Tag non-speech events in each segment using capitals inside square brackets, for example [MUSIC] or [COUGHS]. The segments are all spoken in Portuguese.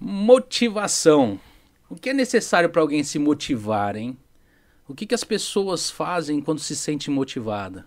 Motivação. O que é necessário para alguém se motivar, hein? O que, que as pessoas fazem quando se sente motivada?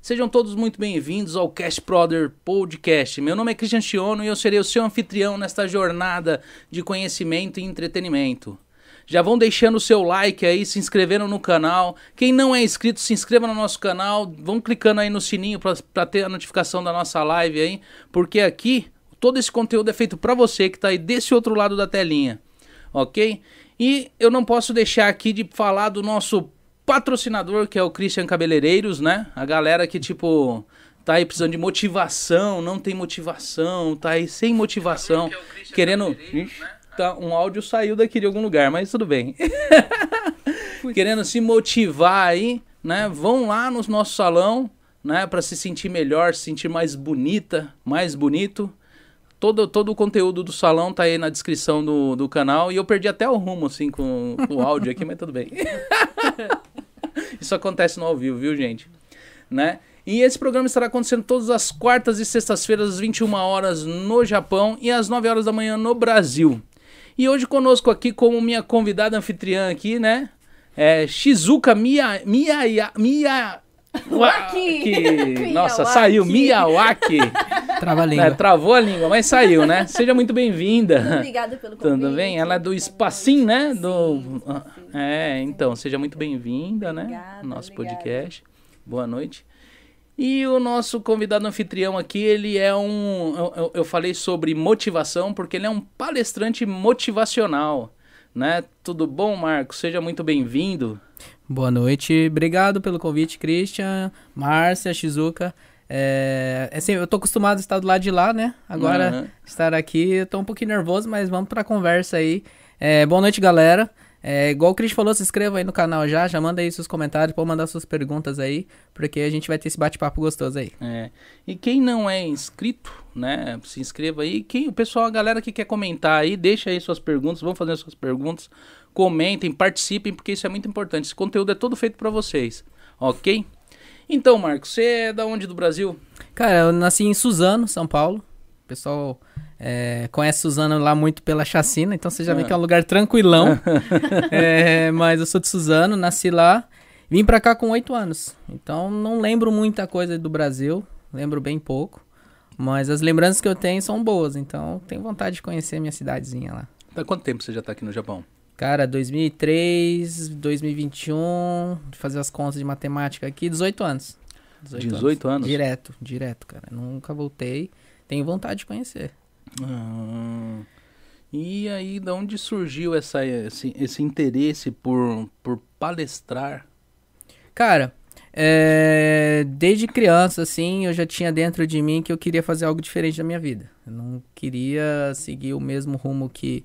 Sejam todos muito bem-vindos ao Cast Brother Podcast. Meu nome é Christian Chiono e eu serei o seu anfitrião nesta jornada de conhecimento e entretenimento. Já vão deixando o seu like aí, se inscrevendo no canal. Quem não é inscrito, se inscreva no nosso canal. Vão clicando aí no sininho para ter a notificação da nossa live aí, porque aqui todo esse conteúdo é feito para você que está aí desse outro lado da telinha, ok? E eu não posso deixar aqui de falar do nosso patrocinador, que é o Christian Cabeleireiros, né? A galera que, tipo, tá aí precisando de motivação, não tem motivação, tá aí sem motivação, é querendo. Né? Tá, um áudio saiu daqui de algum lugar, mas tudo bem. [LAUGHS] [LAUGHS] querendo se motivar aí, né? Vão lá no nosso salão, né? Para se sentir melhor, se sentir mais bonita, mais bonito todo, todo o conteúdo do salão tá aí na descrição do, do canal. E eu perdi até o rumo, assim, com, com o áudio aqui, mas tudo bem. [LAUGHS] Isso acontece no ao vivo, viu, gente? Né? E esse programa estará acontecendo todas as quartas e sextas-feiras, às 21 horas no Japão e às 9 horas da manhã no Brasil. E hoje conosco aqui, como minha convidada anfitriã aqui, né? É Shizuka Mia, Mia, Mia, Waki. [LAUGHS] Nossa, saiu Miyawaki. Trava a língua. É, travou a língua, mas saiu, né? Seja muito bem-vinda. Obrigada pelo convite. Tudo bem? Ela é do Espacim, né? Sim, do... É, então, seja muito bem-vinda, né? Nosso obrigada. podcast. Boa noite. E o nosso convidado anfitrião aqui, ele é um. Eu, eu falei sobre motivação, porque ele é um palestrante motivacional. Né? Tudo bom, Marcos? Seja muito bem-vindo. Boa noite, obrigado pelo convite, Christian, Márcia, Shizuka. É, assim, eu tô acostumado a estar do lado de lá, né? Agora, uhum. estar aqui, eu tô um pouquinho nervoso, mas vamos pra conversa aí. É, boa noite, galera. É, igual o Cris falou, se inscreva aí no canal já, já manda aí seus comentários, pode mandar suas perguntas aí, porque a gente vai ter esse bate-papo gostoso aí. É. E quem não é inscrito, né, se inscreva aí. Quem, o pessoal, a galera que quer comentar aí, deixa aí suas perguntas, vão fazer suas perguntas comentem, participem, porque isso é muito importante. Esse conteúdo é todo feito para vocês, ok? Então, Marcos, você é da onde do Brasil? Cara, eu nasci em Suzano, São Paulo. O pessoal é, conhece Suzano lá muito pela chacina, então você já vê ah. que é um lugar tranquilão. [LAUGHS] é, mas eu sou de Suzano, nasci lá. Vim pra cá com oito anos. Então não lembro muita coisa do Brasil, lembro bem pouco. Mas as lembranças que eu tenho são boas, então tenho vontade de conhecer minha cidadezinha lá. Há quanto tempo você já tá aqui no Japão? Cara, 2003, 2021, fazer as contas de matemática aqui, 18 anos. 18, 18 anos. anos? Direto, direto, cara. Nunca voltei. Tenho vontade de conhecer. Ah, e aí, da onde surgiu essa, esse, esse interesse por, por palestrar? Cara, é, desde criança, assim, eu já tinha dentro de mim que eu queria fazer algo diferente da minha vida. Eu não queria seguir o mesmo rumo que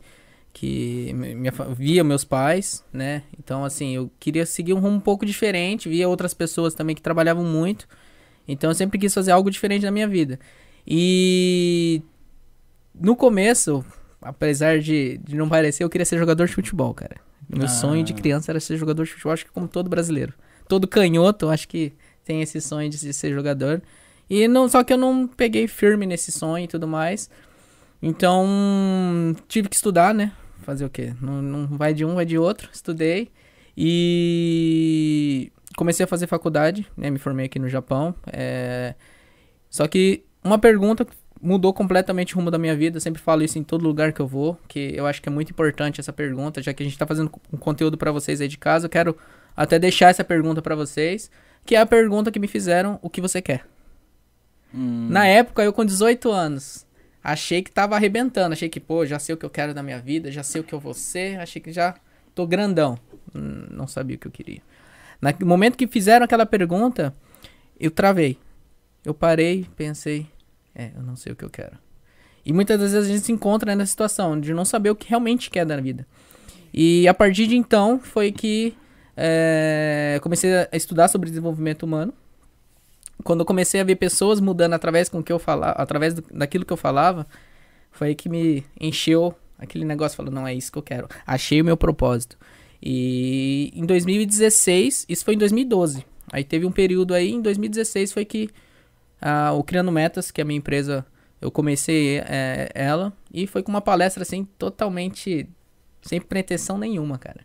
que minha, via meus pais, né? Então, assim, eu queria seguir um rumo um pouco diferente, via outras pessoas também que trabalhavam muito. Então, eu sempre quis fazer algo diferente na minha vida. E no começo, apesar de, de não parecer, eu queria ser jogador de futebol, cara. Meu ah. sonho de criança era ser jogador de futebol, acho que como todo brasileiro. Todo canhoto, acho que tem esse sonho de ser jogador. E não, só que eu não peguei firme nesse sonho e tudo mais. Então, tive que estudar, né? Fazer o quê? Não, não vai de um, vai de outro. Estudei e comecei a fazer faculdade, né? Me formei aqui no Japão. É... Só que uma pergunta mudou completamente o rumo da minha vida. Eu sempre falo isso em todo lugar que eu vou, que eu acho que é muito importante essa pergunta, já que a gente está fazendo um conteúdo para vocês aí de casa. Eu quero até deixar essa pergunta para vocês, que é a pergunta que me fizeram: o que você quer? Hum. Na época, eu com 18 anos, achei que tava arrebentando. Achei que, pô, já sei o que eu quero da minha vida, já sei o que eu vou ser. Achei que já tô grandão. Hum, não sabia o que eu queria. No momento que fizeram aquela pergunta, eu travei. Eu parei, pensei, é, eu não sei o que eu quero. E muitas vezes a gente se encontra nessa situação de não saber o que realmente quer da vida. E a partir de então foi que é, comecei a estudar sobre desenvolvimento humano quando eu comecei a ver pessoas mudando através com que eu falava, através do, daquilo que eu falava, foi aí que me encheu aquele negócio, falou, não é isso que eu quero. Achei o meu propósito. E em 2016, isso foi em 2012. Aí teve um período aí, em 2016 foi que ah, o Criando Metas, que é a minha empresa Eu comecei é, ela e foi com uma palestra assim totalmente sem pretensão nenhuma, cara.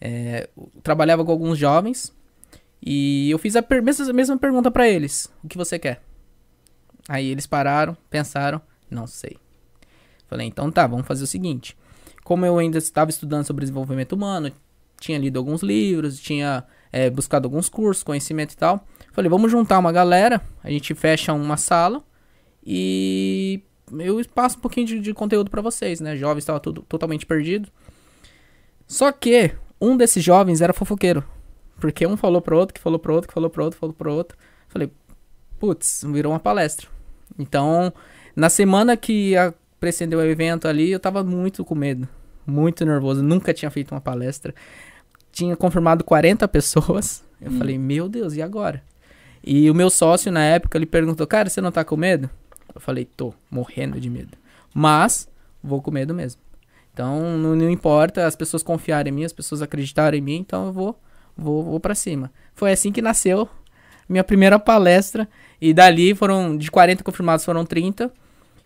É, trabalhava com alguns jovens e eu fiz a mesma, mesma pergunta para eles: o que você quer? Aí eles pararam, pensaram, não sei. Falei, então tá, vamos fazer o seguinte. Como eu ainda estava estudando sobre desenvolvimento humano, tinha lido alguns livros, tinha é, buscado alguns cursos, conhecimento e tal. Falei, vamos juntar uma galera, a gente fecha uma sala e eu passo um pouquinho de, de conteúdo para vocês, né? Jovens estava tudo totalmente perdido. Só que um desses jovens era fofoqueiro. Porque um falou pro outro, que falou pro outro, que falou pro outro, falou pro outro. Falei, putz, virou uma palestra. Então, na semana que a, precedeu o evento ali, eu tava muito com medo. Muito nervoso. Nunca tinha feito uma palestra. Tinha confirmado 40 [LAUGHS] pessoas. Eu hum. falei, meu Deus, e agora? E o meu sócio, na época, ele perguntou, cara, você não tá com medo? Eu falei, tô, morrendo de medo. Mas, vou com medo mesmo. Então, não, não importa as pessoas confiarem em mim, as pessoas acreditarem em mim, então eu vou, vou, vou para cima. Foi assim que nasceu minha primeira palestra. E dali foram, de 40 confirmados, foram 30.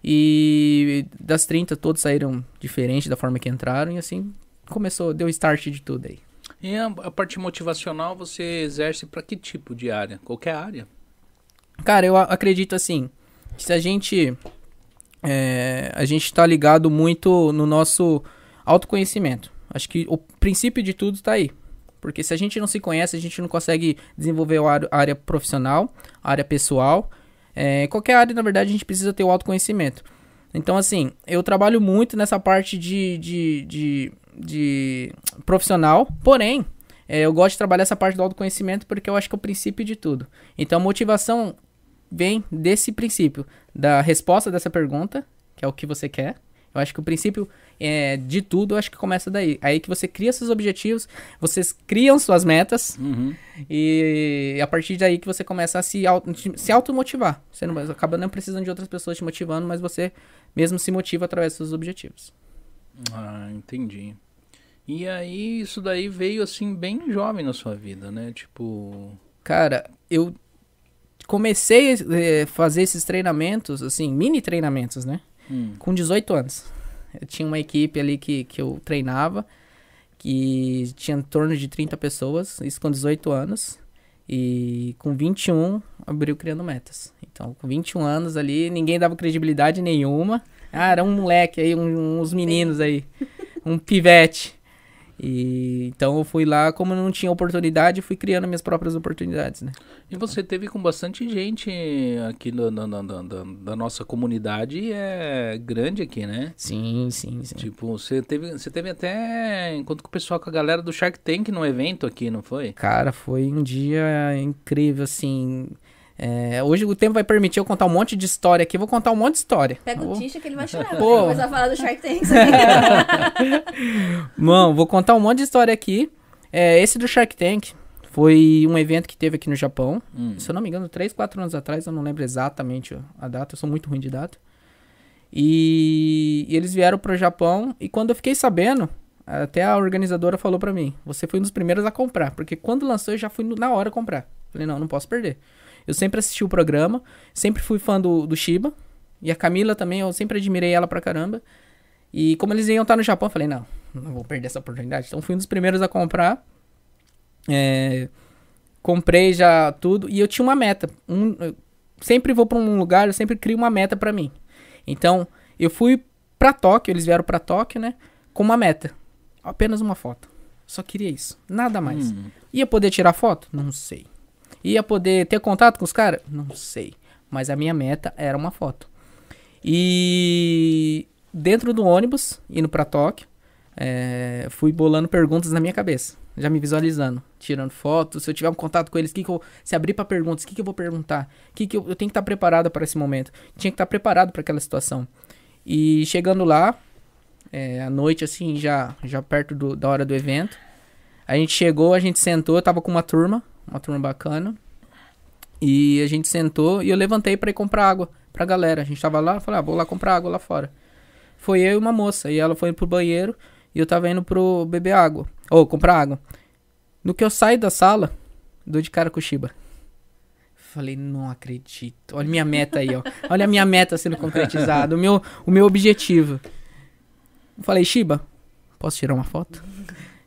E das 30, todos saíram diferente da forma que entraram. E assim começou, deu start de tudo aí. E a, parte motivacional você exerce para que tipo de área? Qualquer área? Cara, eu acredito assim, se a gente é, a gente está ligado muito no nosso autoconhecimento. Acho que o princípio de tudo está aí. Porque se a gente não se conhece, a gente não consegue desenvolver a área profissional, a área pessoal. É, qualquer área, na verdade, a gente precisa ter o autoconhecimento. Então, assim, eu trabalho muito nessa parte de, de, de, de profissional, porém, é, eu gosto de trabalhar essa parte do autoconhecimento porque eu acho que é o princípio de tudo. Então, a motivação vem desse princípio, da resposta dessa pergunta, que é o que você quer. Eu acho que o princípio é, de tudo, eu acho que começa daí. Aí que você cria seus objetivos, vocês criam suas metas, uhum. e a partir daí que você começa a se, auto, se automotivar. Você não acaba não precisando de outras pessoas te motivando, mas você mesmo se motiva através dos seus objetivos. Ah, entendi. E aí, isso daí veio assim, bem jovem na sua vida, né? Tipo. Cara, eu comecei a eh, fazer esses treinamentos, assim, mini treinamentos, né? Hum. Com 18 anos. Eu tinha uma equipe ali que, que eu treinava, que tinha em torno de 30 pessoas, isso com 18 anos. E com 21, abriu Criando Metas. Então, com 21 anos ali, ninguém dava credibilidade nenhuma. Ah, era um moleque aí, um, uns meninos aí, [LAUGHS] um pivete. E então eu fui lá, como não tinha oportunidade, fui criando minhas próprias oportunidades, né? E você teve com bastante gente aqui no, no, no, no, da nossa comunidade, é grande aqui, né? Sim, sim, sim. Tipo, você teve, você teve até encontro com o pessoal, com a galera do Shark Tank no evento aqui, não foi? Cara, foi um dia incrível, assim. É, hoje o tempo vai permitir eu contar um monte de história aqui. Vou contar um monte de história. Pega o Tisha que ele vai [LAUGHS] chorar. Pô. Começar a falar do Shark Tank. [LAUGHS] Mano, vou contar um monte de história aqui. É, esse do Shark Tank foi um evento que teve aqui no Japão. Hum. Se eu não me engano, 3, 4 anos atrás. Eu não lembro exatamente a data. Eu sou muito ruim de data. E, e eles vieram pro Japão. E quando eu fiquei sabendo, até a organizadora falou para mim: Você foi um dos primeiros a comprar. Porque quando lançou, eu já fui na hora comprar. Falei: Não, não posso perder. Eu sempre assisti o programa, sempre fui fã do, do Shiba. E a Camila também, eu sempre admirei ela pra caramba. E como eles iam estar no Japão, eu falei, não, não vou perder essa oportunidade. Então fui um dos primeiros a comprar. É, comprei já tudo. E eu tinha uma meta. Um, sempre vou pra um lugar, eu sempre crio uma meta para mim. Então, eu fui pra Tóquio, eles vieram pra Tóquio, né? Com uma meta. Apenas uma foto. Só queria isso. Nada mais. Hum. Ia poder tirar foto? Não sei. Ia poder ter contato com os caras? Não sei. Mas a minha meta era uma foto. E dentro do ônibus, indo para Tóquio, é, fui bolando perguntas na minha cabeça. Já me visualizando, tirando fotos. Se eu tiver um contato com eles, que que eu, se abrir para perguntas, o que, que eu vou perguntar? Que que eu, eu tenho que estar tá preparado para esse momento. Tinha que estar tá preparado para aquela situação. E chegando lá, é, à noite, assim, já, já perto do, da hora do evento, a gente chegou, a gente sentou, eu tava com uma turma, uma turma bacana. E a gente sentou e eu levantei para ir comprar água pra galera. A gente tava lá, falei, ah, vou lá comprar água lá fora. Foi eu e uma moça, e ela foi pro banheiro e eu tava indo pro beber água, ou comprar água. No que eu saio da sala, dou de cara com o Shiba. Falei, não acredito. Olha minha meta aí, ó. Olha a minha meta sendo concretizada, o meu, o meu objetivo. Falei, Shiba, posso tirar uma foto?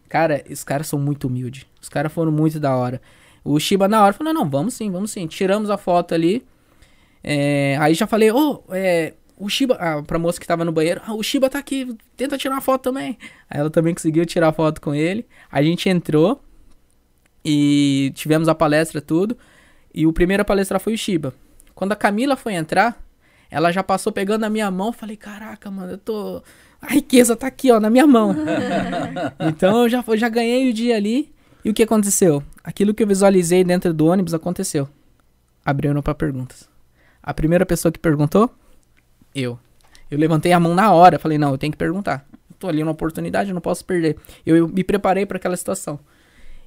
Cara, os caras são muito humildes. Os caras foram muito da hora. O Shiba na hora falou, não, vamos sim, vamos sim. Tiramos a foto ali. É, aí já falei, ô, oh, é, o Shiba, ah, pra moça que tava no banheiro, ah, o Shiba tá aqui, tenta tirar uma foto também. Aí ela também conseguiu tirar foto com ele. A gente entrou e tivemos a palestra, tudo. E o primeiro a palestrar foi o Shiba. Quando a Camila foi entrar, ela já passou pegando a minha mão. Falei, caraca, mano, eu tô. A riqueza tá aqui, ó, na minha mão. [LAUGHS] então eu já, eu já ganhei o dia ali. E o que aconteceu? Aquilo que eu visualizei dentro do ônibus aconteceu. Abriram para perguntas. A primeira pessoa que perguntou, eu. Eu levantei a mão na hora. Falei, não, eu tenho que perguntar. Eu tô ali uma oportunidade, eu não posso perder. Eu, eu me preparei para aquela situação.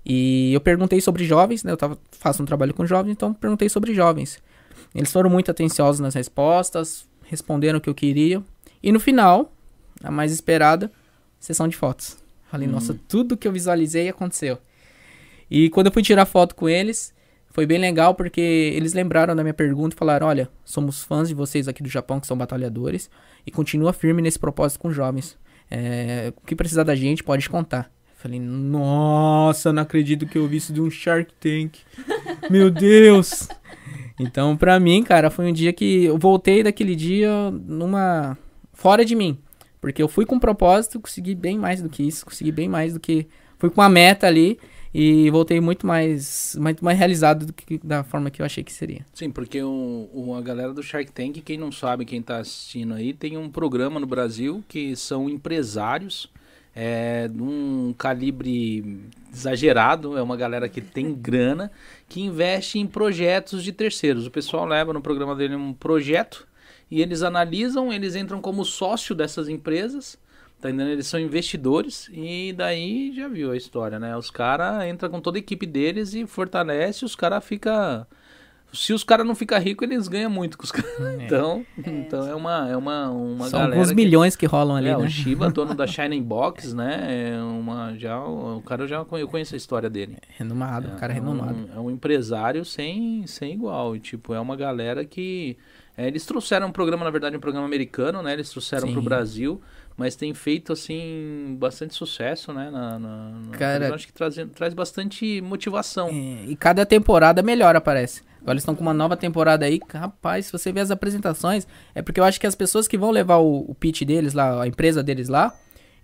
E eu perguntei sobre jovens, né? Eu tava, faço um trabalho com jovens, então perguntei sobre jovens. Eles foram muito atenciosos nas respostas, responderam o que eu queria. E no final, a mais esperada, sessão de fotos. Falei, hum. nossa, tudo que eu visualizei aconteceu. E quando eu fui tirar foto com eles, foi bem legal porque eles lembraram da minha pergunta e falaram: olha, somos fãs de vocês aqui do Japão, que são batalhadores, e continua firme nesse propósito com jovens. É, o que precisar da gente, pode contar. Falei, nossa, não acredito que eu vi isso de um Shark Tank. Meu [LAUGHS] Deus! Então, pra mim, cara, foi um dia que eu voltei daquele dia numa. fora de mim. Porque eu fui com um propósito, consegui bem mais do que isso, consegui bem mais do que. Fui com uma meta ali e voltei muito mais, muito mais realizado do que da forma que eu achei que seria. Sim, porque o, o, a galera do Shark Tank, quem não sabe, quem tá assistindo aí, tem um programa no Brasil que são empresários é de um calibre exagerado, é uma galera que tem [LAUGHS] grana, que investe em projetos de terceiros. O pessoal leva no programa dele um projeto e eles analisam, eles entram como sócio dessas empresas, tá entendendo? Eles são investidores e daí já viu a história, né? Os caras entram com toda a equipe deles e fortalece, os caras ficam se os caras não ficam ricos, eles ganham muito com os caras. [LAUGHS] É. Então, é. então é uma, é uma, uma São alguns milhões que, rolam ali, é, né? O Shiba, [LAUGHS] dono da Shining Box, né? É uma, já, o cara já eu conheço a história dele. Renomado, é, cara é renomado. Um, é um empresário sem, sem igual. E, tipo, é uma galera que... É, eles trouxeram um programa, na verdade, um programa americano, né? Eles trouxeram para o Brasil mas tem feito assim bastante sucesso, né? Na, na, na Cara, acho que traz, traz bastante motivação. É, e cada temporada melhora, parece. Agora eles estão com uma nova temporada aí. Rapaz, se você ver as apresentações, é porque eu acho que as pessoas que vão levar o, o pitch deles lá, a empresa deles lá,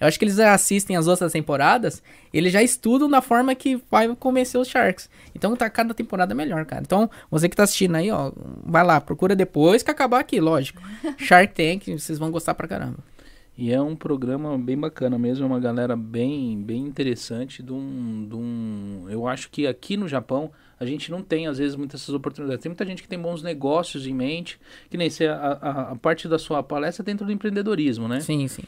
eu acho que eles assistem as outras temporadas, eles já estudam da forma que vai convencer os Sharks. Então tá cada temporada melhor, cara. Então, você que tá assistindo aí, ó, vai lá, procura depois que acabar aqui, lógico. [LAUGHS] Shark Tank, vocês vão gostar pra caramba. E é um programa bem bacana mesmo, é uma galera bem, bem interessante. De um, de um, eu acho que aqui no Japão a gente não tem, às vezes, muitas essas oportunidades. Tem muita gente que tem bons negócios em mente, que nem se a, a, a parte da sua palestra é dentro do empreendedorismo, né? Sim, sim.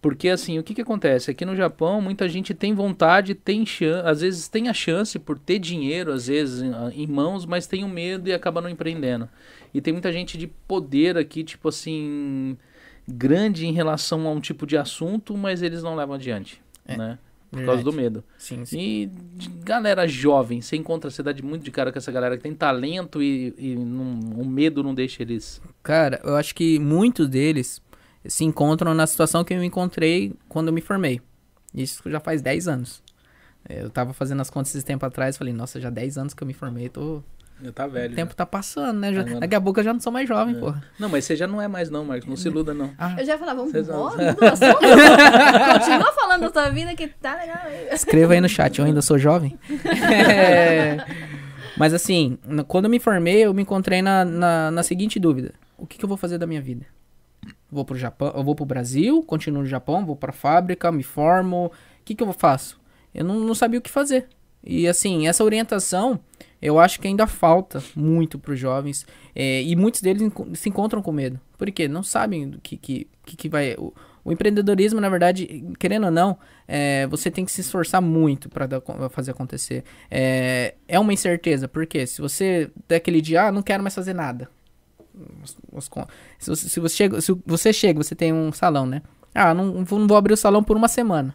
Porque assim, o que, que acontece? Aqui no Japão, muita gente tem vontade, tem chance, às vezes tem a chance por ter dinheiro, às vezes, em, em mãos, mas tem o medo e acaba não empreendendo. E tem muita gente de poder aqui, tipo assim, grande em relação a um tipo de assunto, mas eles não levam adiante, é, né? Por verdade. causa do medo. Sim, sim. E galera jovem, você encontra a cidade muito de cara com essa galera que tem talento e, e não, o medo não deixa eles. Cara, eu acho que muitos deles se encontram na situação que eu encontrei quando eu me formei. Isso já faz 10 anos. Eu tava fazendo as contas esse tempo atrás, falei, nossa, já 10 anos que eu me formei, tô já tá velho. O tempo já. tá passando, né? Já, Daqui a pouco eu já não sou mais jovem, é. porra. Não, mas você já não é mais, não, Marcos. Não se iluda, não. Ah. Eu já ia falar, vamos embora do assunto. Continua falando da sua vida que tá legal. Escreva aí no chat, eu ainda sou jovem. é. [LAUGHS] Mas assim, quando eu me formei, eu me encontrei na, na, na seguinte dúvida: o que, que, eu vou fazer da minha vida? Vou pro Japão, eu vou pro Brasil, continuo no Japão, vou pra fábrica, me formo. O que, que eu faço? Eu não, não sabia o que fazer. E assim, essa orientação eu acho que ainda falta muito para os jovens é, e muitos deles se encontram com medo. Por quê? Não sabem que, que, que, que vai. O, o, empreendedorismo, na verdade, querendo ou não, é, você tem que se esforçar muito para fazer acontecer. É, é uma incerteza, porque se você der aquele dia, ah, não quero mais fazer nada. Se você, se você, chega, se você chega, você tem um salão, né? Ah, não, não vou abrir o salão por uma semana.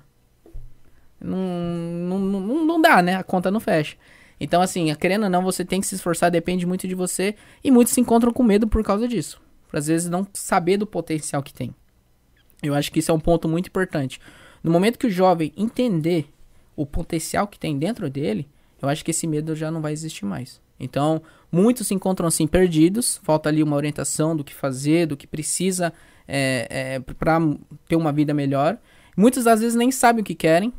Não, não, não, não dá, né? A conta não fecha. Então, assim, querendo ou não, você tem que se esforçar, depende muito de você. E muitos se encontram com medo por causa disso. Por às vezes não saber do potencial que tem. Eu acho que isso é um ponto muito importante. No momento que o jovem entender o potencial que tem dentro dele, eu acho que esse medo já não vai existir mais. Então, muitos se encontram assim perdidos, falta ali uma orientação do que fazer, do que precisa é, é, para ter uma vida melhor. Muitos às vezes nem sabem o que querem,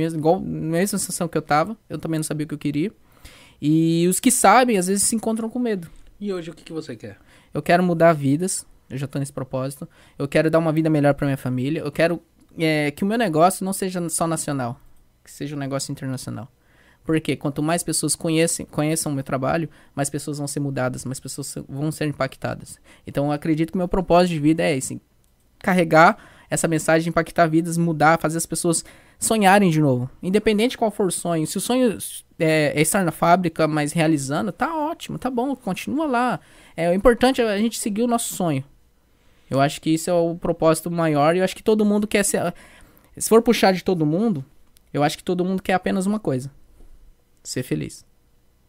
igual mesma sensação que eu tava, eu também não sabia o que eu queria. E os que sabem às vezes se encontram com medo. E hoje o que, que você quer? Eu quero mudar vidas, eu já tô nesse propósito. Eu quero dar uma vida melhor para minha família. Eu quero é, que o meu negócio não seja só nacional, que seja um negócio internacional. Porque quanto mais pessoas conhecem, conheçam o meu trabalho, mais pessoas vão ser mudadas, mais pessoas vão ser impactadas. Então eu acredito que o meu propósito de vida é esse: carregar essa mensagem, impactar vidas, mudar, fazer as pessoas sonharem de novo. Independente qual for o sonho. Se o sonho é, é estar na fábrica, mas realizando, tá ótimo, tá bom, continua lá. É, o importante é a gente seguir o nosso sonho. Eu acho que isso é o propósito maior e eu acho que todo mundo quer ser. Se for puxar de todo mundo, eu acho que todo mundo quer apenas uma coisa ser feliz.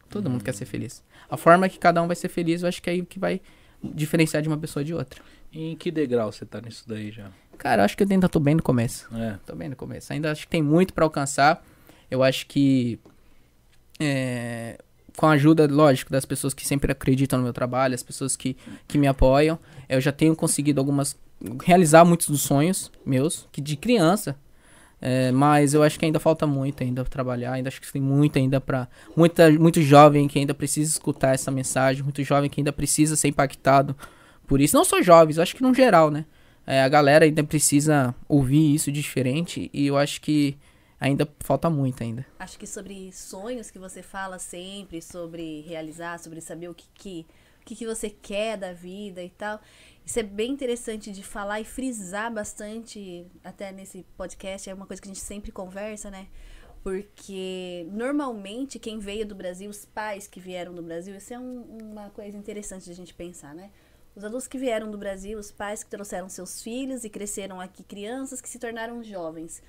Todo mundo quer ser feliz. A forma que cada um vai ser feliz, eu acho que é aí que vai diferenciar de uma pessoa de outra. Em que degrau você tá nisso daí já? Cara, eu acho que eu ainda tô bem no começo. É. Tô bem no começo. Ainda acho que tem muito para alcançar. Eu acho que é, com a ajuda, lógico, das pessoas que sempre acreditam no meu trabalho, as pessoas que, que me apoiam, eu já tenho conseguido algumas realizar muitos dos sonhos meus, que de criança, é, mas eu acho que ainda falta muito ainda trabalhar, ainda acho que tem muito ainda para muita muito jovem que ainda precisa escutar essa mensagem, muito jovem que ainda precisa ser impactado por isso, não só jovens, eu acho que no geral, né? É, a galera ainda precisa ouvir isso de diferente e eu acho que ainda falta muito ainda. Acho que sobre sonhos que você fala sempre, sobre realizar, sobre saber o que que, o que, que você quer da vida e tal. Isso é bem interessante de falar e frisar bastante, até nesse podcast, é uma coisa que a gente sempre conversa, né? Porque normalmente quem veio do Brasil, os pais que vieram do Brasil, isso é um, uma coisa interessante de a gente pensar, né? Os adultos que vieram do Brasil, os pais que trouxeram seus filhos e cresceram aqui, crianças que se tornaram jovens.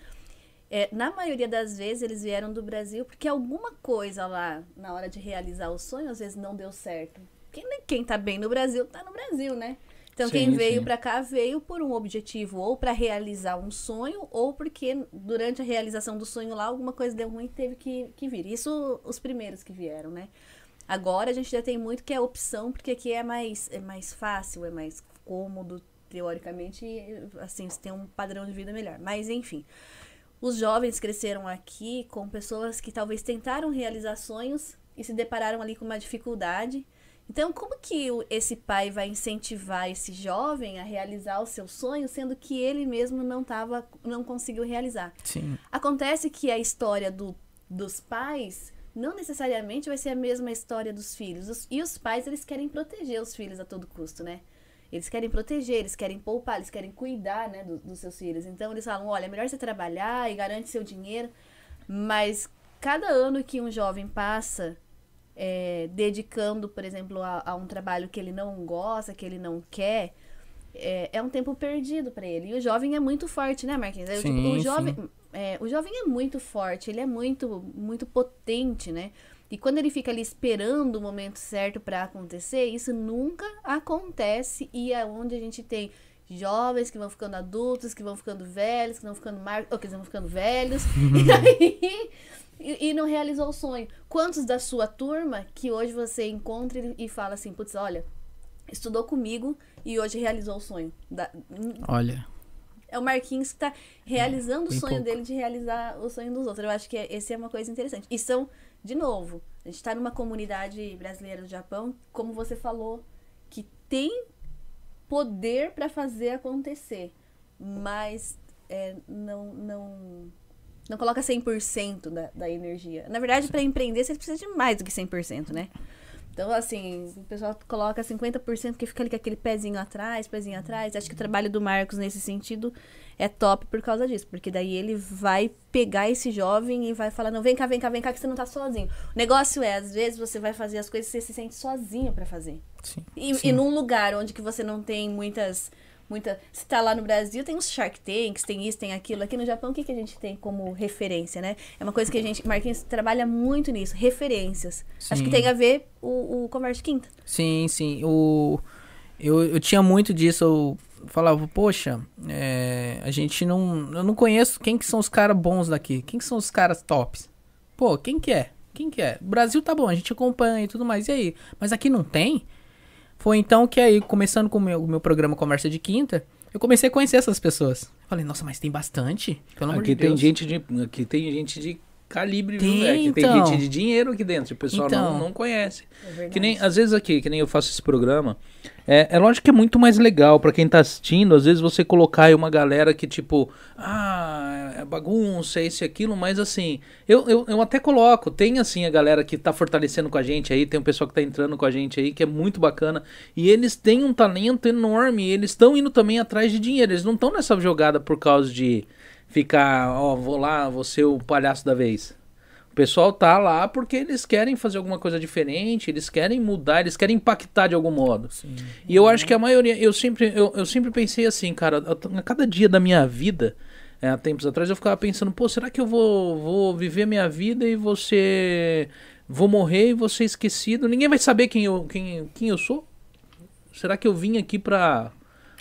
É, na maioria das vezes eles vieram do Brasil porque alguma coisa lá, na hora de realizar o sonho, às vezes não deu certo. Quem, quem tá bem no Brasil, tá no Brasil, né? Então, Sim, quem veio para cá veio por um objetivo, ou para realizar um sonho, ou porque durante a realização do sonho lá alguma coisa deu ruim e teve que, que vir. Isso os primeiros que vieram, né? Agora a gente já tem muito que é opção, porque aqui é mais, é mais fácil, é mais cômodo, teoricamente, e, assim, você tem um padrão de vida melhor. Mas, enfim, os jovens cresceram aqui com pessoas que talvez tentaram realizar sonhos e se depararam ali com uma dificuldade. Então, como que esse pai vai incentivar esse jovem a realizar o seu sonho, sendo que ele mesmo não tava, não conseguiu realizar? Sim. Acontece que a história do, dos pais não necessariamente vai ser a mesma história dos filhos. Os- e os pais, eles querem proteger os filhos a todo custo, né? Eles querem proteger, eles querem poupar, eles querem cuidar, né, do- dos seus filhos. Então, eles falam, olha, é melhor você trabalhar e garante seu dinheiro. Mas cada ano que um jovem passa é, dedicando, por exemplo, a, a um trabalho que ele não gosta, que ele não quer, é, é um tempo perdido para ele. E o jovem é muito forte, né, Marquinhos? É, tipo, Sim, o jovem, é, o jovem é muito forte, ele é muito, muito potente, né? E quando ele fica ali esperando o momento certo para acontecer, isso nunca acontece e é onde a gente tem jovens que vão ficando adultos, que vão ficando velhos, que vão ficando mar... ou que vão ficando velhos. [LAUGHS] e aí e, e não realizou o sonho. Quantos da sua turma que hoje você encontra e, fala assim, putz, olha, estudou comigo e hoje realizou o sonho. Da- Olha, é o Marquinhos que tá realizando o sonho pouco. dele de realizar o sonho dos outros. Eu acho que é- esse é uma coisa interessante. E são, de novo, a gente tá numa comunidade brasileira do Japão, como você falou, que tem poder para fazer acontecer, mas é, não, não, não coloca 100% da, da energia. Na verdade, para empreender, você precisa de mais do que 100%, né? Então, assim, o pessoal coloca 50% que fica ali com aquele pezinho atrás, pezinho atrás. Acho que o trabalho do Marcos nesse sentido é top por causa disso. Porque daí ele vai pegar esse jovem e vai falar, não, vem cá, vem cá, vem cá, que você não tá sozinho. O negócio é, às vezes, você vai fazer as coisas e você se sente sozinho para fazer. sim. E, sim. e num lugar onde que você não tem muitas muita. Se tá lá no Brasil, tem os Shark Tanks, tem isso, tem aquilo. Aqui no Japão, o que, que a gente tem como referência, né? É uma coisa que a gente. Marquinhos trabalha muito nisso, referências. Acho que Sim. tem a ver o, o Conversa Quinta. Sim, sim. O, eu, eu tinha muito disso. Eu falava, poxa, é, a gente não. Eu não conheço quem que são os caras bons daqui. Quem que são os caras tops? Pô, quem que é? Quem que é? O Brasil tá bom, a gente acompanha e tudo mais. E aí? Mas aqui não tem? Foi então que aí, começando com o meu, meu programa Conversa de Quinta, eu comecei a conhecer essas pessoas. Falei, nossa, mas tem bastante. Pelo amor Aqui de tem Deus. gente de. Aqui tem gente de calibre, viu, Tem, velho? Aqui tem então. gente de dinheiro aqui dentro. O pessoal não, Então. não conhece. É. Que nem, às vezes aqui, que nem eu faço esse programa, é, é lógico que é muito mais legal pra quem tá assistindo, às vezes você colocar aí uma galera que tipo, ah, é bagunça, é isso e aquilo, mas assim, eu, eu, eu até coloco, tem assim a galera que tá fortalecendo com a gente aí, tem um pessoal que tá entrando com a gente aí, que é muito bacana, e eles têm um talento enorme, e eles estão indo também atrás de dinheiro, eles não estão nessa jogada por causa de ficar, ó, vou lá, vou ser o palhaço da vez. O pessoal tá lá porque eles querem fazer alguma coisa diferente, eles querem mudar, eles querem impactar de algum modo. E eu acho que a maioria, eu sempre, eu, eu sempre pensei assim, cara, a, a cada dia da minha vida, é, há tempos atrás, eu ficava pensando, pô, será que eu vou, vou viver a minha vida e você. Vou morrer e vou ser esquecido? Ninguém vai saber quem eu, quem, quem eu sou? Será que eu vim aqui pra,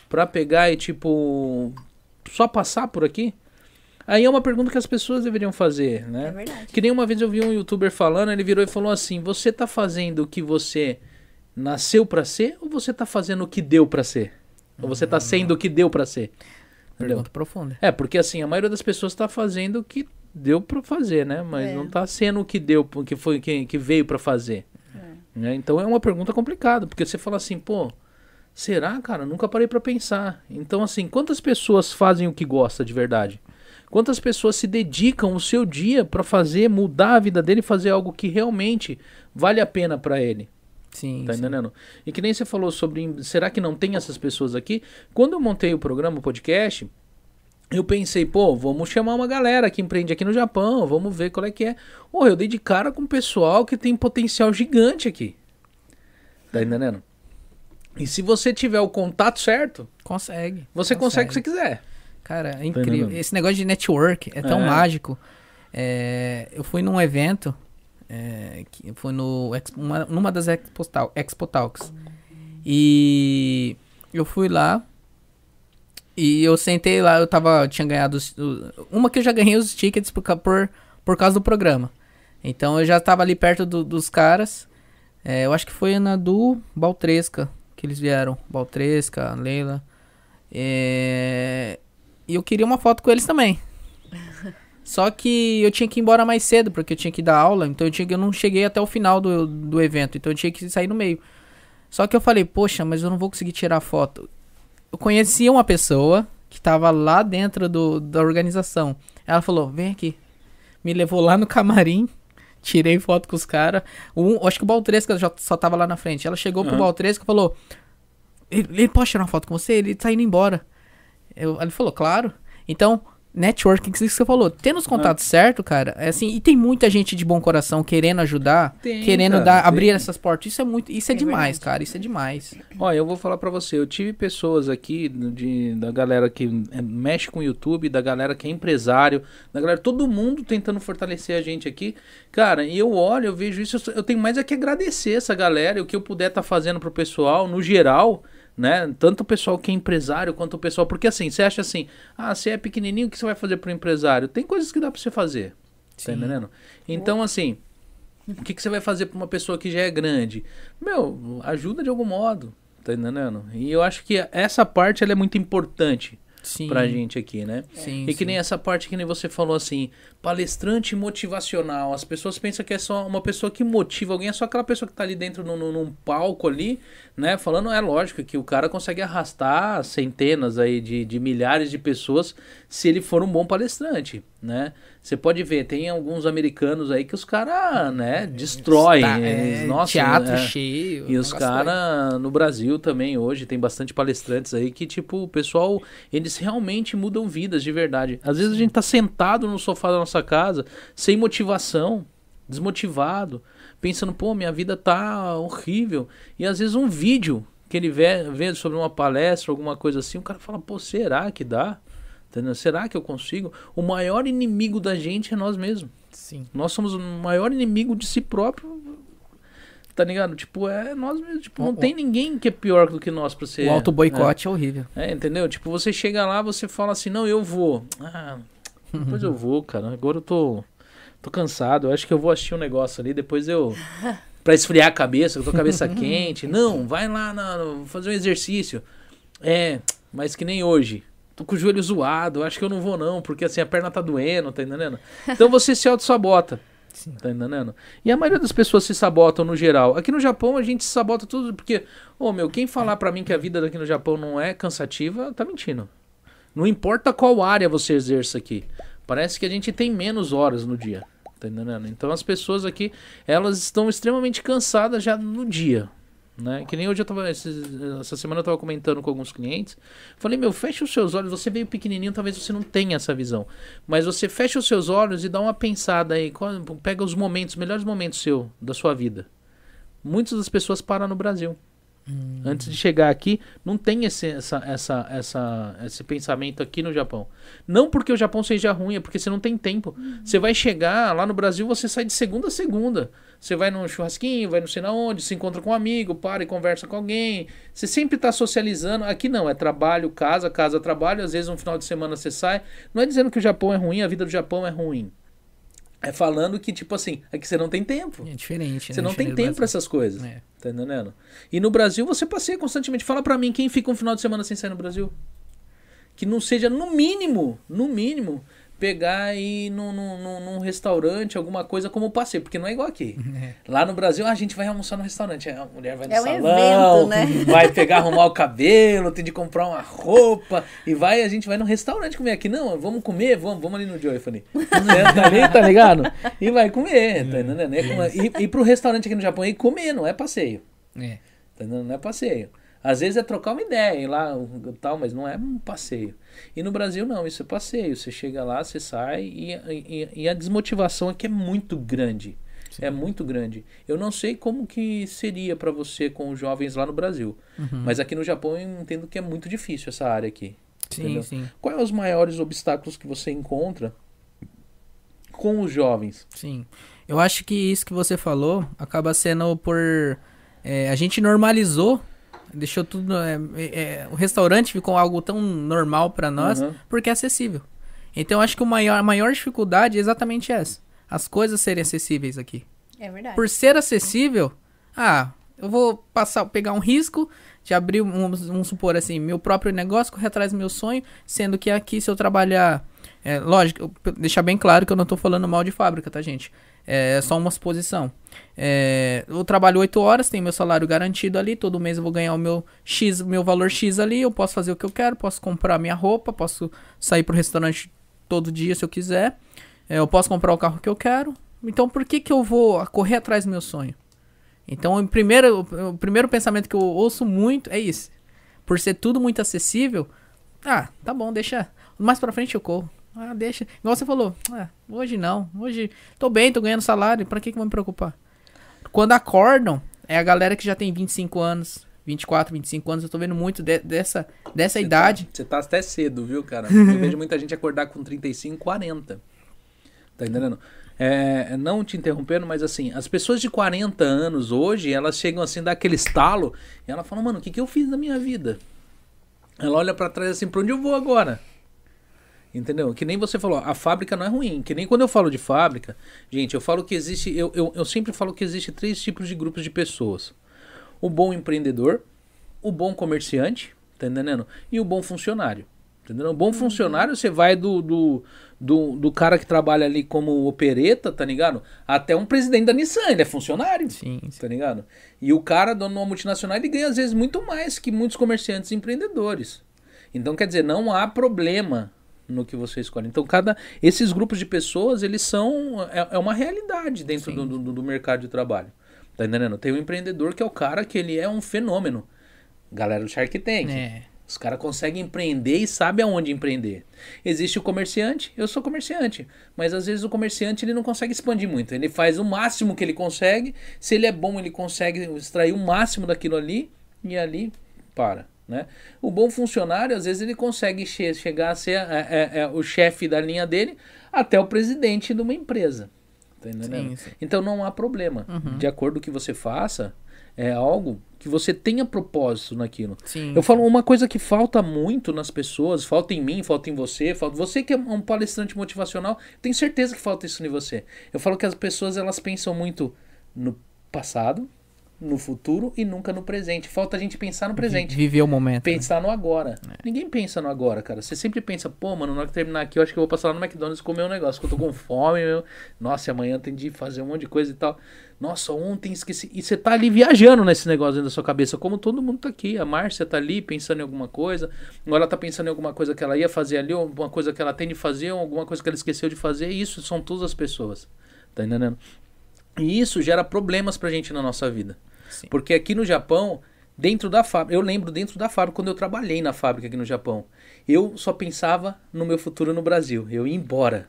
pra pegar e, tipo, só passar por aqui? Aí é uma pergunta que as pessoas deveriam fazer, né? É verdade. Que nem uma vez eu vi um youtuber falando, ele virou e falou assim: Você tá fazendo o que você nasceu pra ser ou você tá fazendo o que deu pra ser? Ou você tá sendo o que deu pra ser? Entendeu? Pergunta profunda. É, porque assim, a maioria das pessoas tá fazendo o que deu pra fazer, né? Mas É. não tá sendo o que deu, o que foi que, que veio pra fazer. Né? Então é uma pergunta complicada, porque você fala assim, pô, será, cara? Nunca parei pra pensar. Então assim, quantas pessoas fazem o que gosta de verdade? Quantas pessoas se dedicam o seu dia pra fazer mudar a vida dele e fazer algo que realmente vale a pena pra ele? Sim, Tá sim. entendendo? E que nem você falou sobre. Será que não tem essas pessoas aqui? Quando eu montei o programa, o podcast, eu pensei, pô, vamos chamar uma galera que empreende aqui no Japão, vamos ver qual é que é. Pô, eu dei de cara com um pessoal que tem potencial gigante aqui. Tá entendendo? E se você tiver o contato certo, Consegue. você consegue o que você quiser. Cara, é incrível. entendendo? Esse negócio de network é tão É. mágico. É, eu fui num evento, é, que foi no, uma- numa das Expo, Tal- Expo Talks. E eu fui lá. E eu sentei lá, eu tava, tinha ganhado uma que eu já ganhei os tickets por, por, por causa do programa. Então eu já tava ali perto do- dos caras. É, eu acho que foi na do Baltresca que eles vieram. Baltresca, Leila. É, e eu queria uma foto com eles também. [LAUGHS] Só que eu tinha que ir embora mais cedo, porque eu tinha que dar aula, então eu, tinha, que- eu não cheguei até o final do, do evento, então eu tinha que sair no meio. Só que eu falei, poxa, mas eu não vou conseguir tirar foto. Eu conhecia uma pessoa que tava lá dentro do, da organização. Ela falou, vem aqui. Me levou lá no camarim, tirei foto com os caras. Um, acho que o Baltresca já só tava lá na frente. Ela chegou pro Aham. Baltresca e falou, ele, ele pode tirar uma foto com você? Ele tá indo embora. Eu, ele falou, claro. Então, networking, que você falou, tendo os contatos certo, cara, é assim, e tem muita gente de bom coração querendo ajudar, Tem, querendo cara, dar, tem. abrir essas portas. Isso é muito, isso é, É demais, verdade. cara, isso é demais. Olha, eu vou falar pra você, eu tive pessoas aqui de, da galera que é, mexe com o YouTube, da galera que é empresário, da galera, todo mundo tentando fortalecer a gente aqui. Cara, e eu olho, eu vejo isso, eu, tenho mais é que agradecer essa galera e o que eu puder estar fazendo pro pessoal, no geral, né? Tanto o pessoal que é empresário quanto o pessoal, porque assim, você acha assim, ah, você é pequenininho, o que você vai fazer pro empresário? Tem coisas que dá pra você fazer. Tá Sim. entendendo? Então, assim, o que, que você vai fazer pra uma pessoa que já é grande? Meu, ajuda de algum modo, tá entendendo? E eu acho que essa parte ela é muito importante Sim. pra gente aqui, né? Sim, E que sim. nem essa parte que nem você falou assim, palestrante motivacional. As pessoas pensam que é só uma pessoa que motiva alguém, é só aquela pessoa que tá ali dentro num, num- palco ali, né? Falando, é lógico que o cara consegue arrastar centenas aí de, de milhares de pessoas se ele for um bom palestrante, né? Você pode ver, tem alguns americanos aí que os caras, né, destroem. Tá, eles- é, nossa, teatro é. cheio. E os caras no Brasil também hoje tem bastante palestrantes aí que tipo o pessoal eles realmente mudam vidas de verdade. Às vezes a gente tá sentado no sofá da nossa casa sem motivação, desmotivado, pensando pô minha vida tá horrível e às vezes um vídeo que ele vê, vê sobre uma palestra, alguma coisa assim, o cara fala, pô, será que dá? Entendeu? Será que eu consigo? O maior inimigo da gente é nós mesmos. Sim. Nós somos o maior inimigo de si próprio. Tá ligado? Tipo, é nós mesmos. Tipo, não o- tem ninguém que é pior do que nós pra ser. O auto boicote é. horrível. É, entendeu? Tipo, você chega lá, você fala assim, não, eu vou. Ah, depois eu vou, cara. Agora eu tô, tô cansado. Eu acho que eu vou assistir um negócio ali, depois eu. [LAUGHS] Pra esfriar a cabeça, eu tô com a cabeça quente. Não, vai lá na, fazer um exercício. É, mas que nem hoje. Tô com o joelho zoado, acho que eu não vou não, porque assim a perna tá doendo, tá entendendo? Então você se auto-sabota. Sim. Tá entendendo? E a maioria das pessoas se sabotam no geral. Aqui no Japão a gente se sabota tudo porque, ô meu, quem falar pra mim que a vida daqui no Japão não é cansativa, tá mentindo. Não importa qual área você exerça aqui. Parece que a gente tem menos horas no dia. Tá entendendo? Então as pessoas aqui, elas estão extremamente cansadas já no dia. Né? Que nem hoje eu tava. essa semana eu tava comentando com alguns clientes. Falei, meu, fecha os seus olhos. Você veio pequenininho, talvez você não tenha essa visão. Mas você fecha os seus olhos e dá uma pensada aí. pega os momentos, melhores momentos seu, da sua vida. Muitas das pessoas param no Brasil. Antes de chegar aqui, não tem esse, essa, essa, essa, esse pensamento aqui no Japão. Não porque o Japão seja ruim, é porque você não tem tempo. Você vai chegar lá no Brasil, você sai de segunda a segunda. Você vai num churrasquinho, vai não sei na onde, se encontra com um amigo, para e conversa com alguém. Você sempre está socializando. Aqui não, é trabalho, casa, casa, trabalho. Às vezes um final de semana você sai. Não é dizendo que o Japão é ruim, a vida do Japão é ruim. É falando que, tipo assim, é que você não tem tempo. É diferente, Você né? não tem tempo pra essas coisas. É. Tá entendendo? E no Brasil você passeia constantemente. Fala pra mim quem fica um final de semana sem sair no Brasil. Que não seja, no mínimo, no mínimo, pegar e ir num, num, num, restaurante, alguma coisa como passeio. Porque não é igual aqui. [LAUGHS] É. Lá no Brasil, a gente vai almoçar no restaurante. A mulher vai no É um salão, evento, né? [LAUGHS] vai pegar, arrumar o [LAUGHS] cabelo, tem de comprar uma roupa. E vai, a gente vai no restaurante comer aqui. Não, vamos comer, vamos, vamos ali no Joyfone. Senta ali, tá ligado? E vai comer, tá entendendo? É E, e pro restaurante aqui no Japão é ir comer, não é passeio. É. Tá entendendo? Não é passeio. Às vezes é trocar uma ideia, ir lá tal, mas não é um passeio. E no Brasil não, isso é passeio. Você chega lá, você sai e, e, e a desmotivação aqui é muito grande. É muito grande. Eu não sei como que seria pra você com os jovens lá no Brasil. Mas aqui no Japão eu entendo que é muito difícil essa área aqui. Sim, Entendeu? sim, Quais os maiores obstáculos que você encontra com os jovens? sim. Eu acho que isso que você falou acaba sendo por. é, a gente normalizou, deixou tudo. é, é, o restaurante ficou algo tão normal pra nós Uhum. porque é acessível. Então eu acho que o maior, a maior dificuldade é exatamente essa: as coisas serem acessíveis aqui. É verdade. Por ser acessível, ah, eu vou passar, pegar um risco de abrir, um, vamos supor assim, meu próprio negócio, correr atrás do meu sonho, sendo que aqui se eu trabalhar, é, lógico, deixar bem claro que eu não tô falando mal de fábrica, tá gente? É só uma suposição. É, eu trabalho 8 horas, tenho meu salário garantido ali, todo mês eu vou ganhar o meu X, meu valor X ali, eu posso fazer o que eu quero, posso comprar minha roupa, posso sair pro restaurante todo dia se eu quiser, é, eu posso comprar o carro que eu quero. Então por que que eu vou correr atrás do meu sonho? Então o primeiro, o primeiro pensamento que eu ouço muito é isso. Por ser tudo muito acessível, ah, tá bom, deixa. Mais pra frente eu corro. Ah, deixa. Igual você falou, ah, hoje não. Hoje tô bem, tô ganhando salário, pra que que eu vou me preocupar? Quando acordam, é a galera que já tem 25 anos, 24, 25 anos, eu tô vendo muito de- dessa, dessa idade. Você tá até cedo, viu, cara? Eu vejo muita gente acordar com 35, 40. Tá entendendo? É, não te interrompendo, mas assim, as pessoas de 40 anos hoje, elas chegam assim, dá aquele estalo, e ela fala, mano, o que, que eu fiz na minha vida? Ela olha pra trás assim, pra onde eu vou agora? Entendeu? Que nem você falou, a fábrica não é ruim. Que nem quando eu falo de fábrica, gente, eu falo que existe. Eu, eu, eu sempre falo que existe três tipos de grupos de pessoas: o bom empreendedor, o bom comerciante, tá entendendo? E o bom funcionário. Entendeu? O bom funcionário, você vai do, do, do, do cara que trabalha ali como opereta, tá ligado? Até um presidente da Nissan, ele é funcionário. Sim, sim. Tá ligado? E o cara, dono de uma multinacional, ele ganha às vezes muito mais que muitos comerciantes e empreendedores. Então, quer dizer, não há problema no que você escolhe. Então, cada esses grupos de pessoas, eles são é, é uma realidade dentro do, do, do mercado de trabalho. Tá entendendo? Tem o empreendedor que é o cara que ele é um fenômeno. Galera do Shark Tank. É. Os caras conseguem empreender e sabem aonde empreender. Existe o comerciante, eu sou comerciante, mas às vezes o comerciante ele não consegue expandir muito. Ele faz o máximo que ele consegue. Se ele é bom, ele consegue extrair o máximo daquilo ali e ali para. Né? O bom funcionário, às vezes, ele consegue che chegar a ser é, é, é, o chefe da linha dele até o presidente de uma empresa. Tá? Sim, sim. Então não há problema. Uhum. De acordo com o que você faça, é algo que você tenha propósito naquilo. Sim. Eu falo uma coisa que falta muito nas pessoas, falta em mim, falta em você, falta você que é um palestrante motivacional, tenho certeza que falta isso em você. Eu falo que as pessoas elas pensam muito no passado, no futuro e nunca no presente. Falta a gente pensar no presente. Viver o momento. né? Pensar no agora. Ninguém pensa no agora, cara. Você sempre pensa, pô, mano, na hora que terminar aqui, eu acho que eu vou passar lá no McDonald's comer um negócio, que eu tô com fome, meu. Nossa, e amanhã tem de fazer um monte de coisa e tal. Nossa, ontem esqueci. E você tá ali viajando nesse negócio dentro da sua cabeça, como todo mundo tá aqui. A Márcia tá ali pensando em alguma coisa. Agora ela tá pensando em alguma coisa que ela ia fazer ali, ou alguma coisa que ela tem de fazer, ou alguma coisa que ela esqueceu de fazer. Isso são todas as pessoas. Tá entendendo? E isso gera problemas pra gente na nossa vida. Sim. Porque aqui no Japão, dentro da fábrica, eu lembro dentro da fábrica, quando eu trabalhei na fábrica aqui no Japão, eu só pensava no meu futuro no Brasil. Eu ia embora.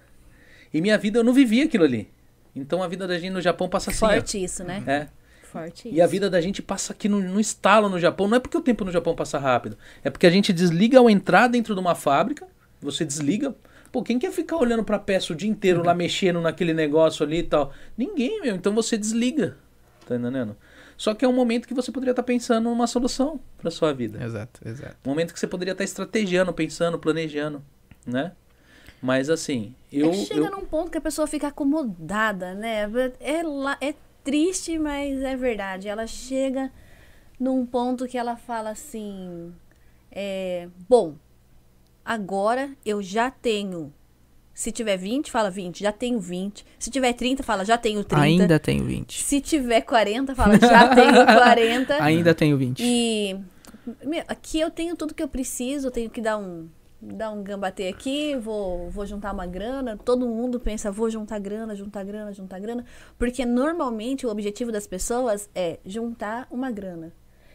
E minha vida, eu não vivia aquilo ali. Então a vida da gente no Japão passa assim. ó. Forte isso, né? É. Forte E a isso. vida da gente passa aqui no, no estalo no Japão. Não é porque o tempo no Japão passa rápido. É porque a gente desliga ao entrar dentro de uma fábrica. Você desliga. Pô, quem quer ficar olhando pra peça o dia inteiro lá mexendo naquele negócio ali e tal? Ninguém, meu. Então você desliga. Tá entendendo? Só que é um momento que você poderia estar pensando numa solução pra sua vida. Exato, exato. Um momento que você poderia estar estrategiando, pensando, planejando, né? Mas assim, eu. é chega eu- num ponto que a pessoa fica acomodada, né? É, lá, é triste, mas é verdade. Ela chega num ponto que ela fala assim: é, Bom, agora eu já tenho. Se tiver 20, fala 20, já tenho 20. Se tiver 30, fala já tenho 30. Ainda tenho 20. Se tiver 40, fala já tenho [LAUGHS] 40. Ainda tenho 20. E meu, aqui eu tenho tudo que eu preciso, eu tenho que dar um dar um gambatê aqui, vou, vou juntar uma grana. Todo mundo pensa, vou juntar grana, juntar grana, juntar grana, porque normalmente o objetivo das pessoas é juntar uma grana.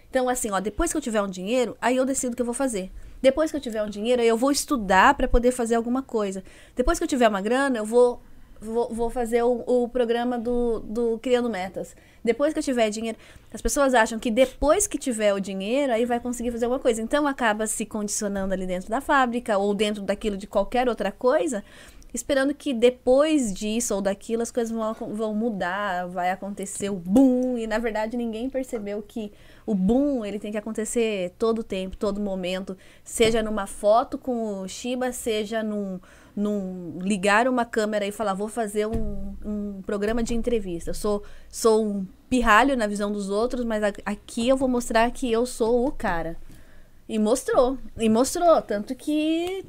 Então assim, ó, depois que eu tiver um dinheiro, aí eu decido o que eu vou fazer. Depois que eu tiver um dinheiro, eu vou estudar para poder fazer alguma coisa. Depois que eu tiver uma grana, eu vou Vou, vou fazer o, o programa do, do Criando Metas. Depois que eu tiver dinheiro. As pessoas acham que depois que tiver o dinheiro, aí vai conseguir fazer alguma coisa. Então acaba se condicionando ali dentro da fábrica ou dentro daquilo de qualquer outra coisa, esperando que depois disso ou daquilo as coisas vão, vão mudar, vai acontecer o boom. E na verdade ninguém percebeu que o boom ele tem que acontecer todo tempo, todo momento. Seja numa foto com o Shiba, seja num num ligar uma câmera e falar, vou fazer um, um programa de entrevista. Eu sou, sou um pirralho na visão dos outros, mas aqui eu vou mostrar que eu sou o cara. E mostrou, e mostrou, tanto que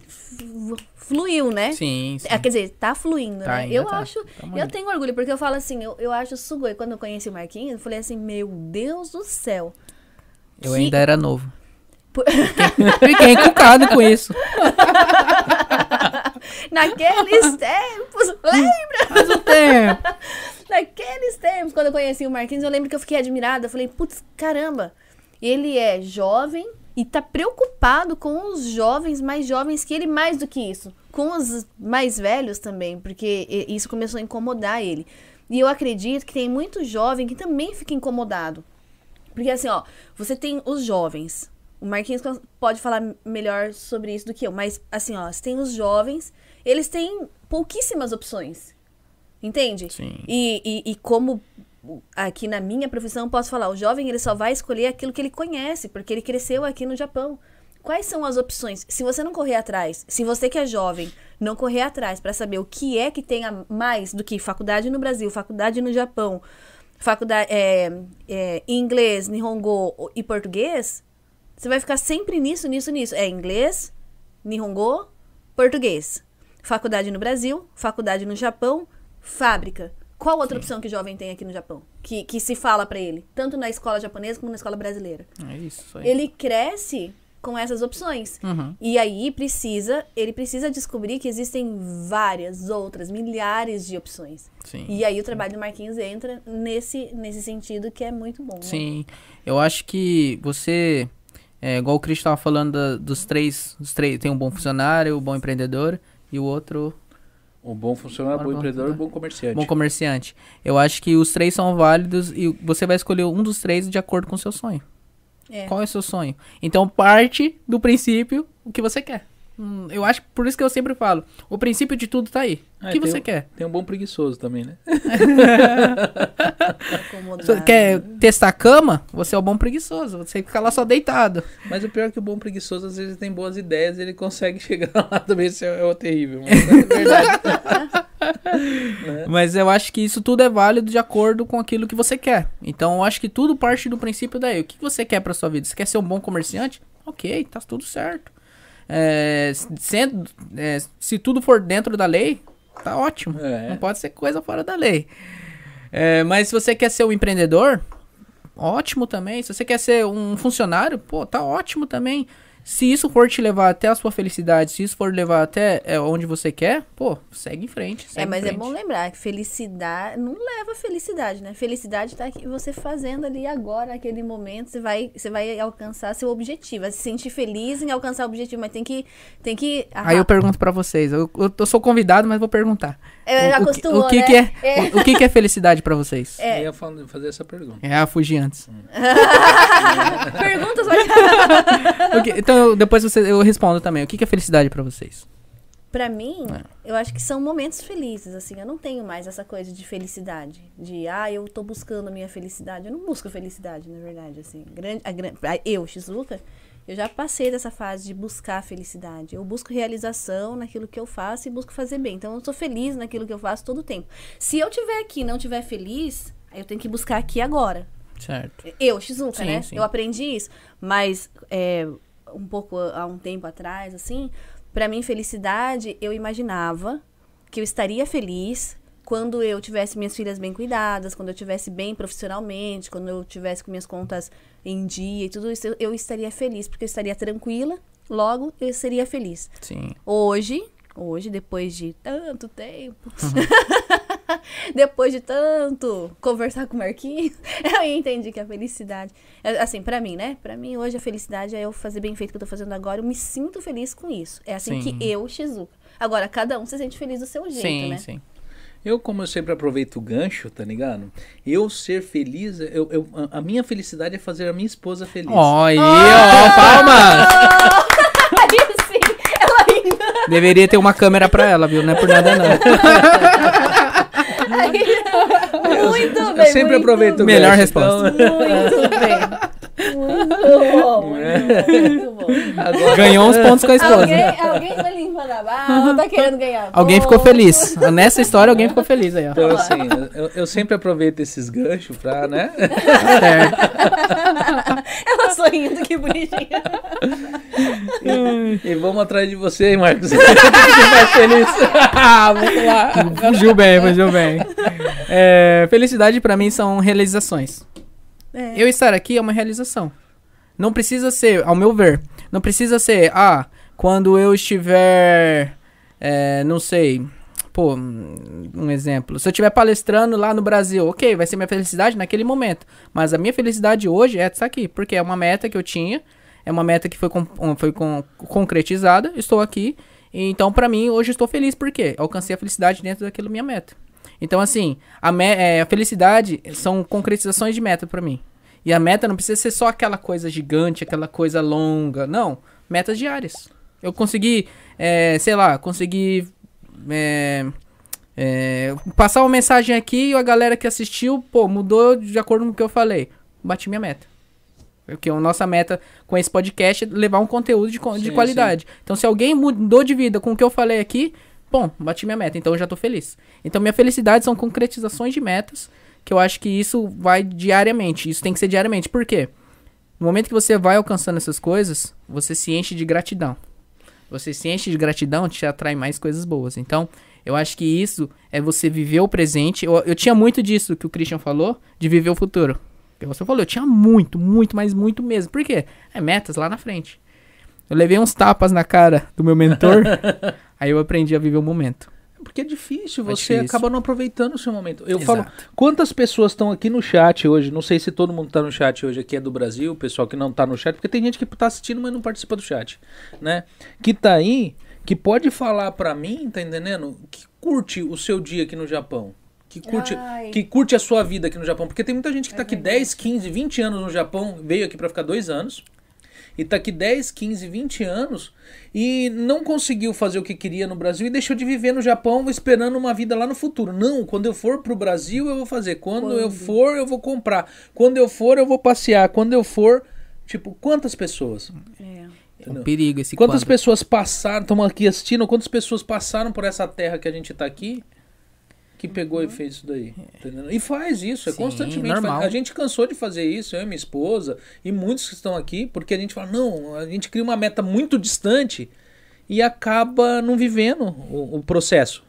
fluiu, né? Sim, sim. É, quer dizer, tá fluindo, Tá, né? Eu tá. acho, Tamo eu tenho orgulho, porque eu falo assim, eu, eu acho sugoi. Quando eu conheci o Marquinhos, eu falei assim, meu Deus do céu. Eu que- ainda era novo. Por- [LAUGHS] Fiquei encucado com isso. [LAUGHS] Naqueles tempos, lembra? Faz um tempo. [LAUGHS] Naqueles tempos, quando eu conheci o Marquinhos, eu lembro que eu fiquei admirada. Eu falei, putz, caramba, ele é jovem e tá preocupado com os jovens mais jovens que ele, mais do que isso. Com os mais velhos também, porque isso começou a incomodar ele. E eu acredito que tem muito jovem que também fica incomodado. Porque assim, ó, você tem os jovens. O Marquinhos pode falar melhor sobre isso do que eu, mas assim, ó, você tem os jovens, eles têm pouquíssimas opções. Entende? Sim. E, e, e como aqui na minha profissão posso falar, o jovem ele só vai escolher aquilo que ele conhece, porque ele cresceu aqui no Japão. Quais são as opções? Se você não correr atrás, se você que é jovem não correr atrás para saber o que é que tem a mais do que faculdade no Brasil, faculdade no Japão, faculdade é, é, inglês, nihongo e português, você vai ficar sempre nisso, nisso, nisso. É inglês, nihongo, português. Faculdade no Brasil, faculdade no Japão, fábrica. Qual outra opção que o jovem tem aqui no Japão? Que, que se fala pra ele, tanto na escola japonesa como na escola brasileira. É isso aí. Ele cresce com essas opções. Uhum. E aí precisa, ele precisa descobrir que existem várias outras, milhares de opções. Sim. E aí o trabalho do Marquinhos entra nesse, nesse sentido que é muito bom. né? Sim. Eu acho que você. É, igual o Cris estava falando da- dos três. Dos três. Tem um bom funcionário, um bom empreendedor e o outro Um bom funcionário, Bora, bom bora, empreendedor e bora. bom comerciante. bom comerciante. Eu acho que os três são válidos e você vai escolher um dos três de acordo com o seu sonho. É. Qual é o seu sonho? Então parte do princípio o que você quer. Hum, Eu acho por isso que eu sempre falo, o princípio de tudo tá aí. O Ah, que você um- quer? Tem um bom preguiçoso também, né? [LAUGHS] [LAUGHS] Você quer testar a cama? Você é o bom preguiçoso. Você fica lá só deitado. Mas o pior é que o bom preguiçoso, às vezes, tem boas ideias e ele consegue [LAUGHS] chegar lá também. Isso é, é o terrível. Mas é verdade. Mas eu acho que isso tudo é válido de acordo com aquilo que você quer. Então eu acho que tudo parte do princípio daí. O que você quer pra sua vida? Você quer ser um bom comerciante? Ok, tá tudo certo. É, sendo, é, se tudo for dentro da lei, tá ótimo. É. Não pode ser coisa fora da lei. É, mas se você quer ser um empreendedor, ótimo também. Se você quer ser um funcionário, pô, tá ótimo também. Se isso for te levar até a sua felicidade, se isso for levar até é, onde você quer, pô, segue em frente. É, segue em mas é frente. bom lembrar que felicidade não leva a felicidade, né? Felicidade tá aqui você fazendo ali agora, naquele momento, você vai, você vai alcançar seu objetivo, vai se sentir feliz em alcançar o objetivo, mas tem que tem que Aí eu pergunto pra vocês. Eu, eu, eu sou convidado, mas vou perguntar. É, o, o, que- acostumou, o que, né? que é, É. O, o que, que é felicidade pra vocês? É. Eu ia fazer essa pergunta. É a fugir antes. Perguntas vai O que- então eu- depois você, eu respondo também. O que, que é felicidade pra vocês? Pra mim, É. eu acho que são momentos felizes, assim. Eu não tenho mais essa coisa de felicidade. De, ah, eu tô buscando a minha felicidade. Eu não busco felicidade, na verdade, assim. Grande, a, a- eu, Shizuka, eu já passei dessa fase de buscar a felicidade. Eu busco realização naquilo que eu faço e busco fazer bem. Então, eu sou feliz naquilo que eu faço todo o tempo. Se eu tiver aqui e não tiver feliz, eu tenho que buscar aqui agora. Certo. Eu, Shizuka, Sim, né? sim. Eu aprendi isso. Mas é, um pouco há um tempo atrás, assim, pra mim, felicidade, eu imaginava que eu estaria feliz quando eu tivesse minhas filhas bem cuidadas, quando eu tivesse bem profissionalmente, quando eu tivesse com minhas contas em dia e tudo isso, eu, eu estaria feliz, porque eu estaria tranquila, logo eu seria feliz. Sim. Hoje, hoje, depois de tanto tempo, [LAUGHS] depois de tanto conversar com o Marquinhos, [LAUGHS] eu entendi que a felicidade, assim, pra mim, né? Pra mim, hoje a felicidade é eu fazer bem feito o que eu tô fazendo agora, eu me sinto feliz com isso. É assim Sim. que eu, Shizuka. Agora, cada um se sente feliz do seu jeito, sim, né? sim. Eu, como eu sempre aproveito o gancho, tá ligado? Eu ser feliz, eu, eu- a minha felicidade é fazer a minha esposa feliz. Ó, aí, ó, palmas! [LAUGHS] Aí sim, ela ainda. Deveria ter uma câmera pra ela, viu? Não é por nada, não. Aí, muito eu bem. sempre muito aproveito o bem. Melhor gancho, resposta. então- Muito bem. Muito bom, muito bom. Agora- Ganhou uns pontos com a esposa. Alguém, alguém tá limpando a barra, tá querendo ganhar. Alguém ficou feliz. Nessa história, alguém ficou feliz aí, ó. Então, assim, eu, eu sempre aproveito esses ganchos pra, né? Certo. [LAUGHS] Ela sorrindo, que bonitinha. E vamos atrás de você, hein, Marcos? [LAUGHS] Você mais feliz. Vamos lá. Fugiu bem, fugiu bem. É, felicidade pra mim são realizações. É. Eu estar aqui é uma realização. Não precisa ser, ao meu ver, não precisa ser, ah, quando eu estiver, é, não sei, pô, um exemplo. Se eu estiver palestrando lá no Brasil, ok, vai ser minha felicidade naquele momento. Mas a minha felicidade hoje é estar aqui, porque é uma meta que eu tinha, é uma meta que foi, com- foi com- concretizada, estou aqui. Então, pra mim, hoje estou feliz, porque alcancei a felicidade dentro daquela minha meta. Então, assim, a, me- é, a felicidade são concretizações de meta pra mim. E a meta não precisa ser só aquela coisa gigante, aquela coisa longa. Não, metas diárias. Eu consegui, é, sei lá, consegui é, é, passar uma mensagem aqui e a galera que assistiu, pô, mudou de acordo com o que eu falei. Bati minha meta. Porque a nossa meta com esse podcast é levar um conteúdo de, de Sim, qualidade. Então, se alguém mudou de vida com o que eu falei aqui, bom, bati minha meta, então eu já tô feliz. Então, minha felicidade são concretizações de metas, que eu acho que isso vai diariamente. Isso tem que ser diariamente. Por quê? No momento que você vai alcançando essas coisas, você se enche de gratidão. Você se enche de gratidão, te atrai mais coisas boas. Então, eu acho que isso é você viver o presente. Eu, eu tinha muito disso que o Christian falou, de viver o futuro. Que você falou, eu tinha muito, muito, mas muito mesmo. Por quê? É metas lá na frente. Eu levei uns tapas na cara do meu mentor, [LAUGHS] aí eu aprendi a viver o momento. Porque é difícil, É você difícil. acaba não aproveitando o seu momento. Eu Exato. falo, quantas pessoas estão aqui no chat hoje? Não sei se todo mundo tá no chat hoje aqui é do Brasil, o pessoal que não tá no chat, porque tem gente que tá assistindo, mas não participa do chat, né? Que tá aí, que pode falar pra mim, tá entendendo? Que curte o seu dia aqui no Japão. que curte, Ai. que curte a sua vida aqui no Japão. Porque tem muita gente que É tá aqui verdade. 10, 15, 20 anos no Japão, veio aqui pra ficar dois anos. E tá aqui 10, 15, 20 anos e não conseguiu fazer o que queria no Brasil e deixou de viver no Japão esperando uma vida lá no futuro. Não, quando eu for pro Brasil eu vou fazer. Quando, eu Quando? for eu vou comprar. Quando eu for eu vou passear. Quando eu for. Tipo, quantas pessoas? É. É um perigo esse Quantas quadro. pessoas passaram, estão aqui assistindo, quantas pessoas passaram por essa terra que a gente tá aqui que pegou e fez isso daí? E faz isso, é Sim, constantemente. normal. A gente cansou de fazer isso, eu e minha esposa, e muitos que estão aqui, porque a gente fala, não, a gente cria uma meta muito distante e acaba não vivendo o, o processo.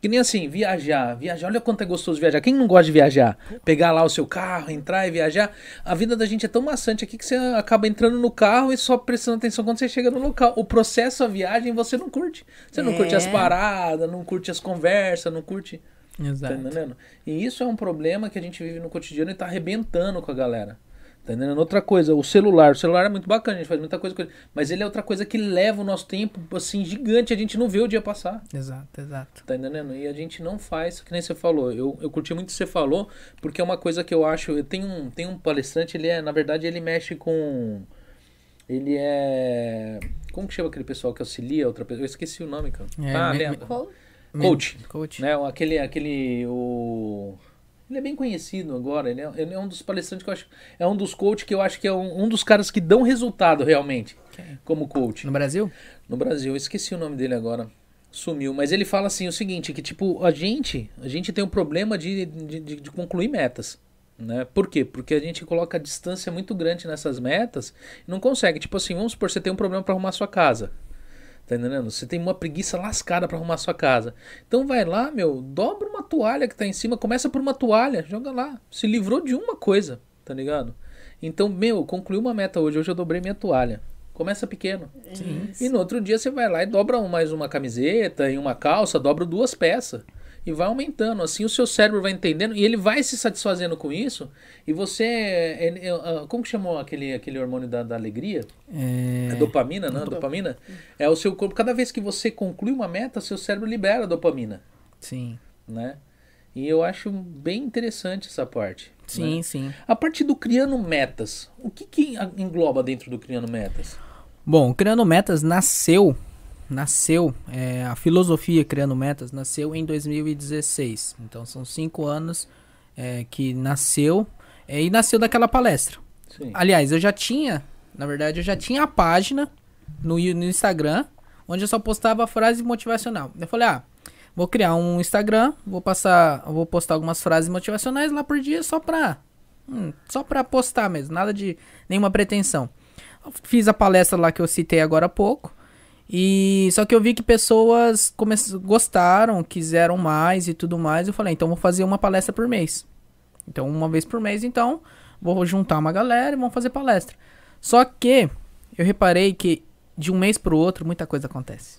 Que nem assim, viajar, viajar, olha quanto é gostoso viajar. Quem não gosta de viajar? Pegar lá o seu carro, entrar e viajar. A vida da gente é tão maçante aqui que você acaba entrando no carro e só prestando atenção quando você chega no local. O processo, a viagem, você não curte. Você não É. curte as paradas, não curte as conversas, não curte. Tá Exato. entendendo? E isso é um problema que a gente vive no cotidiano e tá arrebentando com a galera. Tá entendendo? Outra coisa, o celular. O celular é muito bacana, a gente faz muita coisa com ele. Mas ele é outra coisa que leva o nosso tempo, assim, gigante. A gente não vê o dia passar. Exato, exato. Tá entendendo? E a gente não faz, que nem você falou. Eu, eu curti muito o que você falou, porque é uma coisa que eu acho. Eu tenho um, tem um palestrante, ele é, na verdade, ele mexe com. Ele é. Como que chama aquele pessoal que auxilia outra pessoa? Eu esqueci o nome, cara. É, ah, me-? Qual? Coach. Coach. Né? Aquele. aquele o... Ele é bem conhecido agora. Ele é, ele é um dos palestrantes que eu acho. É um dos coaches que eu acho que é um, um dos caras que dão resultado realmente. Quem? Como coach No Brasil? no Brasil. Eu esqueci o nome dele agora. Sumiu. Mas ele fala assim o seguinte, que tipo, a gente, a gente tem um problema de, de, de- de concluir metas. Né? Por quê? Porque a gente coloca a distância muito grande nessas metas e não consegue. Tipo assim, vamos supor, você tem um problema para arrumar sua casa. Tá entendendo? Você tem uma preguiça lascada para arrumar sua casa. Então vai lá, meu, dobra uma toalha que tá em cima, começa por uma toalha, joga lá. Se livrou de uma coisa, tá ligado? Então, meu, concluí uma meta hoje. Hoje eu dobrei minha toalha. Começa pequeno. Sim. E no outro dia você vai lá e dobra mais uma camiseta e uma calça, dobra duas peças. E vai aumentando. Assim o seu cérebro vai entendendo e ele vai se satisfazendo com isso. E você. é- é- é- como que chamou aquele, aquele hormônio da, da alegria? É... É dopamina, não? Dopamina? É o seu corpo. Cada vez que você conclui uma meta, seu cérebro libera dopamina. Sim. Né? E eu acho bem interessante essa parte. Sim, né? sim. A parte do criando metas. O que, que engloba dentro do criando metas? Bom, o Criando Metas nasceu, nasceu, é, a filosofia Criando Metas nasceu em 2016. Então são cinco anos é, que nasceu é, e nasceu daquela palestra. Sim. Aliás, eu já tinha, na verdade, eu já tinha a página no, no Instagram onde eu só postava frase motivacional. Eu falei, ah, vou criar um Instagram, vou passar, vou postar algumas frases motivacionais lá por dia só pra, hum, só pra postar mesmo, nada de nenhuma pretensão. Fiz a palestra lá que eu citei agora há pouco. E só que eu vi que pessoas come- gostaram, quiseram mais e tudo mais. Eu falei, então vou fazer uma palestra por mês. Então, uma vez por mês, então, vou juntar uma galera e vamos fazer palestra. Só que eu reparei que de um mês pro outro muita coisa acontece.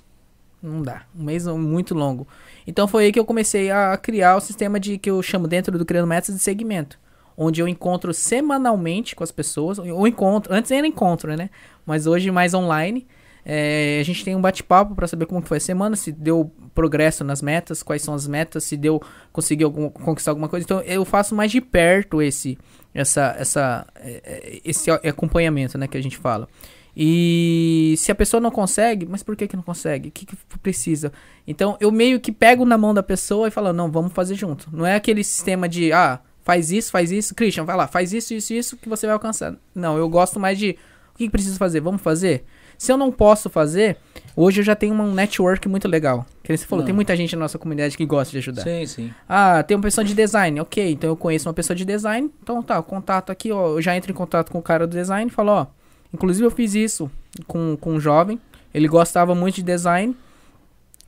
Não dá. Um mês é muito longo. Então foi aí que eu comecei a criar o sistema de que eu chamo dentro do Criando Metas de segmento. Onde eu encontro semanalmente com as pessoas. Ou encontro. Antes era encontro, né? Mas hoje mais online. É, a gente tem um bate-papo para saber como que foi a semana, se deu progresso nas metas, quais são as metas, se deu conseguiu algum- conquistar alguma coisa. Então eu faço mais de perto esse essa essa é, é, esse acompanhamento, né, que a gente fala. E se a pessoa não consegue, mas por que que não consegue? O que, que precisa? Então eu meio que pego na mão da pessoa e falo, não, vamos fazer junto. Não é aquele sistema de, ah, faz isso, faz isso, Christian, vai lá, faz isso, isso, isso que você vai alcançar. Não, eu gosto mais de, o que, que precisa fazer? Vamos fazer? Se eu não posso fazer, hoje eu já tenho um network muito legal. Que você falou, Não. tem muita gente na nossa comunidade que gosta de ajudar. Sim, sim. Ah, tem uma pessoa de design, ok. Então eu conheço uma pessoa de design. Então tá, o contato aqui, ó. Eu já entro em contato com o cara do design e falo, ó. Inclusive eu fiz isso com, com um jovem. Ele gostava muito de design.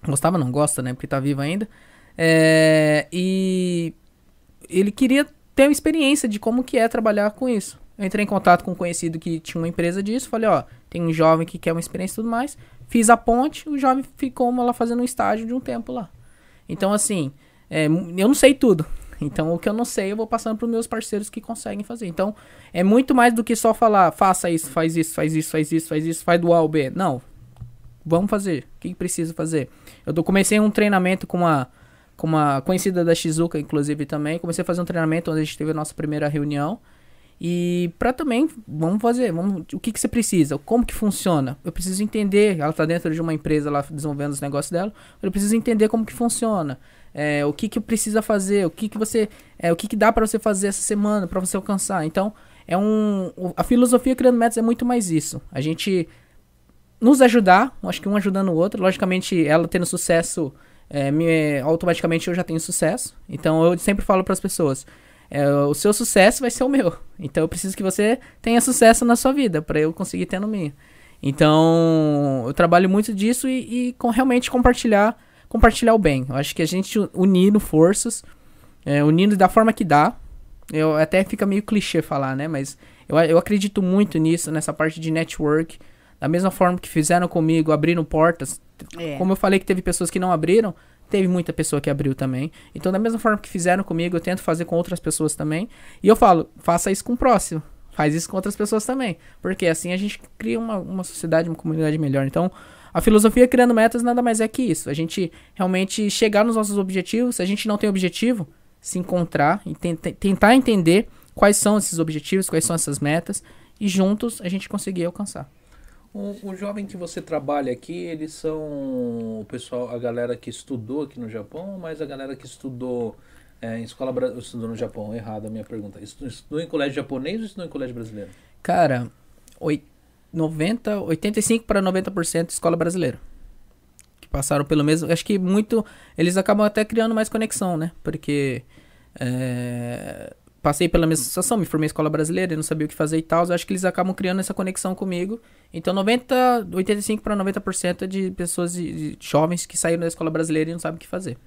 Gostava, não gosta, né? Porque tá vivo ainda. É, e ele queria ter uma experiência de como que é trabalhar com isso. Eu entrei em contato com um conhecido que tinha uma empresa disso. Falei, ó, tem um jovem que quer uma experiência e tudo mais. Fiz a ponte, o jovem ficou lá fazendo um estágio de um tempo lá. Então, assim, é, eu não sei tudo. [LAUGHS] Então, o que eu não sei, eu vou passando para meus parceiros que conseguem fazer. Então, é muito mais do que só falar, faça isso, faz isso, faz isso, faz isso, faz isso, faz do A ao B. Não. Vamos fazer. O que precisa fazer? Eu comecei um treinamento com uma, com uma conhecida da Shizuka, inclusive, também. Comecei a fazer um treinamento onde a gente teve a nossa primeira reunião. E pra também, vamos fazer, vamos, o que, que você precisa? Como que funciona? Eu preciso entender, ela tá dentro de uma empresa lá desenvolvendo os negócios dela, eu preciso entender como que funciona. É, o que que precisa fazer, o que que você, é, o que que dá para você fazer essa semana para você alcançar. Então, é um, a filosofia criando metas é muito mais isso. A gente nos ajudar, acho que um ajudando o outro. Logicamente, ela tendo sucesso, é, me, automaticamente eu já tenho sucesso. Então, eu sempre falo para as pessoas, é, o seu sucesso vai ser o meu. Então eu preciso que você tenha sucesso na sua vida para eu conseguir ter no meu. Então eu trabalho muito disso e, e, com realmente compartilhar compartilhar o bem. Eu acho que a gente unindo forças, é, unindo da forma que dá. Eu até fica meio clichê falar, né? Mas eu, eu acredito muito nisso, nessa parte de network. Da mesma forma que fizeram comigo, abrindo portas. É. Como eu falei que teve pessoas que não abriram, teve muita pessoa que abriu também. Então, da mesma forma que fizeram comigo, eu tento fazer com outras pessoas também. E eu falo, faça isso com o próximo. Faz isso com outras pessoas também. Porque assim a gente cria uma, uma sociedade, uma comunidade melhor. Então, a filosofia criando metas nada mais é que isso. A gente realmente chegar nos nossos objetivos. Se a gente não tem objetivo, se encontrar e tentar entender quais são esses objetivos, quais são essas metas. E juntos a gente conseguir alcançar. O, o, jovem que você trabalha aqui, eles são o pessoal, a galera que estudou aqui no Japão, mas a galera que estudou é, em escola estudou no Japão, errado a minha pergunta. Estudou em colégio japonês ou estudou em colégio brasileiro? Cara, 90, 85 para 90% escola brasileira. Que passaram pelo mesmo, acho que muito eles acabam até criando mais conexão, né? Porque é, passei pela mesma situação, me formei em escola brasileira, não sabia o que fazer e tal. Acho que eles acabam criando essa conexão comigo. Então, 90, 85 para 90% de pessoas de, de jovens que saíram da escola brasileira e não sabem o que fazer.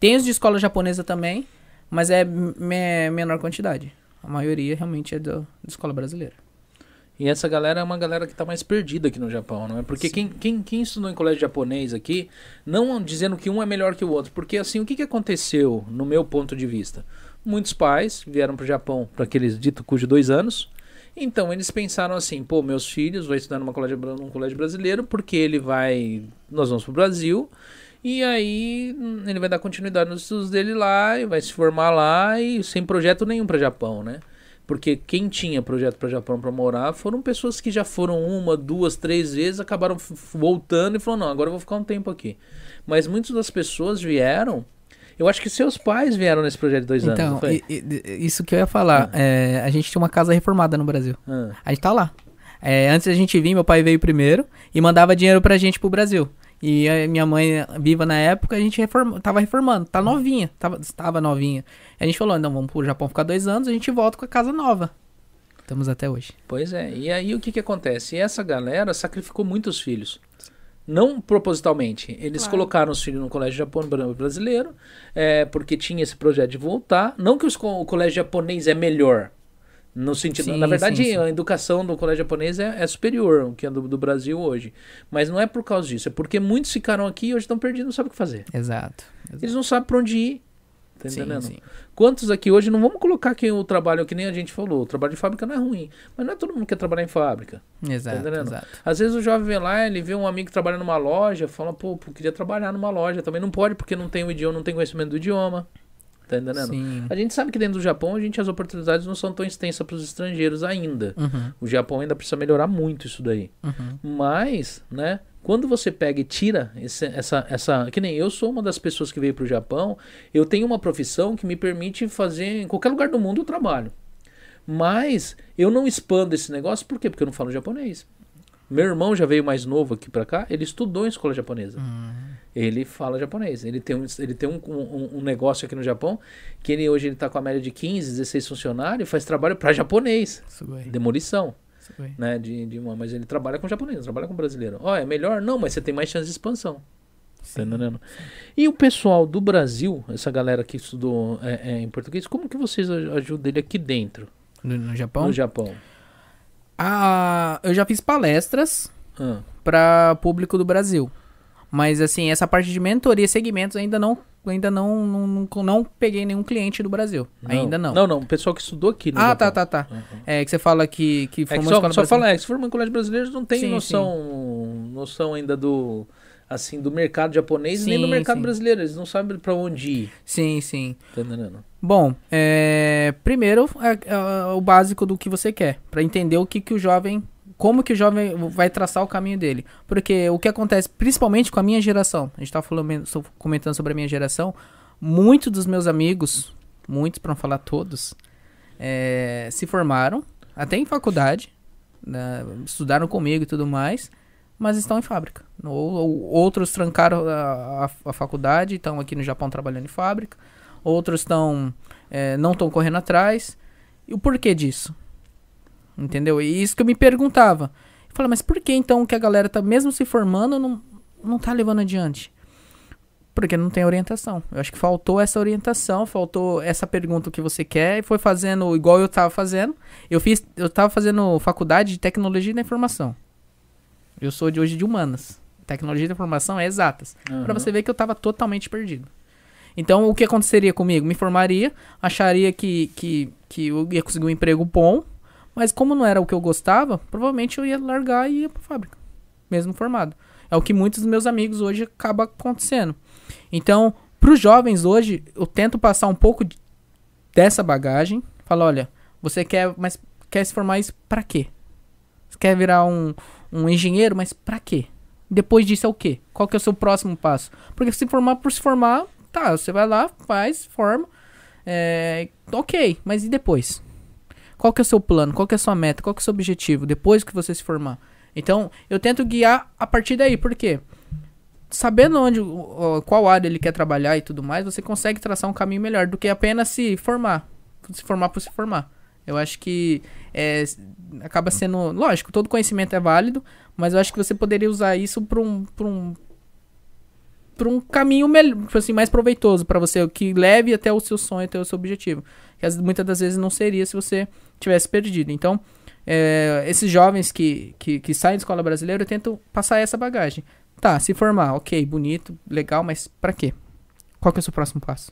Tem os de escola japonesa também, mas é me, menor quantidade. A maioria realmente é da escola brasileira. E essa galera é uma galera que está mais perdida aqui no Japão, não é? Porque quem, quem, quem, estudou em colégio japonês aqui, não dizendo que um é melhor que o outro, porque assim, o que, que aconteceu no meu ponto de vista? Muitos pais vieram para o Japão para aqueles dito cujo dois anos. Então eles pensaram assim, pô, meus filhos vão estudar numa colégio, num colégio brasileiro porque ele vai, nós vamos para o Brasil e aí hum, ele vai dar continuidade nos estudos dele lá e vai se formar lá e sem projeto nenhum para Japão, né? Porque quem tinha projeto para Japão para morar foram pessoas que já foram uma, duas, três vezes, acabaram voltando e falaram não, agora eu vou ficar um tempo aqui. Mas muitas das pessoas vieram eu acho que seus pais vieram nesse projeto de dois então, anos. Então, isso que eu ia falar. Ah. É, a gente tinha uma casa reformada no Brasil. Ah. A gente tá lá. É, antes da gente vir, meu pai veio primeiro e mandava dinheiro pra gente pro Brasil. E a minha mãe, viva na época, a gente reforma, tava reformando. Tá novinha. Tava, tava novinha. A gente falou, não, vamos pro Japão ficar dois anos, a gente volta com a casa nova. Estamos até hoje. Pois é. E aí o que que acontece? E essa galera sacrificou muitos filhos. Não propositalmente. Eles claro. colocaram os filhos no colégio japonês brasileiro, é, porque tinha esse projeto de voltar. Não que os, o colégio japonês é melhor. No sentido. Sim, na verdade, sim, sim. a educação do colégio japonês é, é superior que a do, do, Brasil hoje. Mas não é por causa disso. É porque muitos ficaram aqui e hoje estão perdidos, não sabem o que fazer. Exato. exato. Eles não sabem para onde ir. Tá entendendo? Sim, sim. Quantos aqui hoje, não vamos colocar que o trabalho, que nem a gente falou, o trabalho de fábrica não é ruim, mas não é todo mundo que quer trabalhar em fábrica. Tá exato, tá exato. Às vezes o jovem vem lá, ele vê um amigo que trabalha numa loja, fala, pô, pô, queria trabalhar numa loja, também não pode porque não tem o idioma, não tem conhecimento do idioma. Tá entendendo? Sim. A gente sabe que dentro do Japão, a gente, as oportunidades não são tão extensas para os estrangeiros ainda. Uhum. O Japão ainda precisa melhorar muito isso daí. Uhum. Mas, né, quando você pega e tira esse, essa, essa. Que nem eu sou uma das pessoas que veio para o Japão, eu tenho uma profissão que me permite fazer em qualquer lugar do mundo eu trabalho. Mas eu não expando esse negócio, por quê? Porque eu não falo japonês. Meu irmão já veio mais novo aqui para cá, ele estudou em escola japonesa. Uhum. Ele fala japonês. Ele tem, um, ele tem um, um, um, negócio aqui no Japão que ele hoje ele tá com a média de 15, 16 funcionários, faz trabalho para japonês. Demolição né? De, de uma, mas ele trabalha com japonês, trabalha com brasileiro. Ó, oh, é melhor? Não, mas você tem mais chance de expansão. Tá entendendo? E o pessoal do Brasil, essa galera que estudou é, é, em português, como que vocês ajudam ele aqui dentro? No, no Japão? No Japão. Ah, eu já fiz palestras ah. para público do Brasil. Mas assim, essa parte de mentoria e segmentos ainda não ainda não, não, não, não, peguei nenhum cliente do Brasil. Não, ainda não. Não, não. O pessoal que estudou aqui no Ah, tá, Japão. tá, tá, tá. Uhum. É que você fala que, que formou é que só, só fala, é, se formou em colégio brasileiro não tem sim, noção, sim. noção ainda do assim, do mercado japonês nem do Sim, mercado sim. brasileiro. Eles não sabem pra onde ir. Sim, sim. Tá entendendo? Bom, é, primeiro é, é, o básico do que você quer, Pra entender o que, que o jovem, como que o jovem vai traçar o caminho dele. Porque o que acontece, principalmente com a minha geração, a gente tá falando, comentando sobre a minha geração, muitos dos meus amigos, muitos para não falar todos, é, se formaram, até em faculdade, né, estudaram comigo e tudo mais, mas estão em fábrica. Ou, ou outros trancaram a, a- a faculdade, estão aqui no Japão trabalhando em fábrica. Outros estão é, não estão correndo atrás. E o porquê disso? Entendeu? E isso que eu me perguntava. Eu falei, mas por que então que a galera tá mesmo se formando não, não tá levando adiante? Porque não tem orientação. Eu acho que faltou essa orientação, faltou essa pergunta que você quer e foi fazendo igual eu tava fazendo. Eu fiz, eu tava fazendo faculdade de tecnologia da informação. Eu sou de hoje de humanas. Tecnologia da informação é exatas. Pra Aham. você ver que eu tava totalmente perdido. Então, o que aconteceria comigo? Me formaria, acharia que, que, que eu ia conseguir um emprego bom, mas como não era o que eu gostava, provavelmente eu ia largar e ia pra fábrica, mesmo formado. É o que muitos dos meus amigos hoje acaba acontecendo. Então, pros jovens hoje, eu tento passar um pouco de- dessa bagagem, falar, olha, você quer, mas quer se formar isso pra quê? Você quer virar um, um engenheiro, mas pra quê? Depois disso é o quê? Qual que é o seu próximo passo? Porque se formar por se formar, tá, você vai lá, faz, forma. É, ok, mas e depois? Qual que é o seu plano? Qual que é a sua meta? Qual que é o seu objetivo depois que você se formar? Então, eu tento guiar a partir daí, por quê? Sabendo onde, qual área ele quer trabalhar e tudo mais, você consegue traçar um caminho melhor do que apenas se formar. Se formar por se formar. Eu acho que é, acaba sendo. Lógico, todo conhecimento é válido, mas eu acho que você poderia usar isso para um, pra um, pra um caminho melhor, tipo assim, mais proveitoso para você, que leve até o seu sonho, até o seu objetivo. Que muitas das vezes não seria se você tivesse perdido. Então, é, esses jovens que, que, que saem da escola brasileira, tento passar essa bagagem. Tá, se formar, ok, bonito, legal, mas pra quê? Qual que é o seu próximo passo?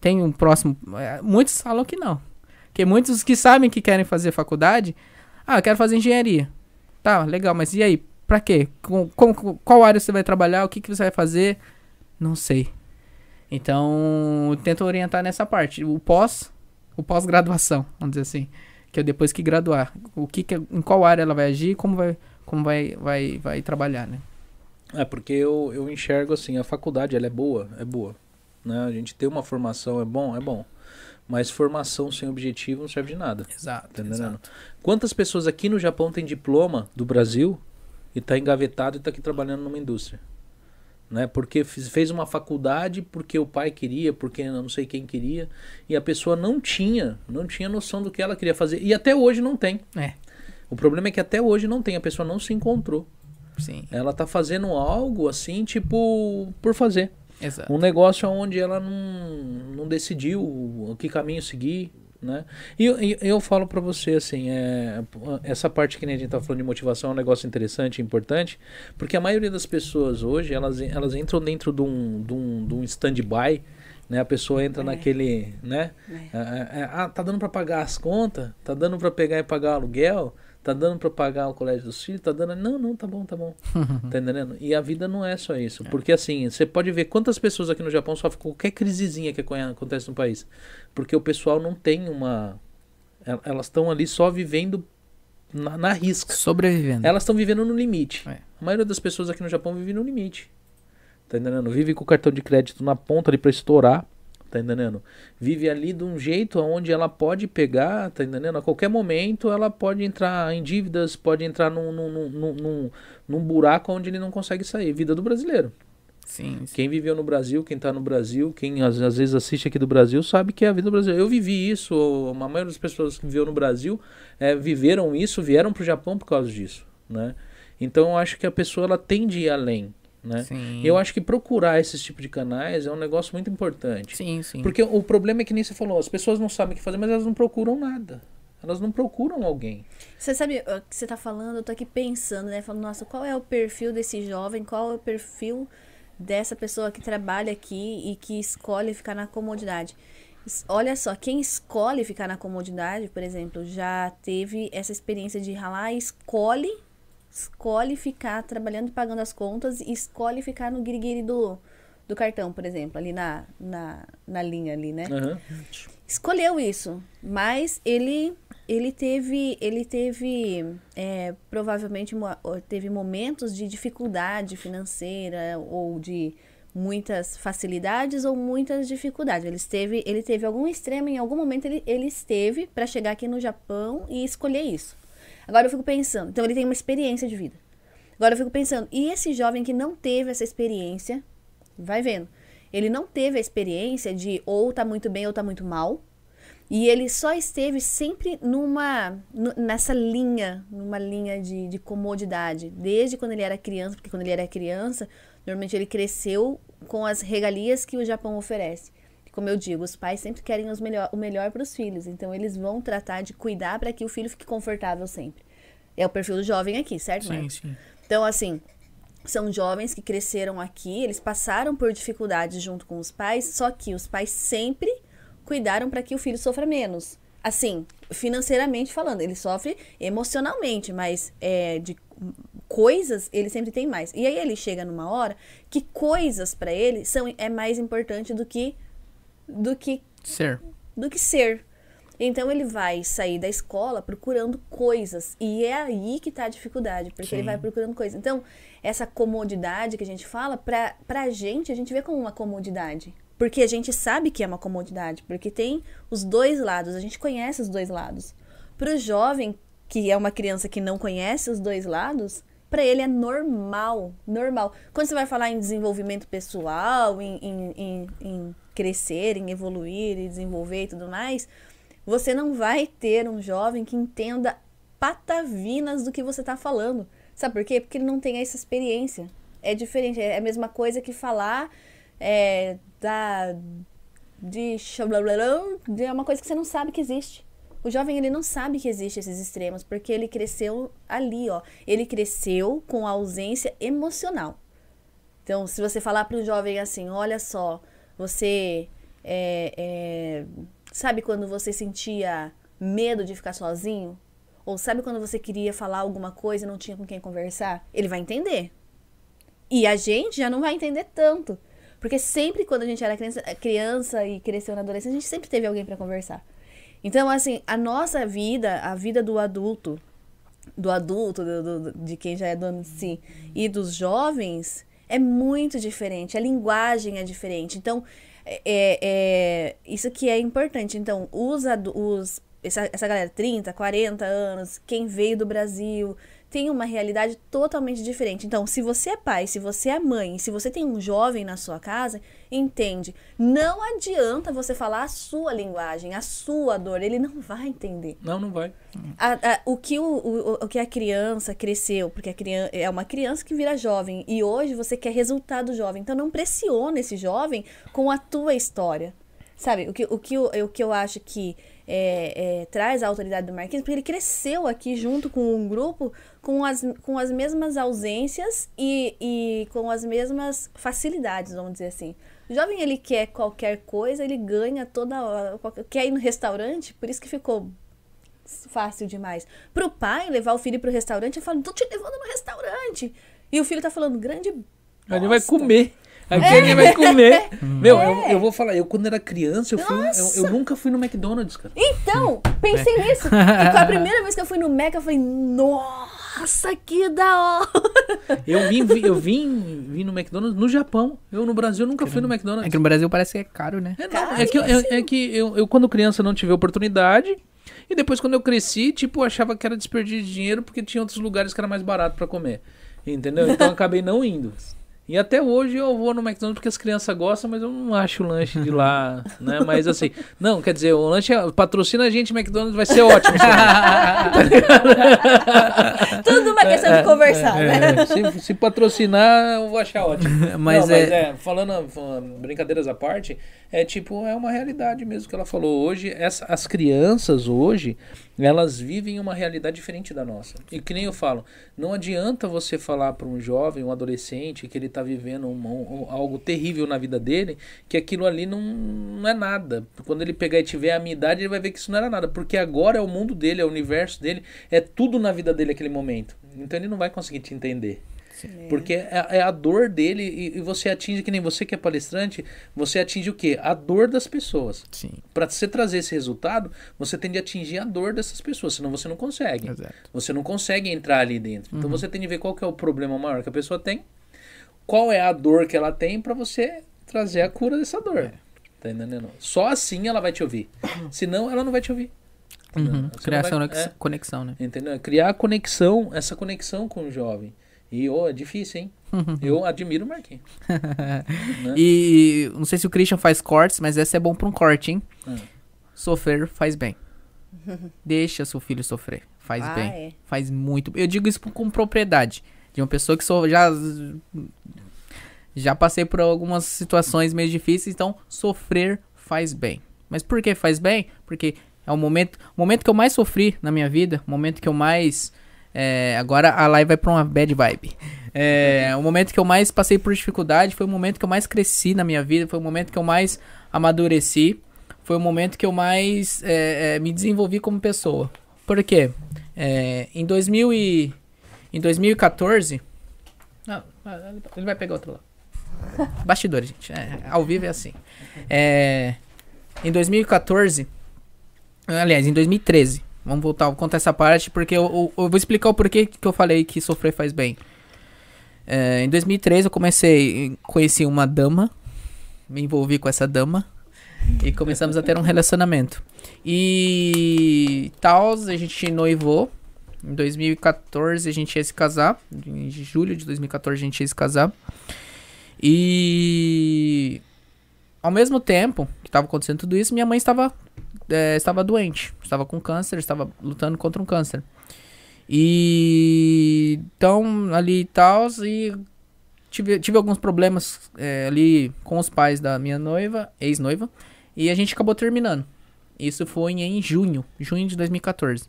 Tem um próximo. é, Muitos falam que não. Porque muitos que sabem que querem fazer faculdade, ah, eu quero fazer engenharia. Tá, legal, mas e aí? Pra quê? Com, com- qual área você vai trabalhar? O que, que você vai fazer? Não sei. Então, tento orientar nessa parte. O pós, o pós-graduação, vamos dizer assim. Que é depois que graduar. O que, que em qual área ela vai agir, como vai, como vai, vai, vai trabalhar, né? É, porque eu, eu enxergo assim, a faculdade ela é boa, é boa. Né? A gente ter uma formação é bom, é bom. Mas formação sem objetivo não serve de nada. Exato. Tá entendendo? Quantas pessoas aqui no Japão têm diploma do Brasil e tá engavetado e tá aqui trabalhando numa indústria? Né? Porque fez uma faculdade porque o pai queria, porque não sei quem queria, e a pessoa não tinha, não tinha noção do que ela queria fazer. E até hoje não tem. É, O problema é que até hoje não tem, a pessoa não se encontrou. sim. Ela tá fazendo algo assim, tipo, por fazer. Exato. Um negócio onde ela não, não decidiu o que caminho seguir, né? E eu, e eu falo pra você, assim, é, essa parte que a gente tá falando de motivação é um negócio interessante, importante, porque a maioria das pessoas hoje, elas, elas entram dentro de um, de um, de um stand-by, né? A pessoa entra É. naquele, né? É. É, é, ah, tá dando pra pagar as contas? Tá dando pra pegar e pagar o aluguel? Tá dando pra pagar o colégio dos filhos? Tá dando... Não, não, tá bom, tá bom. [LAUGHS] Tá entendendo? E a vida não é só isso. Porque assim, você pode ver quantas pessoas aqui no Japão sofrem com qualquer crisezinha que acontece no país. Porque o pessoal não tem uma. el- Elas estão ali só vivendo na, na risca. Sobrevivendo. Elas estão vivendo no limite. É. A maioria das pessoas aqui no Japão vive no limite. Tá entendendo? Vive com o cartão de crédito na ponta ali pra estourar. Tá entendendo? Vive ali de um jeito onde ela pode pegar, tá entendendo? A qualquer momento ela pode entrar em dívidas, pode entrar num, num, num, num, num- buraco onde ele não consegue sair. Vida do brasileiro. Sim, sim. Quem viveu no Brasil, quem tá no Brasil, quem às, às vezes assiste aqui do Brasil, sabe que é a vida do Brasil. Eu vivi isso, a maioria das pessoas que viveu no Brasil é, viveram isso, vieram pro Japão por causa disso, né? Então eu acho que a pessoa ela tem de ir além, né? Sim. Eu acho que procurar esses tipos de canais é um negócio muito importante. Sim, sim. Porque o problema é que nem você falou, as pessoas não sabem o que fazer, mas elas não procuram nada. Elas não procuram alguém. Você sabe o que você tá falando? Eu tô aqui pensando, né? Falando, nossa, qual é o perfil desse jovem? Qual é o perfil dessa pessoa que trabalha aqui e que escolhe ficar na comodidade? Olha só, quem escolhe ficar na comodidade, por exemplo, já teve essa experiência de ralar e escolhe escolhe ficar trabalhando e pagando as contas e escolhe ficar no guiriguiri do, do cartão, por exemplo, ali na, na, na linha ali, né? Aham. escolheu isso, mas ele ele teve ele teve é, provavelmente teve momentos de dificuldade financeira ou de muitas facilidades ou muitas dificuldades. Ele esteve ele teve algum extremo em algum momento ele, ele esteve para chegar aqui no Japão e escolher isso. Agora eu fico pensando, então ele tem uma experiência de vida. Agora eu fico pensando, e esse jovem que não teve essa experiência, vai vendo. Ele não teve a experiência de ou tá muito bem ou tá muito mal. E ele só esteve sempre numa nu- nessa linha, numa linha de, de comodidade, desde quando ele era criança, porque quando ele era criança, normalmente ele cresceu com as regalias que o Japão oferece. Como eu digo, os pais sempre querem os melhor, o melhor para os filhos, então eles vão tratar de cuidar para que o filho fique confortável sempre. É o perfil do jovem aqui, certo, Sim, Marcos? sim. Então, assim, são jovens que cresceram aqui, eles passaram por dificuldades junto com os pais, só que os pais sempre cuidaram para que o filho sofra menos. Assim, financeiramente falando, ele sofre emocionalmente, mas é, de coisas ele sempre tem mais. E aí ele chega numa hora que coisas para ele são é mais importante do que do que Ser. do que ser. Então ele vai sair da escola procurando coisas. E é aí que tá a dificuldade, porque ele Sim. vai procurando coisas. Então, essa comodidade que a gente fala, pra, pra gente, a gente vê como uma comodidade. Porque a gente sabe que é uma comodidade, porque tem os dois lados, a gente conhece os dois lados. Pro jovem, que é uma criança que não conhece os dois lados, pra ele é normal, normal. Quando você vai falar em desenvolvimento pessoal, em, em, em, em crescer, em evoluir e desenvolver e tudo mais, você não vai ter um jovem que entenda patavinas do que você está falando. Sabe por quê? Porque ele não tem essa experiência. É diferente, é a mesma coisa que falar é, da de de uma coisa que você não sabe que existe. O jovem ele não sabe que existe esses extremos porque ele cresceu ali, ó. Ele cresceu com a ausência emocional. Então, se você falar para um jovem assim, olha só, você é, é, sabe quando você sentia medo de ficar sozinho? Ou sabe quando você queria falar alguma coisa e não tinha com quem conversar? Ele vai entender. E a gente já não vai entender tanto. Porque sempre quando a gente era criança, criança e cresceu na adolescência, a gente sempre teve alguém para conversar. Então, assim, a nossa vida, a vida do adulto, do adulto, do, do- de quem já é dono de si, e dos jovens, é muito diferente. A linguagem é diferente. Então, é, é- isso que é importante. Então, adu- os essa, essa galera, 30, 40 anos, quem veio do Brasil, tem uma realidade totalmente diferente. Então, se você é pai, se você é mãe, se você tem um jovem na sua casa, entende. Não adianta você falar a sua linguagem, a sua dor, ele não vai entender. Não, não vai. A- a- o, que o, o, o que a criança cresceu, porque a criança, é uma criança que vira jovem e hoje você quer resultado jovem. Então não pressiona esse jovem com a tua história. Sabe, o que, o que, eu, o que eu acho que é, é, traz a autoridade do Marquinhos, porque ele cresceu aqui junto com um grupo com as, com as mesmas ausências e, e com as mesmas facilidades, vamos dizer assim. O jovem, ele quer qualquer coisa, ele ganha toda hora. qualquer- Quer ir no restaurante, por isso que ficou fácil demais. Pro pai levar o filho pro restaurante, eu falo, tô te levando no restaurante. E o filho tá falando, grande. Ele vai bosta." comer. Aqui É. ele vai comer. [LAUGHS] Meu, eu, eu vou falar, eu quando era criança, eu, fui, eu, eu nunca fui no McDonald's, cara. Então, pensei nisso. E a primeira [LAUGHS] vez que eu fui no Mac, eu falei, nossa, que da hora. Eu vim, vi- eu vim, vim no McDonald's no Japão. Eu no Brasil nunca fui no É McDonald's. que no Brasil parece que é caro, né? É, não, é que, eu, é, é que eu, eu, quando criança, não tive oportunidade. E depois, quando eu cresci, tipo, eu achava que era desperdício de dinheiro porque tinha outros lugares que era mais barato pra comer. Entendeu? Então eu acabei não indo. E até hoje eu vou no McDonald's porque as crianças gostam, mas eu não acho o lanche de lá, [LAUGHS] né? Mas assim, não, quer dizer, o lanche é- patrocina a gente, McDonald's vai ser ótimo. [LAUGHS] [LAUGHS] Tudo uma questão de conversar, né? É, se, se patrocinar, eu vou achar ótimo. Mas Não, é- falando, falando brincadeiras à parte, é tipo, é uma realidade mesmo que ela falou. Hoje, essa, as crianças hoje, elas vivem uma realidade diferente da nossa. E que nem eu falo, não adianta você falar para um jovem, um adolescente, que ele tá tá vivendo um- um- algo terrível na vida dele, que aquilo ali não, não é nada. Quando ele pegar e tiver a minha idade, ele vai ver que isso não era nada. Porque agora é o mundo dele, é o universo dele, é tudo na vida dele aquele momento. Então ele não vai conseguir te entender. Porque é, é a dor dele e, e você atinge, que nem você que é palestrante, você atinge o quê? A dor das pessoas. Sim, Para você trazer esse resultado, você tem de atingir a dor dessas pessoas, senão você não consegue. exato. Você não consegue entrar ali dentro. Então você tem de ver qual que é o problema maior que a pessoa tem, qual é a dor que ela tem para você trazer a cura dessa dor. Tá entendendo? Só assim ela vai te ouvir. [COUGHS] Senão ela não vai te ouvir. Uhum. Criar essa vai- é. conexão, né? Entendeu? Criar a conexão, essa conexão com o jovem. E ô, é difícil, hein? [LAUGHS] Eu admiro o Marquinhos. [LAUGHS] Né? E não sei se o Christian faz cortes, mas essa é bom pra um corte, hein? Ah. Sofrer faz bem. [LAUGHS] Deixa seu filho sofrer. Faz Ah, bem. é. Faz muito. Eu digo isso com propriedade. De uma pessoa que sou, já já passei por algumas situações meio difíceis, então sofrer faz bem. Mas por que faz bem? Porque é o momento, o momento que eu mais sofri na minha vida, o momento que eu mais é, agora a live vai pra uma bad vibe. É, o momento que eu mais passei por dificuldade foi o momento que eu mais cresci na minha vida, foi o momento que eu mais amadureci, foi o momento que eu mais é, é, me desenvolvi como pessoa. Por quê? É, em 2000 e, em 2014. Não, ele vai pegar outro lá. [LAUGHS] Bastidores, gente. É, ao vivo é assim. É, em 2014. Aliás, em 2013. Vamos voltar, vou contar essa parte porque eu, eu- eu vou explicar o porquê que eu falei que sofrer faz bem. É, em 2013 eu comecei, conheci uma dama, me envolvi com essa dama e começamos a ter um relacionamento. E tal, a gente noivou. Em 2014 a gente ia se casar. Em julho de 2014 a gente ia se casar. E ao mesmo tempo que estava acontecendo tudo isso, minha mãe estava é, estava doente, estava com câncer, estava lutando contra um câncer. E então ali e tal, e tive, tive alguns problemas é, ali com os pais da minha noiva, ex-noiva, e a gente acabou terminando. Isso foi em junho, junho de 2014.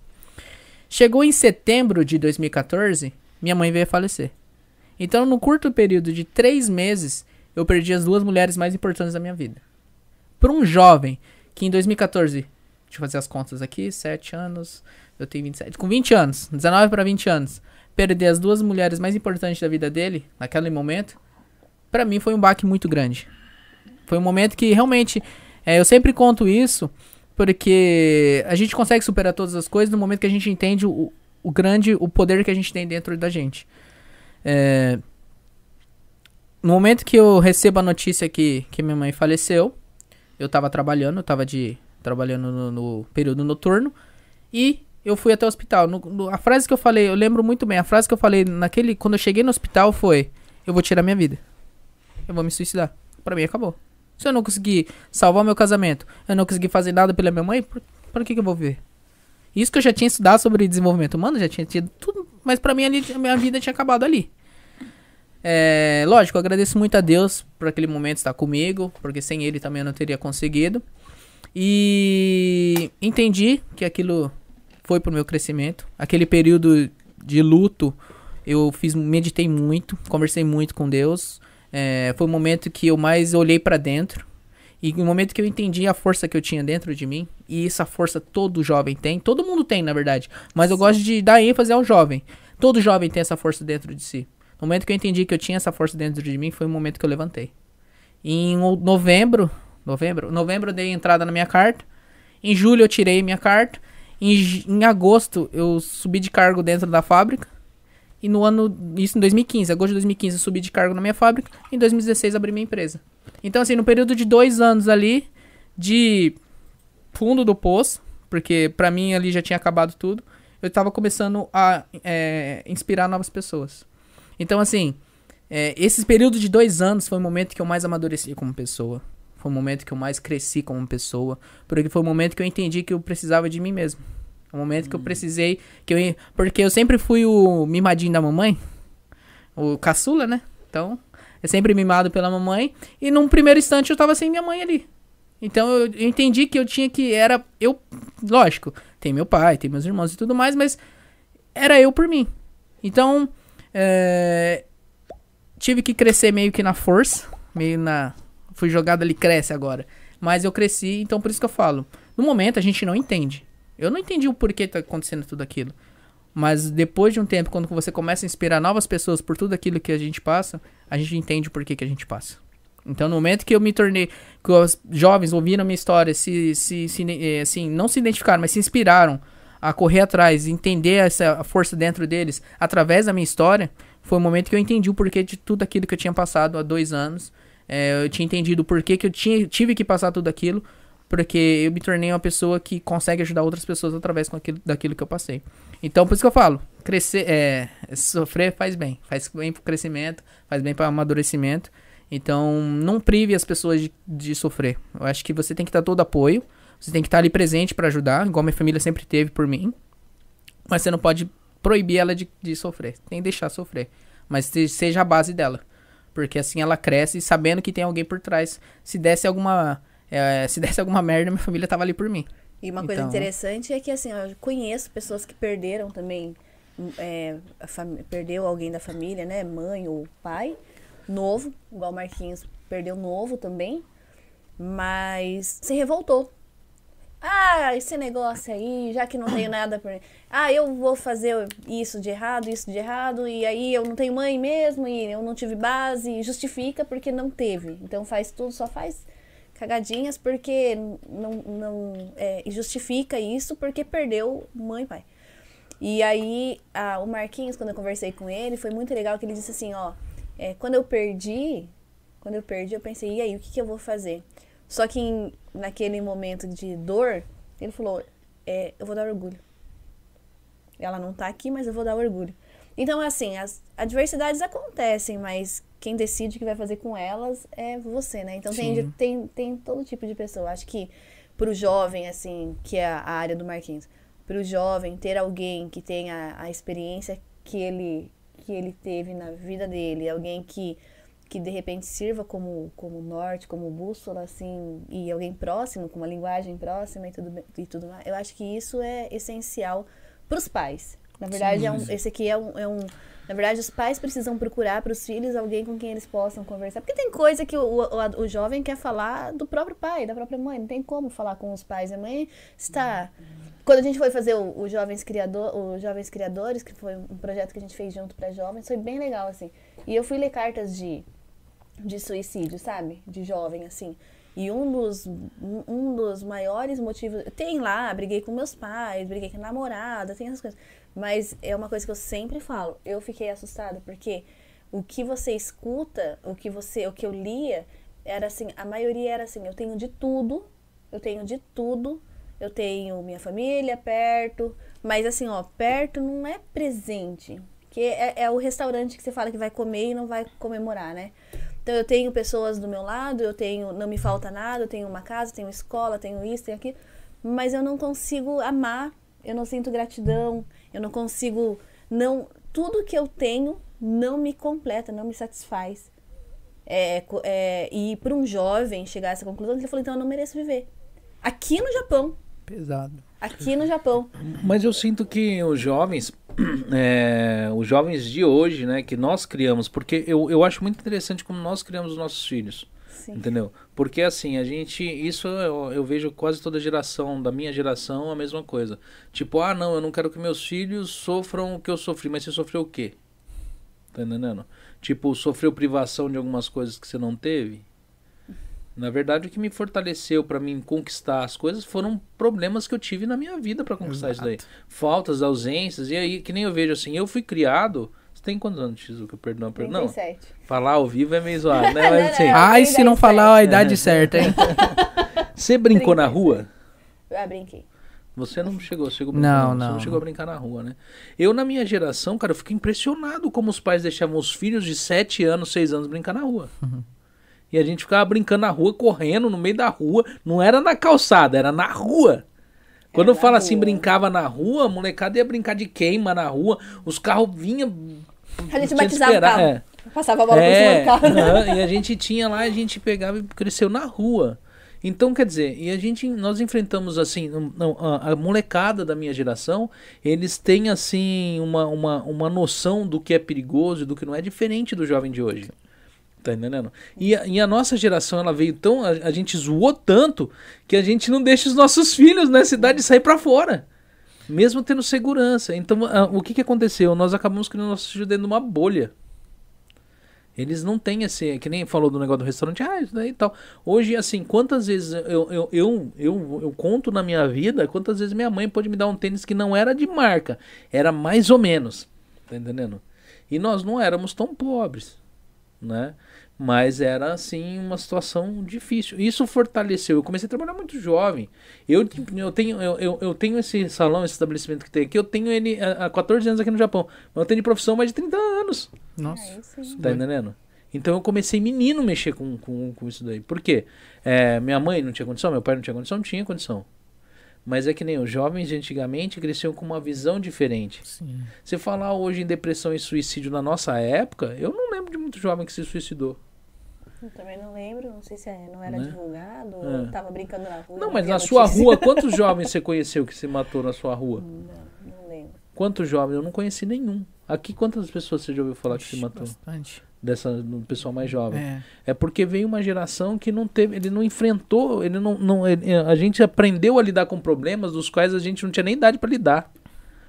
Chegou em setembro de 2014, minha mãe veio a falecer. Então, no curto período de três meses, eu perdi as duas mulheres mais importantes da minha vida. Para um jovem que em 2014, deixa eu fazer as contas aqui, 7 anos, eu tenho 27, com 20 anos, 19 para 20 anos, perder as duas mulheres mais importantes da vida dele, naquele momento, para mim foi um baque muito grande. Foi um momento que realmente, é, eu sempre conto isso, porque a gente consegue superar todas as coisas no momento que a gente entende o, o grande, o poder que a gente tem dentro da gente. É, no momento que eu recebo a notícia que, que minha mãe faleceu, eu tava trabalhando, eu tava de, trabalhando no, no período noturno, e eu fui até o hospital. No- no- a frase que eu falei, eu lembro muito bem, a frase que eu falei naquele, quando eu cheguei no hospital foi, eu vou tirar minha vida. Eu vou me suicidar. Pra mim acabou. Se eu não conseguir salvar meu casamento, eu não conseguir fazer nada pela minha mãe, por, por que, que eu vou viver? Isso que eu já tinha estudado sobre desenvolvimento humano, já tinha tido tudo, mas pra mim ali, a minha vida tinha acabado ali. É, lógico, agradeço muito a Deus por aquele momento estar comigo, porque sem ele também eu não teria conseguido. E entendi que aquilo foi pro meu crescimento. Aquele período de luto, eu fiz, meditei muito, conversei muito com Deus. É, foi o momento que eu mais olhei pra dentro. E no momento que eu entendi a força que eu tinha dentro de mim, e essa força todo jovem tem, todo mundo tem, na verdade, mas eu gosto de dar ênfase ao jovem. Todo jovem tem essa força dentro de si. No momento que eu entendi que eu tinha essa força dentro de mim, foi o momento que eu levantei. Em o- novembro, novembro, novembro eu dei entrada na minha carta. Em julho eu tirei minha carta. Em, em agosto eu subi de cargo dentro da fábrica. E no ano, isso em 2015, agosto de 2015 eu subi de cargo na minha fábrica. Em 2016 abri minha empresa. Então assim, no período de dois anos ali, de fundo do poço, porque pra mim ali já tinha acabado tudo, eu tava começando a é, inspirar novas pessoas. Então assim, é, esse período de dois anos foi o momento que eu mais amadureci como pessoa. Foi o momento que eu mais cresci como pessoa. Porque foi o momento que eu entendi que eu precisava de mim mesmo. O momento que eu precisei. que eu Porque eu sempre fui o mimadinho da mamãe. O caçula, né? Então, é sempre mimado pela mamãe. E num primeiro instante eu tava sem minha mãe ali. Então eu, eu entendi que eu tinha que. Era. Eu. Lógico, tem meu pai, tem meus irmãos e tudo mais, mas era eu por mim. Então, é, tive que crescer meio que na força, meio na. Fui jogado ali, cresce agora. Mas eu cresci, então por isso que eu falo. No momento a gente não entende. Eu não entendi o porquê tá acontecendo tudo aquilo. Mas depois de um tempo, quando você começa a inspirar novas pessoas por tudo aquilo que a gente passa, a gente entende o porquê que a gente passa. Então, no momento que eu me tornei, que os jovens ouviram minha história, se, se, se eh, assim, não se identificaram, mas se inspiraram a correr atrás, entender essa força dentro deles através da minha história, foi o momento que eu entendi o porquê de tudo aquilo que eu tinha passado há dois anos. É, eu tinha entendido o porquê que eu tinha, tive que passar tudo aquilo, porque eu me tornei uma pessoa que consegue ajudar outras pessoas através daquilo, daquilo que eu passei. Então, por isso que eu falo, crescer, é, sofrer faz bem, faz bem pro crescimento, faz bem para amadurecimento. Então, não prive as pessoas de, de sofrer. Eu acho que você tem que dar todo apoio, você tem que estar ali presente para ajudar, igual minha família sempre teve por mim. Mas você não pode proibir ela de, de sofrer. Tem que deixar sofrer. Mas seja a base dela. Porque assim ela cresce sabendo que tem alguém por trás. Se desse alguma. É, se desse alguma merda, minha família tava ali por mim. E uma coisa Então- interessante é que, assim, eu conheço pessoas que perderam também, é, perdeu alguém da família, né? Mãe ou pai, novo, igual o Marquinhos perdeu novo também, mas se revoltou. Ah, esse negócio aí, já que não tenho [COUGHS] nada por. Ah, eu vou fazer isso de errado, isso de errado, e aí eu não tenho mãe mesmo, e eu não tive base, e justifica porque não teve. Então faz tudo, só faz cagadinhas porque não, não é, e justifica isso porque perdeu mãe e pai. E aí, a- o Marquinhos, quando eu conversei com ele, foi muito legal que ele disse assim, ó, é, quando eu perdi, quando eu perdi, eu pensei, e aí, o que, que eu vou fazer? Só que em- naquele momento de dor, ele falou, é, eu vou dar orgulho. Ela não tá aqui, mas eu vou dar orgulho. Então, assim, as adversidades acontecem, mas quem decide o que vai fazer com elas é você, né? Então tem, tem, tem todo tipo de pessoa. Acho que pro jovem, assim, que é a área do Marquinhos, pro jovem ter alguém que tenha a experiência que ele, que ele teve na vida dele, alguém que, que de repente sirva como, como norte, como bússola, assim, e alguém próximo, com uma linguagem próxima e tudo, e tudo mais, eu acho que isso é essencial pros pais. Na verdade, é um, esse aqui é um, é um. Na verdade, os pais precisam procurar para os filhos alguém com quem eles possam conversar. Porque tem coisa que o, o, o jovem quer falar do próprio pai, da própria mãe. Não tem como falar com os pais. A mãe está. Quando a gente foi fazer o, o Jovens Criador, o Jovens Criadores, que foi um projeto que a gente fez junto para jovens, foi bem legal, assim. E eu fui ler cartas de, de suicídio, sabe? De jovem, assim. E um dos, um- dos maiores motivos. Tem lá, briguei com meus pais, briguei com a namorada, tem essas coisas. Mas é uma coisa que eu sempre falo. Eu fiquei assustada, porque o que você escuta, o que você, o que eu lia, era assim, a maioria era assim, eu tenho de tudo, eu tenho de tudo, eu tenho minha família perto, mas assim, ó, perto não é presente. Que é, é o restaurante que você fala que vai comer e não vai comemorar, né? Então eu tenho pessoas do meu lado, eu tenho, não me falta nada, eu tenho uma casa, tenho escola, tenho isso, tenho aquilo, mas eu não consigo amar, eu não sinto gratidão, eu não consigo, não, tudo que eu tenho não me completa, não me satisfaz. É, é, e para um jovem chegar a essa conclusão, ele falou, então eu não mereço viver. Aqui no Japão, Pesado. aqui no Japão. Mas eu sinto que os jovens, [CLEARS THROAT] é, os jovens de hoje, né, que nós criamos, porque eu, eu acho muito interessante como nós criamos os nossos filhos, Sim. entendeu? Porque assim, a gente, isso eu, eu vejo quase toda geração, da minha geração, a mesma coisa. Tipo, ah, não, eu não quero que meus filhos sofram o que eu sofri, mas você sofreu o quê? Tá entendendo? Tipo, sofreu privação de algumas coisas que você não teve? Na verdade, o que me fortaleceu pra mim conquistar as coisas foram problemas que eu tive na minha vida pra conquistar isso daí. Faltas, ausências, e aí, que nem eu vejo assim, eu fui criado. Você tem quantos anos, Shizuka? Perdão, perdão. Não, 37. falar ao vivo é meio zoado, né? [LAUGHS] Não, Mas não, assim, não. Ai, se não falar a É. idade certa, hein? [LAUGHS] você brincou na 37. rua? Ah, brinquei. Você não chegou, chegou Não, brincando, Você não. não chegou a brincar na rua, né? Eu, na minha geração, cara, eu fico impressionado como os pais deixavam os filhos de 7 anos, 6 anos brincar na rua. Uhum. E a gente ficava brincando na rua, correndo no meio da rua. Não era na calçada, era na rua. Quando eu falo assim, brincava na rua, a molecada ia brincar de queima na rua, os carros vinham. A gente batizava o carro. é. Passava a bola por cima É, do carro. aham, e a gente tinha lá, a gente pegava e cresceu na rua. Então, quer dizer, e a gente, nós enfrentamos assim, não, a, a molecada da minha geração, eles têm assim uma, uma, uma noção do que é perigoso e do que não é diferente do jovem de hoje. Tá entendendo? E a, e a nossa geração, ela veio tão. A, a gente zoou tanto que a gente não deixa os nossos [LAUGHS] filhos nessa idade sair pra fora. Mesmo tendo segurança. Então, ah, o que, que aconteceu? Nós acabamos criando nossos filhos dentro de uma bolha. Eles não têm esse. Que nem falou do negócio do restaurante, ah, isso daí e tal. Hoje, assim, quantas vezes eu, eu, eu, eu, eu conto na minha vida, quantas vezes minha mãe pode me dar um tênis que não era de marca, era mais ou menos. Tá entendendo? E nós não éramos tão pobres, né? Mas era, assim, uma situação difícil. Isso fortaleceu. Eu comecei a trabalhar muito jovem. Eu, eu, tenho, eu, eu, eu tenho esse salão, esse estabelecimento que tem aqui, eu tenho ele há há 14 anos aqui no Japão. Mas eu tenho de profissão mais de 30 anos. Nossa. É isso aí. Tá entendendo? Então eu comecei menino a mexer com, com, com isso daí. Por quê? É, minha mãe não tinha condição, meu pai não tinha condição, não tinha condição. Mas é que nem os jovens de antigamente cresciam com uma visão diferente. Sim. Se falar hoje em depressão e suicídio na nossa época, eu não lembro de muito jovem que se suicidou. Eu também não lembro, não sei se é- não era Né? divulgado, É. ou tava brincando na rua. Não, mas na sua notícia. rua, quantos [LAUGHS] jovens você conheceu que se matou na sua rua? Não, não lembro. Quantos jovens? Eu não conheci nenhum. Aqui, quantas pessoas você já ouviu falar que se matou? Bastante. Dessa, do pessoal mais jovem. É. É porque veio uma geração que não teve, ele não enfrentou, ele não, não ele- a gente aprendeu a lidar com problemas dos quais a gente não tinha nem idade para lidar.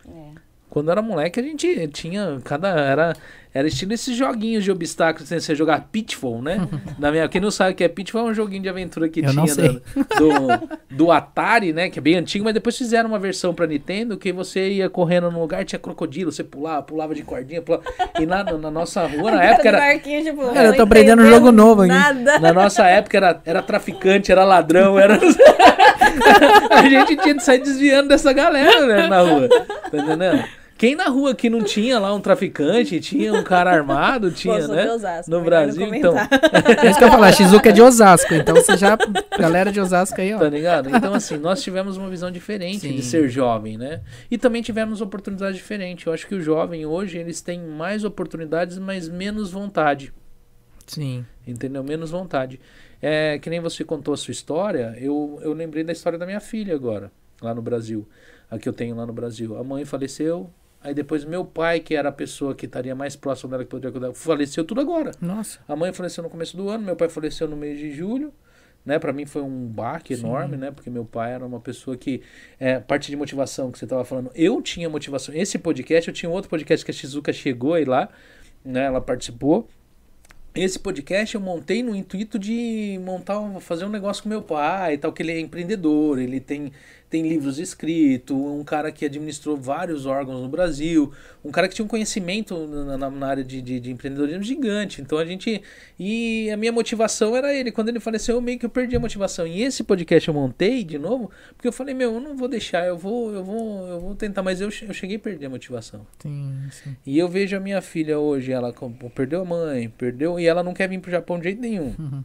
É. Quando era moleque, a gente tinha cada era era estilo esses joguinhos de obstáculos, sem você jogar Pitfall, né? [LAUGHS] Na minha, quem não sabe o que é Pitfall é um joguinho de aventura que Eu não tinha da- do, do Atari, né, que é bem antigo, mas depois fizeram uma versão para Nintendo que você ia correndo num lugar, tinha crocodilo, você pulava, pulava de cordinha, pulava, e na, na nossa rua na época era tipo, Cara, eu tô aprendendo um jogo novo aqui. Nada. Na nossa época era, era traficante, era ladrão, era. [LAUGHS] a gente tinha de sair desviando dessa galera, né, na rua. Tá entendendo? Quem na rua que não tinha lá um traficante, tinha um cara armado, tinha, sou né? de Osasco, no Brasil, então. É isso que eu ia falar, Shizuka é de Osasco, então você já. Galera de Osasco aí, ó. Tá ligado? Então, assim, nós tivemos uma visão diferente Sim. de ser jovem, né? E também tivemos oportunidades diferentes. Eu acho que o jovem hoje, eles têm mais oportunidades, mas menos vontade. Sim. Entendeu? Menos vontade. É, que nem você contou a sua história, eu, eu lembrei da história da minha filha agora, lá no Brasil. A que eu tenho lá no Brasil. A mãe faleceu, aí depois meu pai, que era a pessoa que estaria mais próximo dela, que poderia cuidar, faleceu tudo agora. Nossa. A mãe faleceu no começo do ano, meu pai faleceu no mês de julho. Né, para mim foi um baque Sim. enorme, né? Porque meu pai era uma pessoa que é, parte de motivação que você estava falando. Eu tinha motivação. Esse podcast, eu tinha um outro podcast que a Shizuka chegou aí lá, né? Ela participou. Esse podcast eu montei no intuito de montar, fazer um negócio com meu pai e tal, que ele é empreendedor, ele tem, tem livros escritos, um cara que administrou vários órgãos no Brasil, um cara que tinha um conhecimento na, na- na área de, de, de empreendedorismo gigante. Então a gente. E a minha motivação era ele. Quando ele faleceu, eu meio que eu perdi a motivação. E esse podcast eu montei de novo, porque eu falei, meu, eu não vou deixar, eu vou, eu vou, eu vou tentar, mas eu, eu cheguei a perder a motivação. Sim, sim. E eu vejo a minha filha hoje, ela perdeu a mãe, perdeu, e ela não quer vir pro Japão de jeito nenhum. Uhum.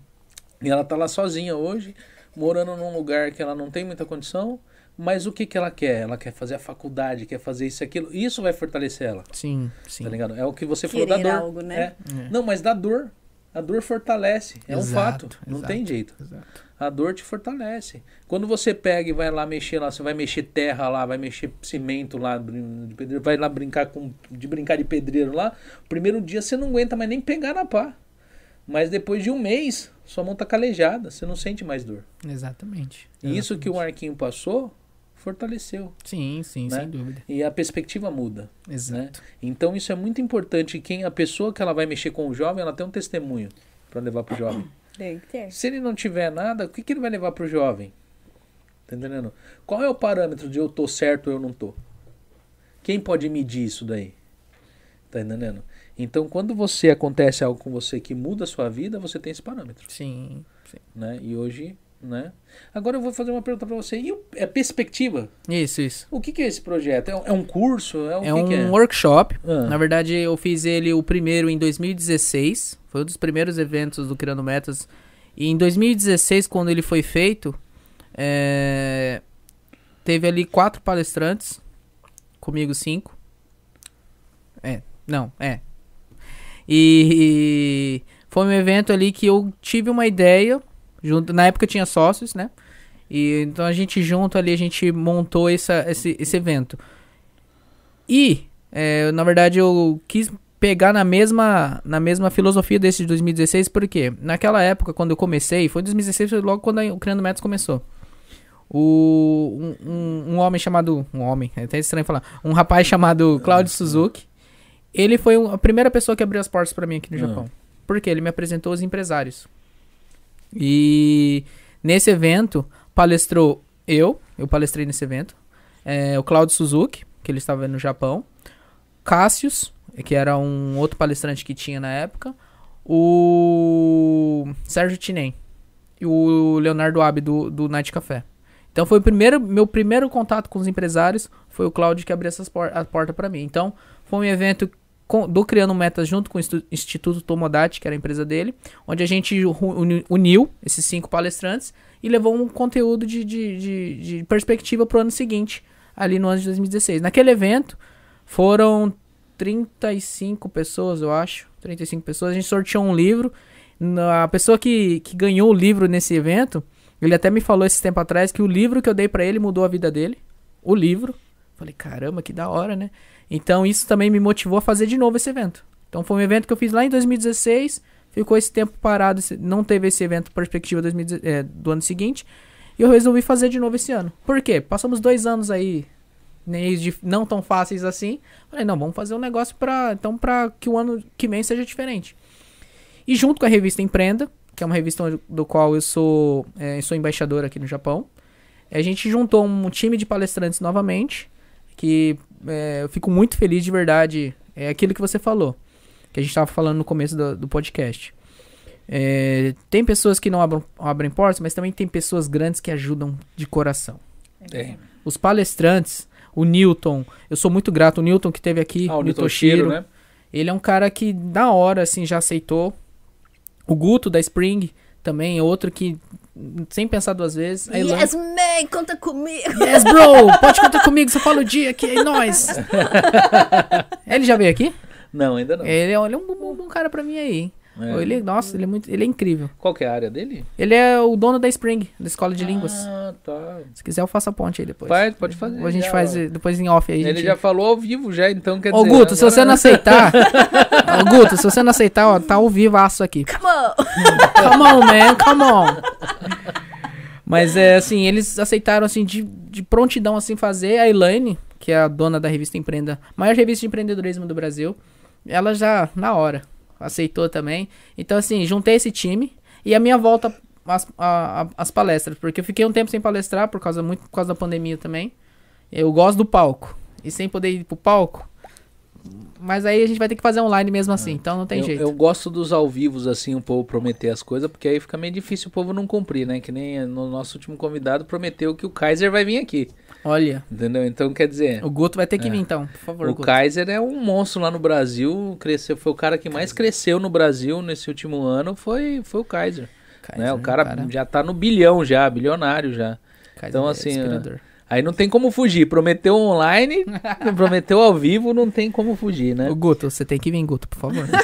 E ela tá lá sozinha hoje, morando num lugar que ela não tem muita condição, mas o que que ela quer? Ela quer fazer a faculdade, quer fazer isso e aquilo. Isso vai fortalecer ela, Sim, sim. tá ligado? É o que você falou da Querer dor. algo, né? É. É. Não, mas da dor. A dor fortalece, é um Exato, fato, não exato. tem jeito. Exato. A dor te fortalece. Quando você pega e vai lá mexer lá, você vai mexer terra lá, vai mexer cimento lá, de pedreiro, vai lá brincar com de brincar de pedreiro lá, o primeiro dia você não aguenta mais nem pegar na pá. Mas depois de um mês, sua mão tá calejada, você não sente mais dor. Exatamente. E isso que o Exatamente. Marquinho passou, fortaleceu. Sim, sim, né? sem dúvida. E a perspectiva muda. Exato. Então isso é muito importante. Quem a pessoa que ela vai mexer com o jovem, ela tem um testemunho para levar pro jovem. [COUGHS] Tem que ter. Se ele não tiver nada, o que, que ele vai levar pro jovem? Tá entendendo? Qual é o parâmetro de eu tô certo ou eu não tô? Quem pode medir isso daí? Tá entendendo? Então, quando você acontece algo com você que muda a sua vida, você tem esse parâmetro, Sim, sim. né? E hoje, né? Agora eu vou fazer uma pergunta para você. E é perspectiva? Isso, isso. O que, que é esse projeto? É, um- é um curso? É, o É um é? workshop. Ah. Na verdade, eu fiz ele o primeiro em 2016. Foi um dos primeiros eventos do Criando Metas. E em 2016, quando ele foi feito, é, teve ali quatro palestrantes. Comigo cinco. É, não, é. E foi um evento ali que eu tive uma ideia Junto, na época tinha sócios, né? E então a gente junto ali, a gente montou essa, esse, esse evento. E, é, na verdade, eu quis pegar na mesma, na mesma filosofia desse de 2016, porque naquela época, quando eu comecei, foi em 2016, foi logo quando o Criando Métodos começou. O, um, um, um homem chamado. Um homem, é até estranho falar. Um rapaz chamado Claudio Suzuki. Ele foi a primeira pessoa que abriu as portas para mim aqui no Ah. Japão. Porque ele me apresentou os empresários. E nesse evento palestrou eu, eu palestrei nesse evento, é, o Claudio Suzuki, que ele estava no Japão, Cassius, que era um outro palestrante que tinha na época, o Sérgio Tinem e o Leonardo Abe do, do Night Café. Então foi o primeiro, meu primeiro contato com os empresários, foi o Claudio que abriu essas por a porta para mim. Então foi um evento do Criando Metas junto com o Institu- Instituto Tomodati, que era a empresa dele, onde a gente uniu esses cinco palestrantes e levou um conteúdo de, de, de, de perspectiva pro ano seguinte, ali no ano de 2016. Naquele evento foram 35 pessoas, eu acho, 35 pessoas, a gente sorteou um livro, a pessoa que, que ganhou o livro nesse evento, ele até me falou esse tempo atrás que o livro que eu dei pra ele mudou a vida dele. O livro. Falei, caramba, que da hora, né? Então isso também me motivou a fazer de novo esse evento. Então foi um evento que eu fiz lá em 2016, ficou esse tempo parado, não teve esse evento perspectiva 2016, é, do ano seguinte, e eu resolvi fazer de novo esse ano. Por quê? Passamos dois anos aí, de- não tão fáceis assim. Falei, não, vamos fazer um negócio pra, então, pra que o ano que vem seja diferente. E junto com a revista Empreenda, que é uma revista do qual eu sou, é, sou embaixador aqui no Japão, a gente juntou um time de palestrantes novamente, que é, eu fico muito feliz de verdade. É aquilo que você falou, que a gente estava falando no começo do, do podcast. É, tem pessoas que não abram, abrem portas, mas também tem pessoas grandes que ajudam de coração. Tem. Os palestrantes, o Newton, eu sou muito grato, o Newton que teve aqui, Ah, o Newton Shiro, né? ele é um cara que, na hora, assim, já aceitou. O Guto da Spring também é outro que, sem pensar duas vezes. A Elan- Yes, man, conta comigo. Yes, bro! Pode contar comigo, você fala o dia aqui, é nóis! [LAUGHS] ele já veio aqui? Não, ainda não. Ele é, ele é um bom, bom cara pra mim aí, hein? É. Ele, nossa, ele é, muito, ele é incrível. Qual que é a área dele? Ele é o dono da Spring, da escola de línguas. Ah, tá. Se quiser, eu faço a ponte aí depois. Pode, pode fazer. Ou a gente já, faz depois em off aí. Ele gente- já falou ao vivo já, então quer Ô, dizer... Guto, se agora- você não aceitar. [LAUGHS] Ô, Guto, se você não aceitar, ó, tá ao vivaço aqui. Come on. [LAUGHS] Come on, man, come on. Mas é assim, eles aceitaram assim de, de prontidão assim fazer. A Elaine, que é a dona da revista Empreenda, maior revista de empreendedorismo do Brasil, ela já na hora aceitou também. Então assim, juntei esse time e a minha volta às, às palestras, porque eu fiquei um tempo sem palestrar por causa muito por causa da pandemia também. Eu gosto do palco e sem poder ir pro palco. Mas aí a gente vai ter que fazer online mesmo assim, então não tem eu, jeito. eu gosto dos ao vivos, assim, o povo prometer as coisas, porque aí fica meio difícil o povo não cumprir, né? Que nem no nosso último convidado prometeu que o Kaiser vai vir aqui, Olha, entendeu? Então, quer dizer, o Guto vai ter que É. vir então, por favor. o Guto. Kaiser é um monstro lá no Brasil, cresceu, foi o cara que mais cresceu no Brasil nesse último ano, foi, foi o Kaiser, Kaiser, né? O um cara, já tá no bilhão já, bilionário já. Kaiser então, é assim. Aí não tem como fugir, prometeu online, [LAUGHS] prometeu ao vivo, não tem como fugir, né? O Guto, você tem que vir, Guto, por favor. [LAUGHS]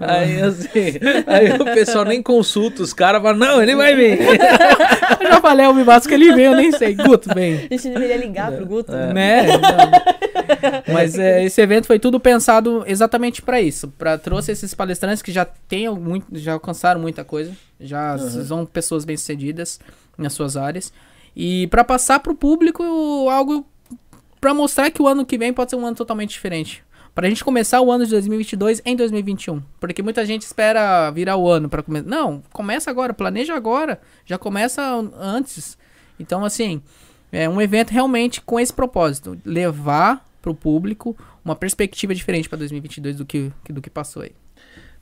Aí assim, aí o pessoal nem consulta os caras, fala, não, ele vai vir. [LAUGHS] eu já falei ao Vivaço que ele veio, eu nem sei. Guto, vem. A gente deveria ligar pro Guto. É. Né? Não. Mas é, esse evento foi tudo pensado exatamente pra isso. Pra, trouxe esses palestrantes que já tem muito, já alcançaram muita coisa, já são pessoas bem sucedidas nas suas áreas e pra passar pro público algo pra mostrar que o ano que vem pode ser um ano totalmente diferente. Pra gente começar o ano de 2022 em 2021, porque muita gente espera virar o ano pra começar. Não, começa agora, planeja agora, já começa antes. Então assim, é um evento realmente com esse propósito, levar pro público uma perspectiva diferente para 2022 do que- do que passou aí.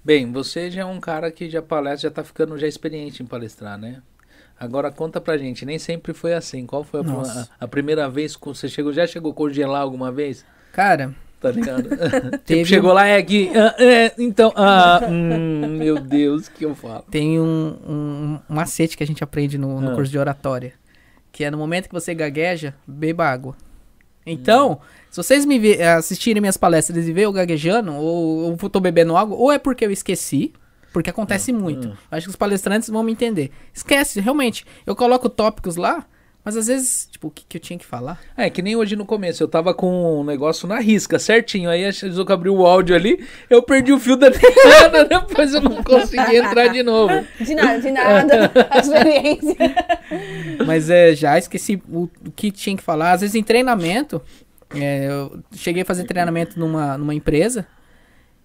Bem, você já é um cara que já palestra, já tá ficando já experiente em palestrar, né? Agora conta pra gente, nem sempre foi assim. Qual foi a, a- a primeira vez que você chegou? Já chegou a congelar alguma vez? Cara, Tá ligado? [LAUGHS] [LAUGHS] Teve tipo, chegou lá é aqui. ah, é, então, ah, [LAUGHS] hum, meu Deus, o que eu falo? tem um, um, um macete que a gente aprende no, no Ah. curso de oratória, que é no momento que você gagueja, beba água. Então, se vocês me ver- assistirem minhas palestras e ver eu gaguejando, ou eu tô bebendo água, ou é porque eu esqueci, porque acontece Hum, muito. Acho que os palestrantes vão me entender. Esquece, realmente. Eu coloco tópicos lá, mas às vezes, tipo, o que, que eu tinha que falar? É, que nem hoje no começo, eu tava com um negócio na risca, certinho. Aí a Shizuka abriu o áudio ali, eu perdi o fio da [LAUGHS] meada, depois eu não consegui entrar de novo. De nada, de nada. [LAUGHS] A experiência. Mas é, já esqueci o, o que tinha que falar. Às vezes em treinamento, é, eu cheguei a fazer treinamento numa, numa empresa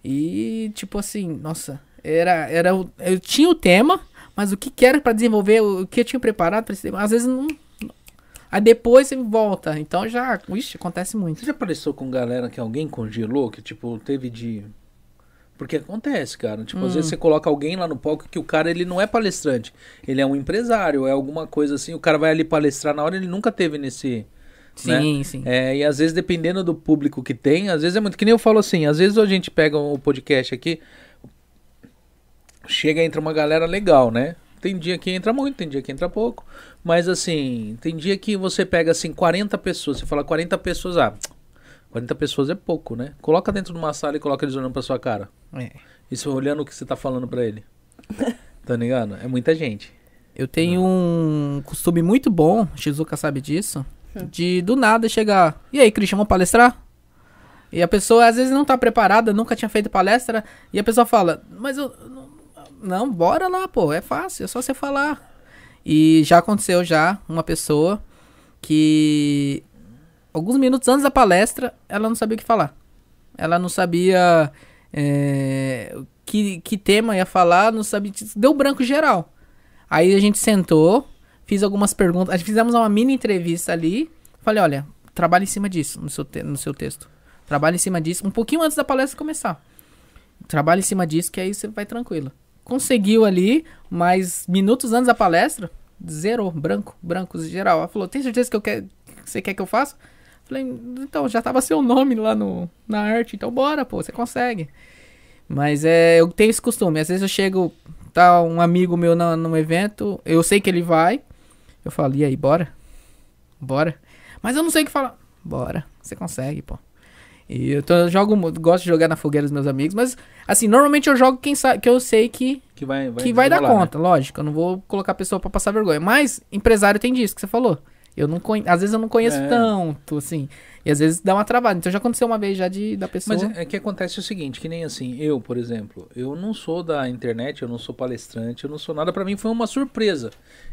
e, tipo assim, nossa, era, era, eu tinha o tema, mas o que que era pra desenvolver, o que eu tinha preparado pra esse tema, às vezes não. Aí depois você volta. Então já, ixi, acontece muito. Você já apareceu com galera que alguém congelou, que tipo, teve de. Porque acontece, cara. Tipo, às vezes você coloca alguém lá no palco que o cara ele não é palestrante. Ele é um empresário, é alguma coisa assim. O cara vai ali palestrar na hora, ele nunca teve nesse. né? Sim, sim. É, e às vezes, dependendo do público que tem, às vezes é muito. Que nem eu falo assim, às vezes a gente pega o podcast aqui, chega entra uma galera legal, né? Tem dia que entra muito, tem dia que entra pouco. Mas assim, tem dia que você pega assim 40 pessoas, você fala 40 pessoas, ah, 40 pessoas é pouco, né? Coloca dentro de uma sala e coloca eles olhando pra sua cara. É. Isso olhando o que você tá falando pra ele. [LAUGHS] Tá ligado? É muita gente. Eu tenho um costume muito bom, Shizuka sabe disso, de do nada chegar. E aí, Christian, vamos palestrar? E a pessoa às vezes não tá preparada, nunca tinha feito palestra, e a pessoa fala, mas eu. Não, bora lá, pô, é fácil, é só você falar. E já aconteceu já uma pessoa que alguns minutos antes da palestra, ela não sabia o que falar. Ela não sabia é, que, que tema ia falar, não sabia. Deu branco geral. Aí a gente sentou, fiz algumas perguntas. Fizemos uma mini entrevista ali. Falei, olha, trabalhe em cima disso no seu, no seu texto. Trabalhe em cima disso, um pouquinho antes da palestra começar. Trabalhe em cima disso, que aí você vai tranquilo. Conseguiu ali, mas minutos antes da palestra, zerou, branco, branco geral. Ela falou, tem certeza que, eu quero, que você quer que eu faça? Falei, então, já tava seu nome lá no, na arte, então bora, pô, você consegue. Mas é, eu tenho esse costume. Às vezes eu chego, tá um amigo meu na, num evento, eu sei que ele vai. Eu falo, e aí, bora? Bora. Mas eu não sei o que falar. Bora, você consegue, pô. E eu, tô, eu jogo, gosto de jogar na fogueira dos meus amigos, mas assim, normalmente eu jogo quem sabe, que eu sei que, Que vai, vai, que vai dar né? conta, lógico. Eu não vou colocar a pessoa pra passar vergonha. Mas empresário tem disso que você falou. Eu não conhe... Às vezes eu não conheço É. tanto, assim. E às vezes dá uma travada. Então já aconteceu uma vez já de da pessoa. Mas é, é que acontece o seguinte, que nem assim, eu, por exemplo, eu não sou da internet, eu não sou palestrante, eu não sou nada, pra mim foi uma surpresa.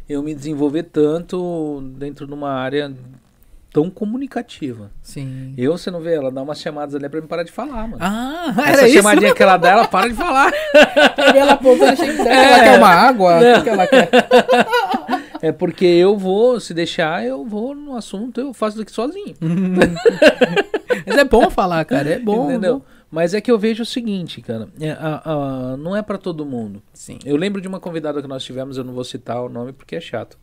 Eu me desenvolver tanto dentro de uma área tão comunicativa. Sim. Eu, você não vê, ela dá umas chamadas ali pra me parar de falar, mano. Ah, [LAUGHS] Essa era isso? chamadinha que ela dá, ela para de falar. [LAUGHS] Peguei ela achei que ela quer uma água. O que ela quer? É porque eu vou, se deixar, eu vou no assunto, eu faço daqui sozinho. [LAUGHS] Mas é bom falar, cara. É bom. entendeu? bom. Mas é que eu vejo o seguinte, cara, é, a- a- não é pra todo mundo. Sim. Eu lembro de uma convidada que nós tivemos, eu não vou citar o nome porque é chato,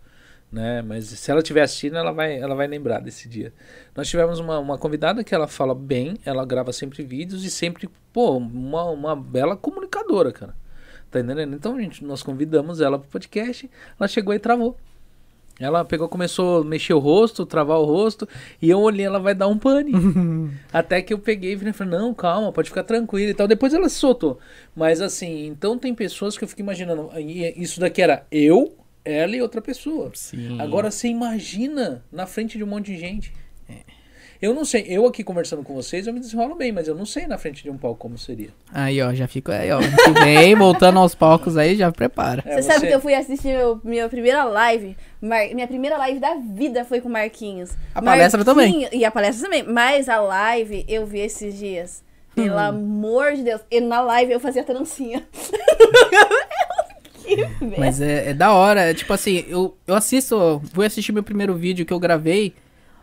né? Mas se ela estiver assistindo, ela vai, ela vai lembrar desse dia. Nós tivemos uma, uma convidada que ela fala bem, ela grava sempre vídeos e sempre, pô, uma, uma bela comunicadora, cara. Tá entendendo? Então, gente, nós convidamos ela pro podcast, ela chegou e travou. Ela pegou, começou a mexer o rosto, travar o rosto, e eu olhei, ela vai dar um pane. [LAUGHS] Até que eu peguei e falei, não, calma, pode ficar tranquila e tal. Depois ela se soltou. Mas assim, então tem pessoas que eu fico imaginando, e isso daqui era eu, ela e outra pessoa. Sim. Agora você imagina na frente de um monte de gente. Eu não sei, eu aqui conversando com vocês, eu me desenrolo bem, mas eu não sei na frente de um palco como seria. Aí, ó, já fico aí, ó. Que vem, voltando aos palcos aí, já prepara. É, você, sabe que eu fui assistir meu, minha primeira live. Mar- minha primeira live da vida foi com o Marquinhos. A palestra também. Marquinho- E a palestra também. Mas a live eu vi esses dias. Pelo amor de Deus. E na live eu fazia trancinha. [LAUGHS] que. Mas é, é da hora. É tipo assim, eu, eu assisto, fui assistir meu primeiro vídeo que eu gravei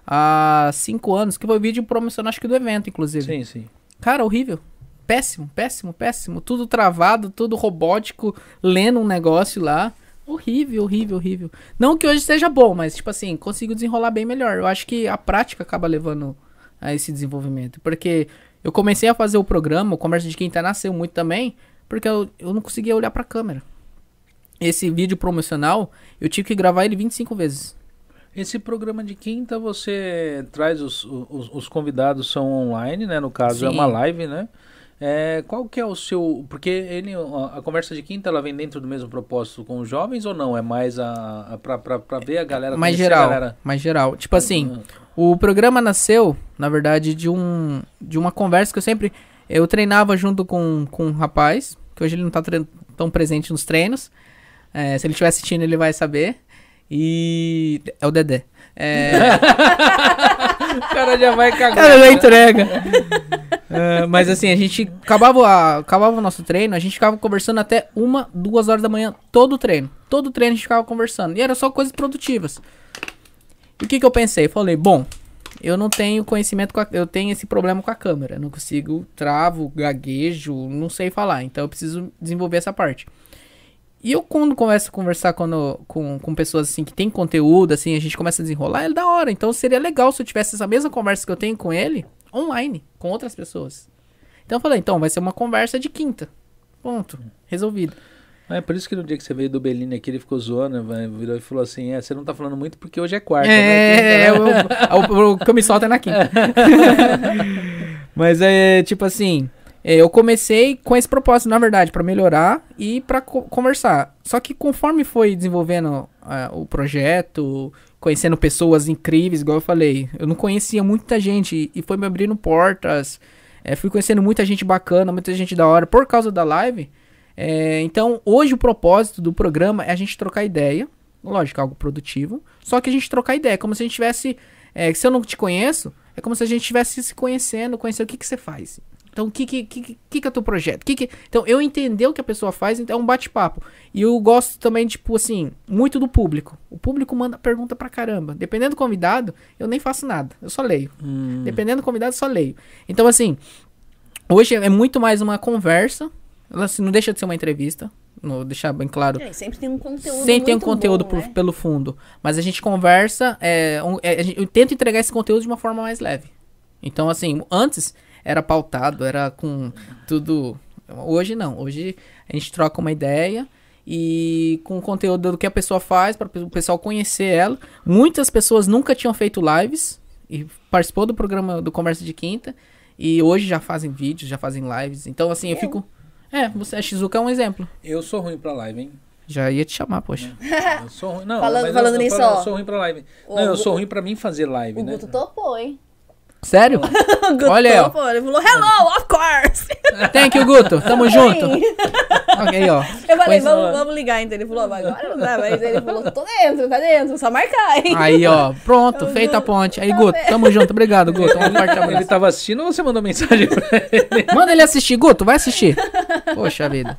há cinco anos, que foi o vídeo promocional, acho que do evento, inclusive. Sim, sim. Cara, horrível. Péssimo, péssimo, péssimo. Tudo travado, tudo robótico, lendo um negócio lá. Horrível, horrível, horrível. Não que hoje seja bom, mas, tipo assim, consigo desenrolar bem melhor. Eu acho que a prática acaba levando a esse desenvolvimento. Porque eu comecei a fazer o programa, o Comércio de Quinta nasceu muito também, porque eu, eu não conseguia olhar pra câmera. Esse vídeo promocional, eu tive que gravar ele 25 vezes. Esse programa de quinta você traz os, os, os convidados são online, né? No caso é Sim. uma live, né? É, qual que é o seu. Porque ele, a, conversa de quinta ela vem dentro do mesmo propósito com os jovens ou não? É mais a, a pra, pra, pra ver a galera Mais geral, galera? mais geral. Tipo assim, Hum. o programa nasceu, na verdade, de um de uma conversa que eu sempre eu treinava junto com, com um rapaz, que hoje ele não tá tão presente nos treinos. É, se ele estiver assistindo, ele vai saber. E é o Dedé. É, [LAUGHS] O cara já vai cagar. cara já entrega. É, mas assim, a gente acabava, a- acabava o nosso treino, a gente ficava conversando até uma, duas horas da manhã, todo o treino. Todo o treino a gente ficava conversando. E era só coisas produtivas. E o que, que eu pensei? Falei, bom, eu não tenho conhecimento com a, Eu tenho esse problema com a câmera. Não consigo, travo, gaguejo, não sei falar. Então eu preciso desenvolver essa parte. E eu, quando começo a conversar quando, com, com pessoas assim que tem conteúdo, assim, a gente começa a desenrolar, é da hora. Então seria legal se eu tivesse essa mesma conversa que eu tenho com ele, online, com outras pessoas. Então eu falei, então vai ser uma conversa de quinta. Ponto. Resolvido. É por isso que no dia que você veio do Bellini aqui, ele ficou zoando, virou e falou assim: É, você não tá falando muito porque hoje é quarta. né? É, Quinta, né? é, o, o, o que eu me solto é na quinta. [LAUGHS] Mas é tipo assim, eu comecei com esse propósito, na verdade, pra melhorar e pra co- conversar. Só que conforme foi desenvolvendo ah, o projeto, conhecendo pessoas incríveis, igual eu falei, eu não conhecia muita gente e foi me abrindo portas. é, fui conhecendo muita gente bacana, muita gente da hora por causa da live. É, então, hoje o propósito do programa é a gente trocar ideia. Lógico, algo produtivo. Só que a gente trocar ideia, como se a gente tivesse. é, se eu não te conheço, é como se a gente estivesse se conhecendo, conhecendo o que, que você faz. Então, o que, que, que, que, que é o teu projeto? Que que... Então, eu entender o que a pessoa faz, então é um bate-papo. E eu gosto também, tipo assim, muito do público. O público manda pergunta pra caramba. Dependendo do convidado, eu nem faço nada. Eu só leio. Hum, Dependendo do convidado, eu só leio. Então, assim, hoje é muito mais uma conversa. Ela assim, não deixa de ser uma entrevista. Vou deixar bem claro. É, sempre tem um conteúdo Sempre tem um conteúdo bom, por- né? pelo fundo. Mas a gente conversa. é, um- é, eu tento entregar esse conteúdo de uma forma mais leve. Então, assim, antes era pautado, era com tudo. Hoje não. Hoje a gente troca uma ideia e com o conteúdo do que a pessoa faz para o pessoal conhecer ela. Muitas pessoas nunca tinham feito lives e participou do programa do Conversa de Quinta e hoje já fazem vídeos, já fazem lives. Então assim, eu, Eu? fico É, você a Shizuka é um exemplo. Eu sou ruim pra live, hein? Já ia te chamar, poxa. [LAUGHS] Eu sou ruim. Não, Falando- mas eu- falando eu, nisso, falo, ó. Eu sou ruim pra live. O não, eu sou ruim pra mim fazer live, O né? Guto topou, hein? Sério? [LAUGHS] Guto Olha aí, ó. Ele falou, hello, of course. Thank you, Guto. Tamo [LAUGHS] junto. Ok, ó. Eu falei, Pois- vamos, vamos ligar, então. Ele falou, mas agora não dá, mas ele falou, tô dentro, tá dentro, só marcar, hein? Aí, ó. Pronto, feita a ponte. Aí, Guto, tamo junto. Obrigado, Guto. Um forte Ele abraço. tava assistindo ou você mandou mensagem pra ele? Manda ele assistir, Guto. Vai assistir. Poxa vida.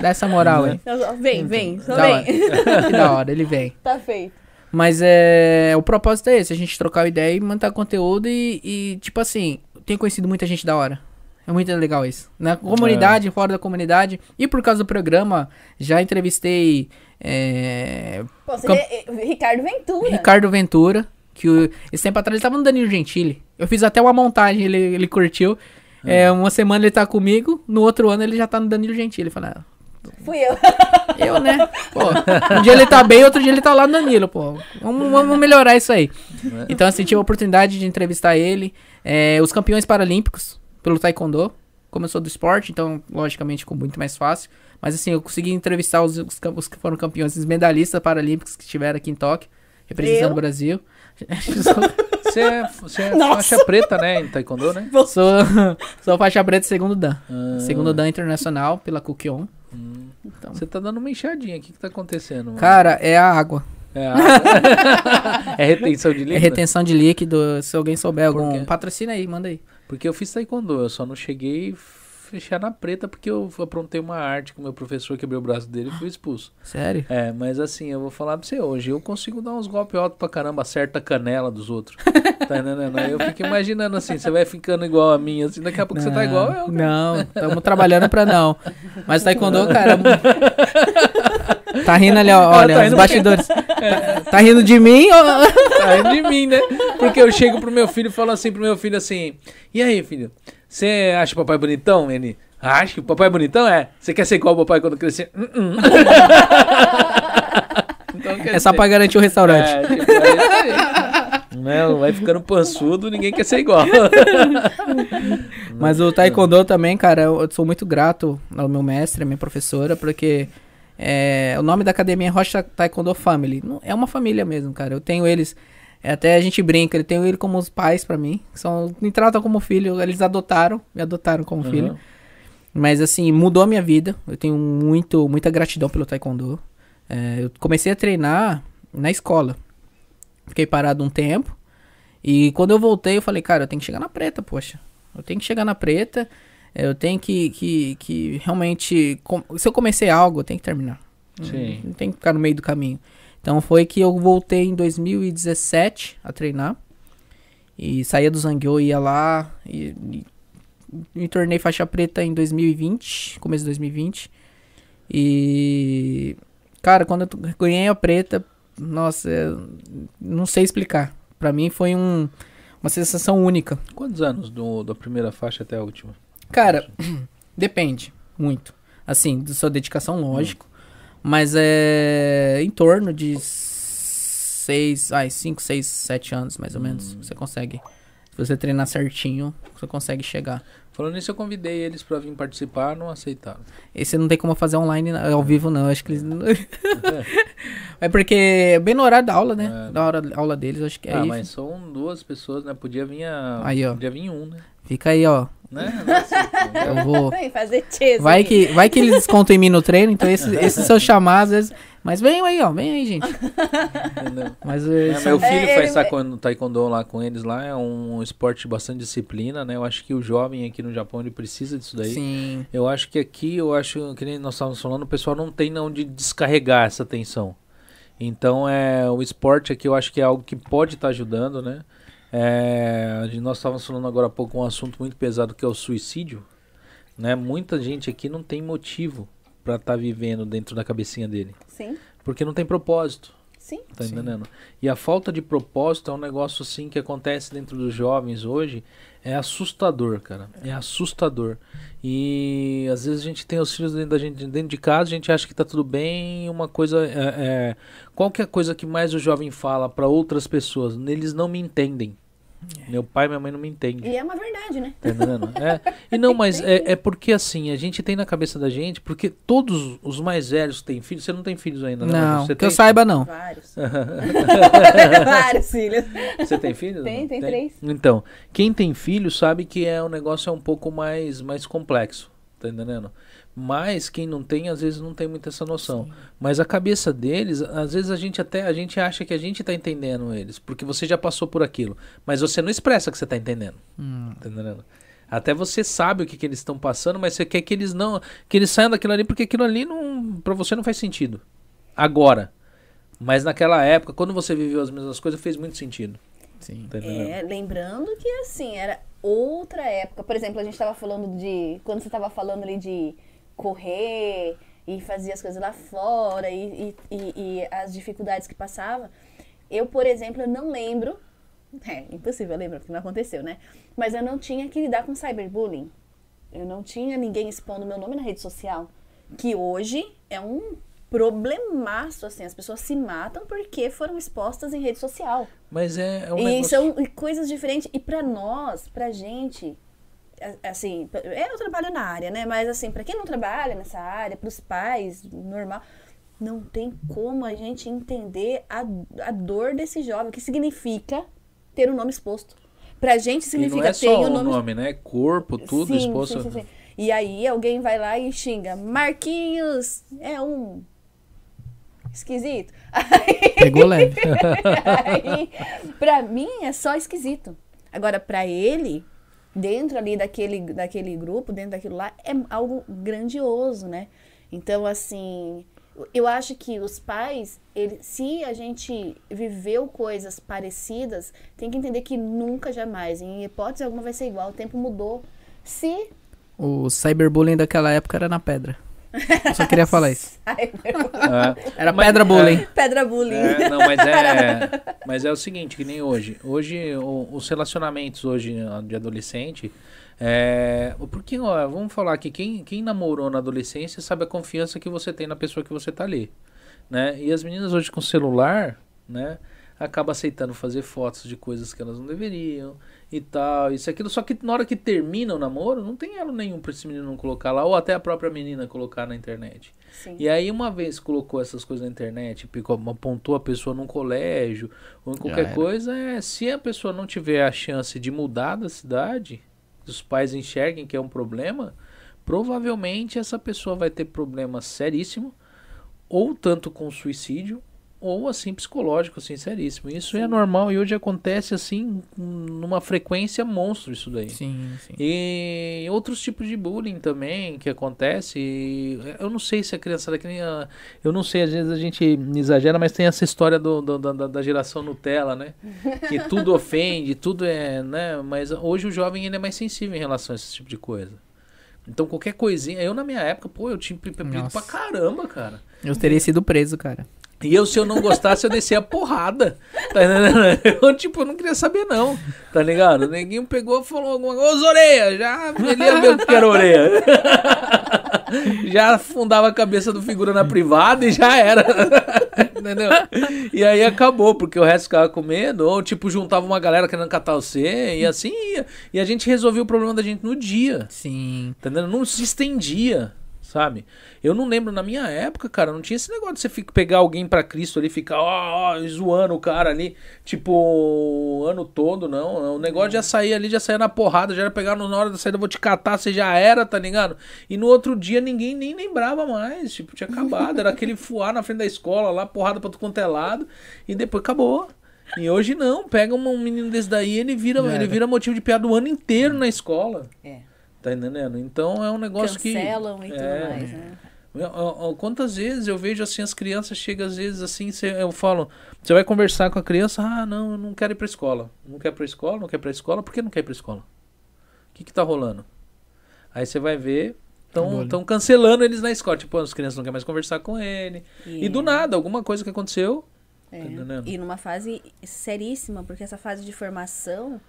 Dá essa moral aí. Eu só, Vem, vem, só Da hora. vem. Que da hora, ele vem. Tá feito. Mas é. O propósito é esse, a gente trocar ideia e manter conteúdo e, e, tipo assim, tenho conhecido muita gente da hora. É muito legal isso. Na comunidade, fora da comunidade. E por causa do programa, já entrevistei é, Pô, você Cam- vê, eh, Ricardo Ventura. Ricardo Ventura, que o- esse tempo atrás ele tava no Danilo Gentili. Eu fiz até uma montagem, ele, ele curtiu. É, uma semana ele tá comigo, no outro ano ele já tá no Danilo Gentili. Eu falei, ah, Fui eu. eu, né? [LAUGHS] Pô, um dia ele tá bem, outro dia ele tá lá no Danilo, pô. Vamos, vamos melhorar isso aí. Então, assim, tive a oportunidade de entrevistar ele. É, os campeões paralímpicos pelo Taekwondo. Como eu sou do esporte, então, logicamente, ficou muito mais fácil. Mas, assim, eu consegui entrevistar os, os, os que foram campeões, os medalhistas paralímpicos que estiveram aqui em Tóquio, representando Eu? o Brasil. [LAUGHS] Você é, você é faixa preta, né? Em Taekwondo, né? sou, [LAUGHS] sou faixa preta segundo Dan. Ah, Segundo Dan Internacional, pela Kukion. Hum. Então, Você tá dando uma enxadinha. O que que tá acontecendo? mano? cara, é a água. É, a- [LAUGHS] é retenção de líquido? É retenção de líquido. Se alguém souber Por algum, quê? patrocina aí, manda aí. Porque eu fiz taekwondo, eu só não cheguei fechar na preta porque eu aprontei uma arte com o meu professor, quebrei o braço dele e fui expulso. Sério? É, mas assim, eu vou falar pra você hoje, eu consigo dar uns golpes altos pra caramba, acerta a canela dos outros. [LAUGHS] tá entendendo? Aí eu fico imaginando assim, você vai ficando igual a mim, assim, daqui a pouco você tá igual eu. cara. Não, estamos trabalhando pra não. Mas taekwondo, cara. Tá rindo ali, ó, olha, tá os rindo bastidores. Tá, tá rindo de mim? ó? Tá rindo de mim, né? Porque eu chego pro meu filho e falo assim pro meu filho assim, e aí, filho, você acha o papai bonitão? Ele, acha que o papai é bonitão? É. Você quer ser igual o papai quando crescer? "Hum, hum." [LAUGHS] então, É só pra garantir o restaurante. É, tipo, é aí. Não, vai ficando pançudo, ninguém quer ser igual. [LAUGHS] Mas o Taekwondo também, cara, eu sou muito grato ao meu mestre, à minha professora, porque é, o nome da academia é Rocha Taekwondo Family. É uma família mesmo, cara. Eu tenho eles. É, Até a gente brinca, eu tenho ele como os pais pra mim. São, me tratam como filho. Eles adotaram, me adotaram como Aham. filho. Mas assim, mudou a minha vida. Eu tenho muito, muita gratidão pelo Taekwondo. É, eu comecei a treinar na escola. Fiquei parado um tempo. E quando eu voltei, eu falei, cara, eu tenho que chegar na preta, poxa. Eu tenho que chegar na preta. Eu tenho que, que, que realmente. Se eu comecei algo, eu tenho que terminar. Sim. Não tem que ficar no meio do caminho. Então foi que eu voltei em 2017 a treinar. E saía do Zangyo, ia lá. E, e me tornei faixa preta em 2020, começo de 2020. E. Cara, quando eu ganhei a preta, nossa, não sei explicar. Pra mim foi um, uma sensação única. Quantos anos do, da primeira faixa até a última? Cara, [CLEARS THROAT] depende muito. Assim, da sua dedicação, lógico. Mas é em torno de seis, ai, cinco, seis, sete anos, mais ou menos. Você consegue. Se você treinar certinho, você consegue chegar. Falando nisso, eu convidei eles pra vir participar, não aceitaram. Esse não tem como fazer online, ao vivo, não. Acho que eles. não- [LAUGHS] é porque é bem no horário da aula, né? É. Da hora da aula deles, acho que é ah, aí. mas são duas pessoas, né? Podia vir a... Aí, ó. Podia vir um, né? Fica aí, ó. né? Não [LAUGHS] aceitam. Eu vou. Vem fazer. Vai que, vai que eles descontam em mim no treino, então esse, esse às vezes. Mas vem aí, ó, vem aí, gente. [LAUGHS] Mas É, meu filho É, faz ele- taekwondo, taekwondo lá com eles lá, é um esporte de bastante disciplina, né? Eu acho que o jovem aqui no Japão, ele precisa disso daí. Sim. Eu acho que aqui, eu acho que nem nós estávamos falando, o pessoal não tem onde descarregar essa tensão. Então, é, o esporte aqui eu acho que é algo que pode estar ajudando, né? É, nós estávamos falando agora há pouco um assunto muito pesado que é o suicídio, né? Muita gente aqui não tem motivo para estar vivendo dentro da cabecinha dele, Sim, porque não tem propósito. sim. Tá Sim. entendendo? E a falta de propósito é um negócio assim que acontece dentro dos jovens hoje. É assustador, cara. É assustador. E às vezes a gente tem os filhos dentro da gente dentro de casa, a gente acha que tá tudo bem. e Uma coisa é, é qual que é a coisa que mais o jovem fala para outras pessoas? Eles não me entendem. Meu pai e minha mãe não me entendem. E é uma verdade, né? Tá entendendo? É. E não, mas é, é porque assim, a gente tem na cabeça da gente, porque todos os mais velhos têm filhos, você não tem filhos ainda, né? Não, Você que eu tem? saiba, não. Vários. [LAUGHS] Vários filhos. Você tem filhos? Tem, Não? tem três. Então, quem tem filho sabe que é o negócio é um pouco mais, mais complexo, tá entendendo? Mas quem não tem, às vezes não tem muito essa noção. Mas a cabeça deles, às vezes a gente até a gente acha que a gente tá entendendo eles, porque você já passou por aquilo, mas você não expressa que você tá entendendo. Hum. Tá entendendo? Até você sabe o que, que eles estão passando, mas você quer que eles não, que eles saiam daquilo ali porque aquilo ali não, para você não faz sentido. Agora, mas naquela época, quando você viveu as mesmas coisas, fez muito sentido. Sim. Tá entendendo? É, lembrando que assim, era outra época. Por exemplo, a gente tava falando de. Quando você tava falando ali de correr e fazer as coisas lá fora e, e, e- e as dificuldades que passava. Eu, por exemplo, eu não lembro. [LAUGHS] É, impossível lembrar, porque não aconteceu, né? Mas eu não tinha que lidar com cyberbullying. Eu não tinha ninguém expondo meu nome na rede social. Que hoje é um problemaço, assim. As pessoas se matam porque foram expostas em rede social. Mas é, é um E negócio... são coisas diferentes. E pra nós, pra gente, assim, eu trabalho na área, né? Mas assim, pra quem não trabalha nessa área, pros pais, normal, não tem como a gente entender a, a dor desse jovem, o que significa ter o nome exposto. Pra gente E significa não é ter só o nome nome, né? Corpo, tudo Sim, exposto. sim, sim, sim. E aí alguém vai lá e xinga, Marquinhos é um esquisito. Aí, [LAUGHS] Pegou leve. aí, pra mim é só esquisito. Agora, pra ele, dentro ali daquele, daquele grupo, dentro daquilo lá, é algo grandioso, né? Então, assim, eu acho que os pais, ele, se a gente viveu coisas parecidas, tem que entender que nunca, jamais, em hipótese alguma, vai ser igual. O tempo mudou. Se. O cyberbullying daquela época era na pedra. Eu só queria falar isso. [LAUGHS] Ai, É. Era Mas- pedra bullying. Pedra bullying. É, não, mas é, [LAUGHS] mas é o seguinte, que nem hoje. Hoje, o- os relacionamentos hoje de adolescente, é, porque, ó, vamos falar que quem, quem namorou na adolescência sabe a confiança que você tem na pessoa que você tá ali, né? E as meninas hoje com celular, né? acaba aceitando fazer fotos de coisas que elas não deveriam e tal, isso e aquilo. Só que na hora que termina o namoro, não tem elo nenhum pra esse menino não colocar lá, ou até a própria menina colocar na internet. Sim. E aí, uma vez colocou essas coisas na internet, picou- apontou a pessoa num colégio, ou em qualquer coisa, é, se a pessoa não tiver a chance de mudar da cidade, os pais enxerguem que é um problema, provavelmente essa pessoa vai ter problema seríssimo, ou tanto com suicídio, ou assim psicológico, assim, seríssimo. Isso é normal e hoje acontece assim, numa frequência monstro isso daí. Sim, sim. E outros tipos de bullying também que acontece. Eu não sei se a criançada que nem a- Eu não sei, às vezes a gente exagera, mas tem essa história do, do- da- da, geração Nutella, né? [LAUGHS] Que tudo ofende, tudo é. né? Mas hoje o jovem ele é mais sensível em relação a esse tipo de coisa. Então qualquer coisinha. Eu na minha época, pô, eu tinha Nossa. pra caramba, cara. Eu teria sido preso, cara. E eu, se eu não gostasse, eu descia a porrada. Tá? [LAUGHS] Eu, tipo, eu não queria saber, não. Tá ligado? O neguinho pegou e falou alguma coisa. Ô, orelha! Já ele o que era orelha. [LAUGHS] Já afundava a cabeça do figura na privada e já era. [LAUGHS] Entendeu? E aí acabou, porque o resto ficava com medo. Ou, tipo, juntava uma galera querendo catar você. E assim ia. E a gente resolvia o problema da gente no dia. Sim. Entendeu? Não se estendia, sabe? Eu não lembro, na minha época, cara, não tinha esse negócio de você fica, pegar alguém pra Cristo ali ficar, ó, ó, zoando o cara ali, tipo, o ano todo, não. O negócio já saía ali, já saía na porrada, já era pegar na hora da saída, eu vou te catar, você já era, tá ligado? E no outro dia ninguém nem lembrava mais, tipo, tinha acabado. Era aquele fuar na frente da escola lá, porrada pra tu quanto é lado, e depois acabou. E hoje não, pega um menino desse daí, ele vira, ele vira motivo de piada o ano inteiro na escola. É. Tá entendendo? Então é um negócio que. Cancelam e tudo é. mais, né? Eu- eu- eu- Quantas vezes eu vejo assim, as crianças chegam às vezes assim, cê- eu falo, você vai conversar com a criança, ah, não, eu não quero ir pra escola. Não quer ir pra escola, não quer ir pra escola, por que não quer ir pra escola? O que que tá rolando? Aí você vai ver, estão cancelando eles na escola. Tipo, as crianças não querem mais conversar com ele. E, do nada, alguma coisa que aconteceu. É. Tá? E numa fase seríssima, porque essa fase de formação,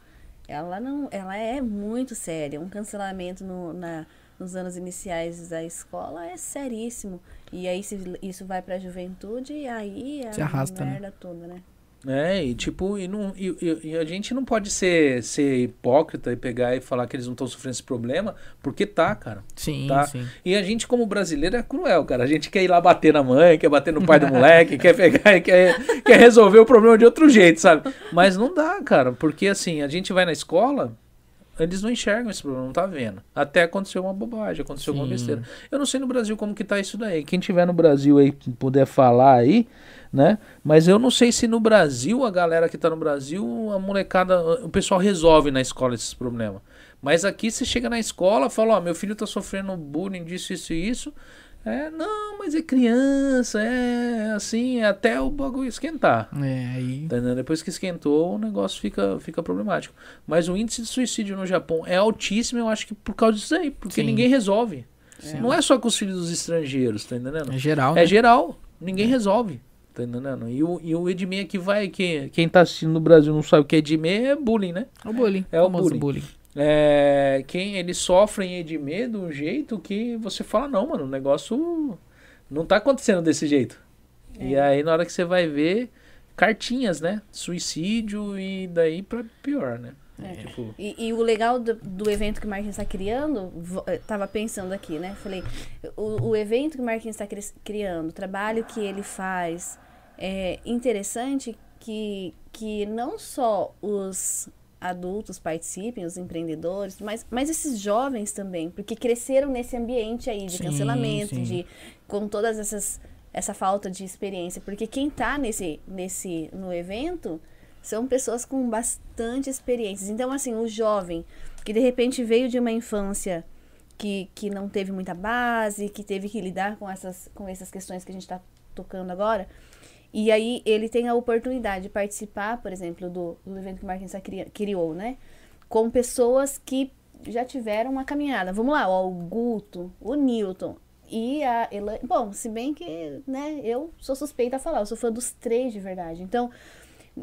ela não, ela é muito séria. Um cancelamento no, na, nos anos iniciais da escola é seríssimo. E aí se isso vai pra juventude, e aí é Se arrasta, a né? merda toda, né? É, e tipo, e, não, e, e- e a gente não pode ser, ser hipócrita e pegar e falar que eles não estão sofrendo esse problema, porque tá, cara. Sim, Tá. sim. E a gente, como brasileiro, é cruel, cara. A gente quer ir lá bater na mãe, quer bater no pai do moleque, quer pegar e quer, quer resolver o problema de outro jeito, sabe? Mas não dá, cara, porque assim, a gente vai na escola, eles não enxergam esse problema, não tá vendo. Até aconteceu uma bobagem, aconteceu alguma Sim. besteira. Eu não sei no Brasil como que tá isso daí. Quem tiver no Brasil aí, puder falar aí, né? Mas eu não sei se no Brasil, a galera que tá no Brasil, a molecada, o pessoal resolve na escola esses problemas. Mas aqui você chega na escola, fala, ó, meu filho tá sofrendo bullying disso, isso e isso. É, não, mas é criança, é assim, é até o bagulho esquentar. É, aí. Tá? Depois que esquentou, o negócio fica, fica problemático. Mas o índice de suicídio no Japão é altíssimo, eu acho que por causa disso aí, porque Sim. ninguém resolve. Sim. Não é só com os filhos dos estrangeiros, tá entendendo? É geral, né? É geral, ninguém resolve. Tá entendendo? E o, e o Edmê aqui vai, que, quem tá assistindo no Brasil não sabe o que é Edmê, é bullying, né? É o bullying. É o famoso bullying. É, quem eles sofrem de um jeito que você fala, não, mano, o negócio não tá acontecendo desse jeito. E aí, na hora que você vai ver, cartinhas, né? Suicídio e daí pra pior, né? É. Tipo, E, e o legal do, do evento que o Marquinhos está criando, eh, tava pensando aqui, né? Falei, o, o evento que o Marquinhos está criando, o trabalho que ele faz, é interessante que, que não só os adultos participem, os empreendedores, mas, mas esses jovens também, porque cresceram nesse ambiente aí de Sim, cancelamento, sim. de com todas essas essa falta de experiência, porque quem tá nesse nesse no evento são pessoas com bastante experiências. Então, assim, o jovem que de repente veio de uma infância que, que não teve muita base, que teve que lidar com essas, com essas questões que a gente está tocando agora, e aí ele tem a oportunidade de participar, por exemplo, do, do evento que o Marquinhos criou, né? Com pessoas que já tiveram uma caminhada. Vamos lá, ó, o Guto, o Newton e a Elaine. Bom, se bem que, né, eu sou suspeita a falar, eu sou fã dos três de verdade. Então,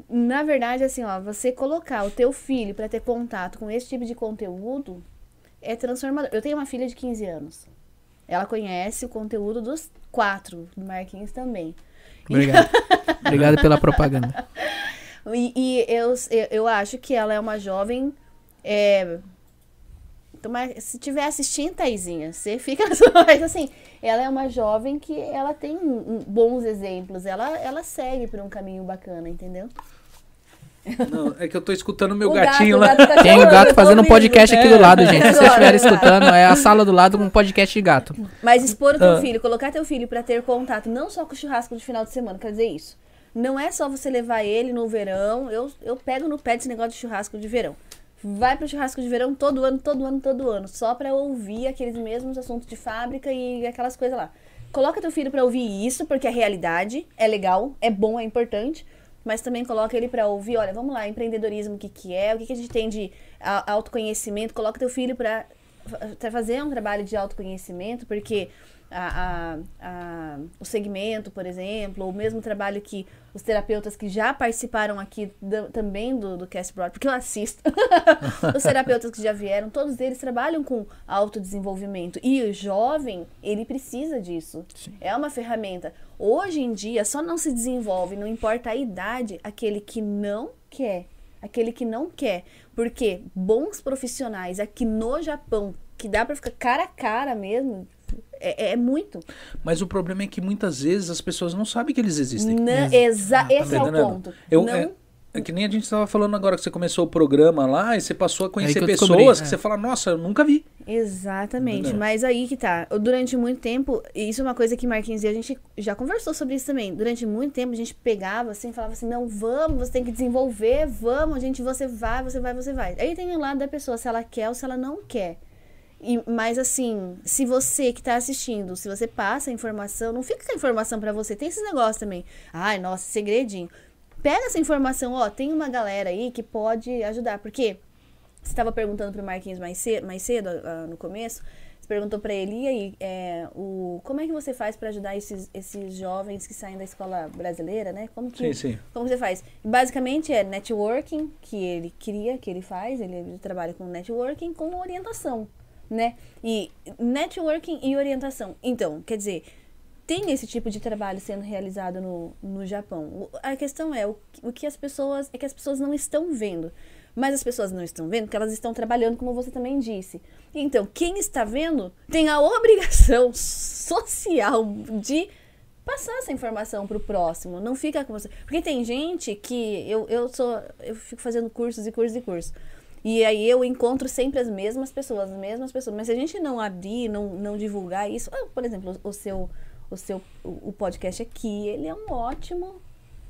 na verdade, assim, ó, você colocar o teu filho para ter contato com esse tipo de conteúdo é transformador. Eu tenho uma filha de 15 anos. Ela conhece o conteúdo dos quatro, do Marquinhos também. Obrigado. [LAUGHS] Obrigado pela propaganda. E, e eu, eu, acho que ela é uma jovem. É, se tiver assistindo, Taizinha, você fica. [LAUGHS] Mas assim, ela é uma jovem que ela tem bons exemplos. Ela, ela segue por um caminho bacana, entendeu? Não, é que eu tô escutando meu O gatinho gato, lá. o gato tá Tem o gato fazendo um podcast aqui do lado, gente. Se vocês estiverem escutando, é a sala do lado com um podcast de gato. Mas expor o teu Ah. filho, colocar teu filho pra ter contato não só com o churrasco de final de semana, quer dizer isso. Não é só você levar ele no verão. Eu, eu pego no pé desse negócio de churrasco de verão. Vai pro churrasco de verão todo ano, todo ano, todo ano, só pra ouvir aqueles mesmos assuntos de fábrica e aquelas coisas lá. Coloca teu filho pra ouvir isso, porque é realidade, é legal, é bom, é importante. Mas também coloca ele pra ouvir, olha, vamos lá, empreendedorismo, o que que é, o que que a gente tem de autoconhecimento. Coloca teu filho pra fa- fazer um trabalho de autoconhecimento, porque a, a- o segmento, por exemplo, ou o mesmo trabalho que os terapeutas que já participaram aqui da- também do, do Cast Broad, porque eu assisto, [LAUGHS] os terapeutas que já vieram, todos eles trabalham com autodesenvolvimento. E o jovem, ele precisa disso. É uma ferramenta. Hoje em dia, só não se desenvolve, não importa a idade, aquele que não quer. Aquele que não quer. Porque bons profissionais aqui no Japão, que dá pra ficar cara a cara mesmo, é, é muito. Mas o problema é que muitas vezes as pessoas não sabem que eles existem. Não, exa esse é o entendendo? ponto. Eu, não, é, é que nem a gente estava falando agora que você começou o programa lá e você passou a conhecer que pessoas descobri, que é. você fala, nossa, eu nunca vi. Exatamente, Entendeu? mas aí que tá. Eu, Durante muito tempo, e isso é uma coisa que Marquinhos e a gente já conversou sobre isso também. Durante muito tempo a gente pegava assim, falava assim: "Não, vamos, você tem que desenvolver, vamos, gente, você vai, você vai, você vai". Aí tem o lado da pessoa se ela quer ou se ela não quer. E, mas assim, se você que tá assistindo, se você passa a informação, não fica com a informação pra você. Tem esses negócios também. Ai, nossa, segredinho. Pega essa informação, ó, tem uma galera aí que pode ajudar, porque você estava perguntando pro Marquinhos mais cedo, mais cedo ah, no começo. Você perguntou para ele, e aí, é, o, como é que você faz para ajudar esses, esses jovens que saem da escola brasileira, né? Como que, Sim, sim. Como você faz? Basicamente é networking que ele cria, que ele faz, ele trabalha com networking com orientação, né? E networking e orientação. Então, quer dizer, tem esse tipo de trabalho sendo realizado no, no Japão. O- A questão é o, o que as pessoas é que as pessoas não estão vendo. Mas as pessoas não estão vendo porque elas estão trabalhando, como você também disse. Então, quem está vendo tem a obrigação [LAUGHS] social de passar essa informação pro próximo. Não fica com você. Porque tem gente que eu, eu sou. Eu fico fazendo cursos e cursos e cursos. E aí eu encontro sempre as mesmas pessoas, as mesmas pessoas. Mas se a gente não abrir, não, não divulgar isso, ah, por exemplo, o seu, o seu o podcast aqui, ele é um ótimo.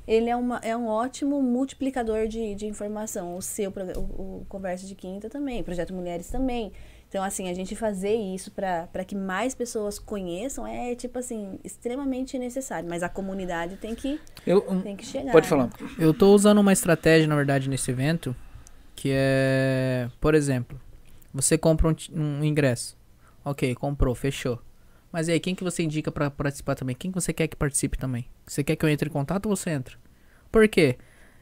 Ele é, uma, é um ótimo multiplicador de, de informação. O seu o, o Conversa de Quinta também, o Projeto Mulheres também. Então, assim, a gente fazer isso para que mais pessoas conheçam é, tipo assim, extremamente necessário. Mas a comunidade tem que, Eu, tem que chegar. pode falar. Eu tô usando uma estratégia, na verdade, nesse evento, que é, por exemplo, você compra um, um ingresso. Ok, comprou, fechou. Mas aí, quem que você indica pra participar também? Quem que você quer que participe também? Você quer que eu entre em contato ou você entra? Por quê?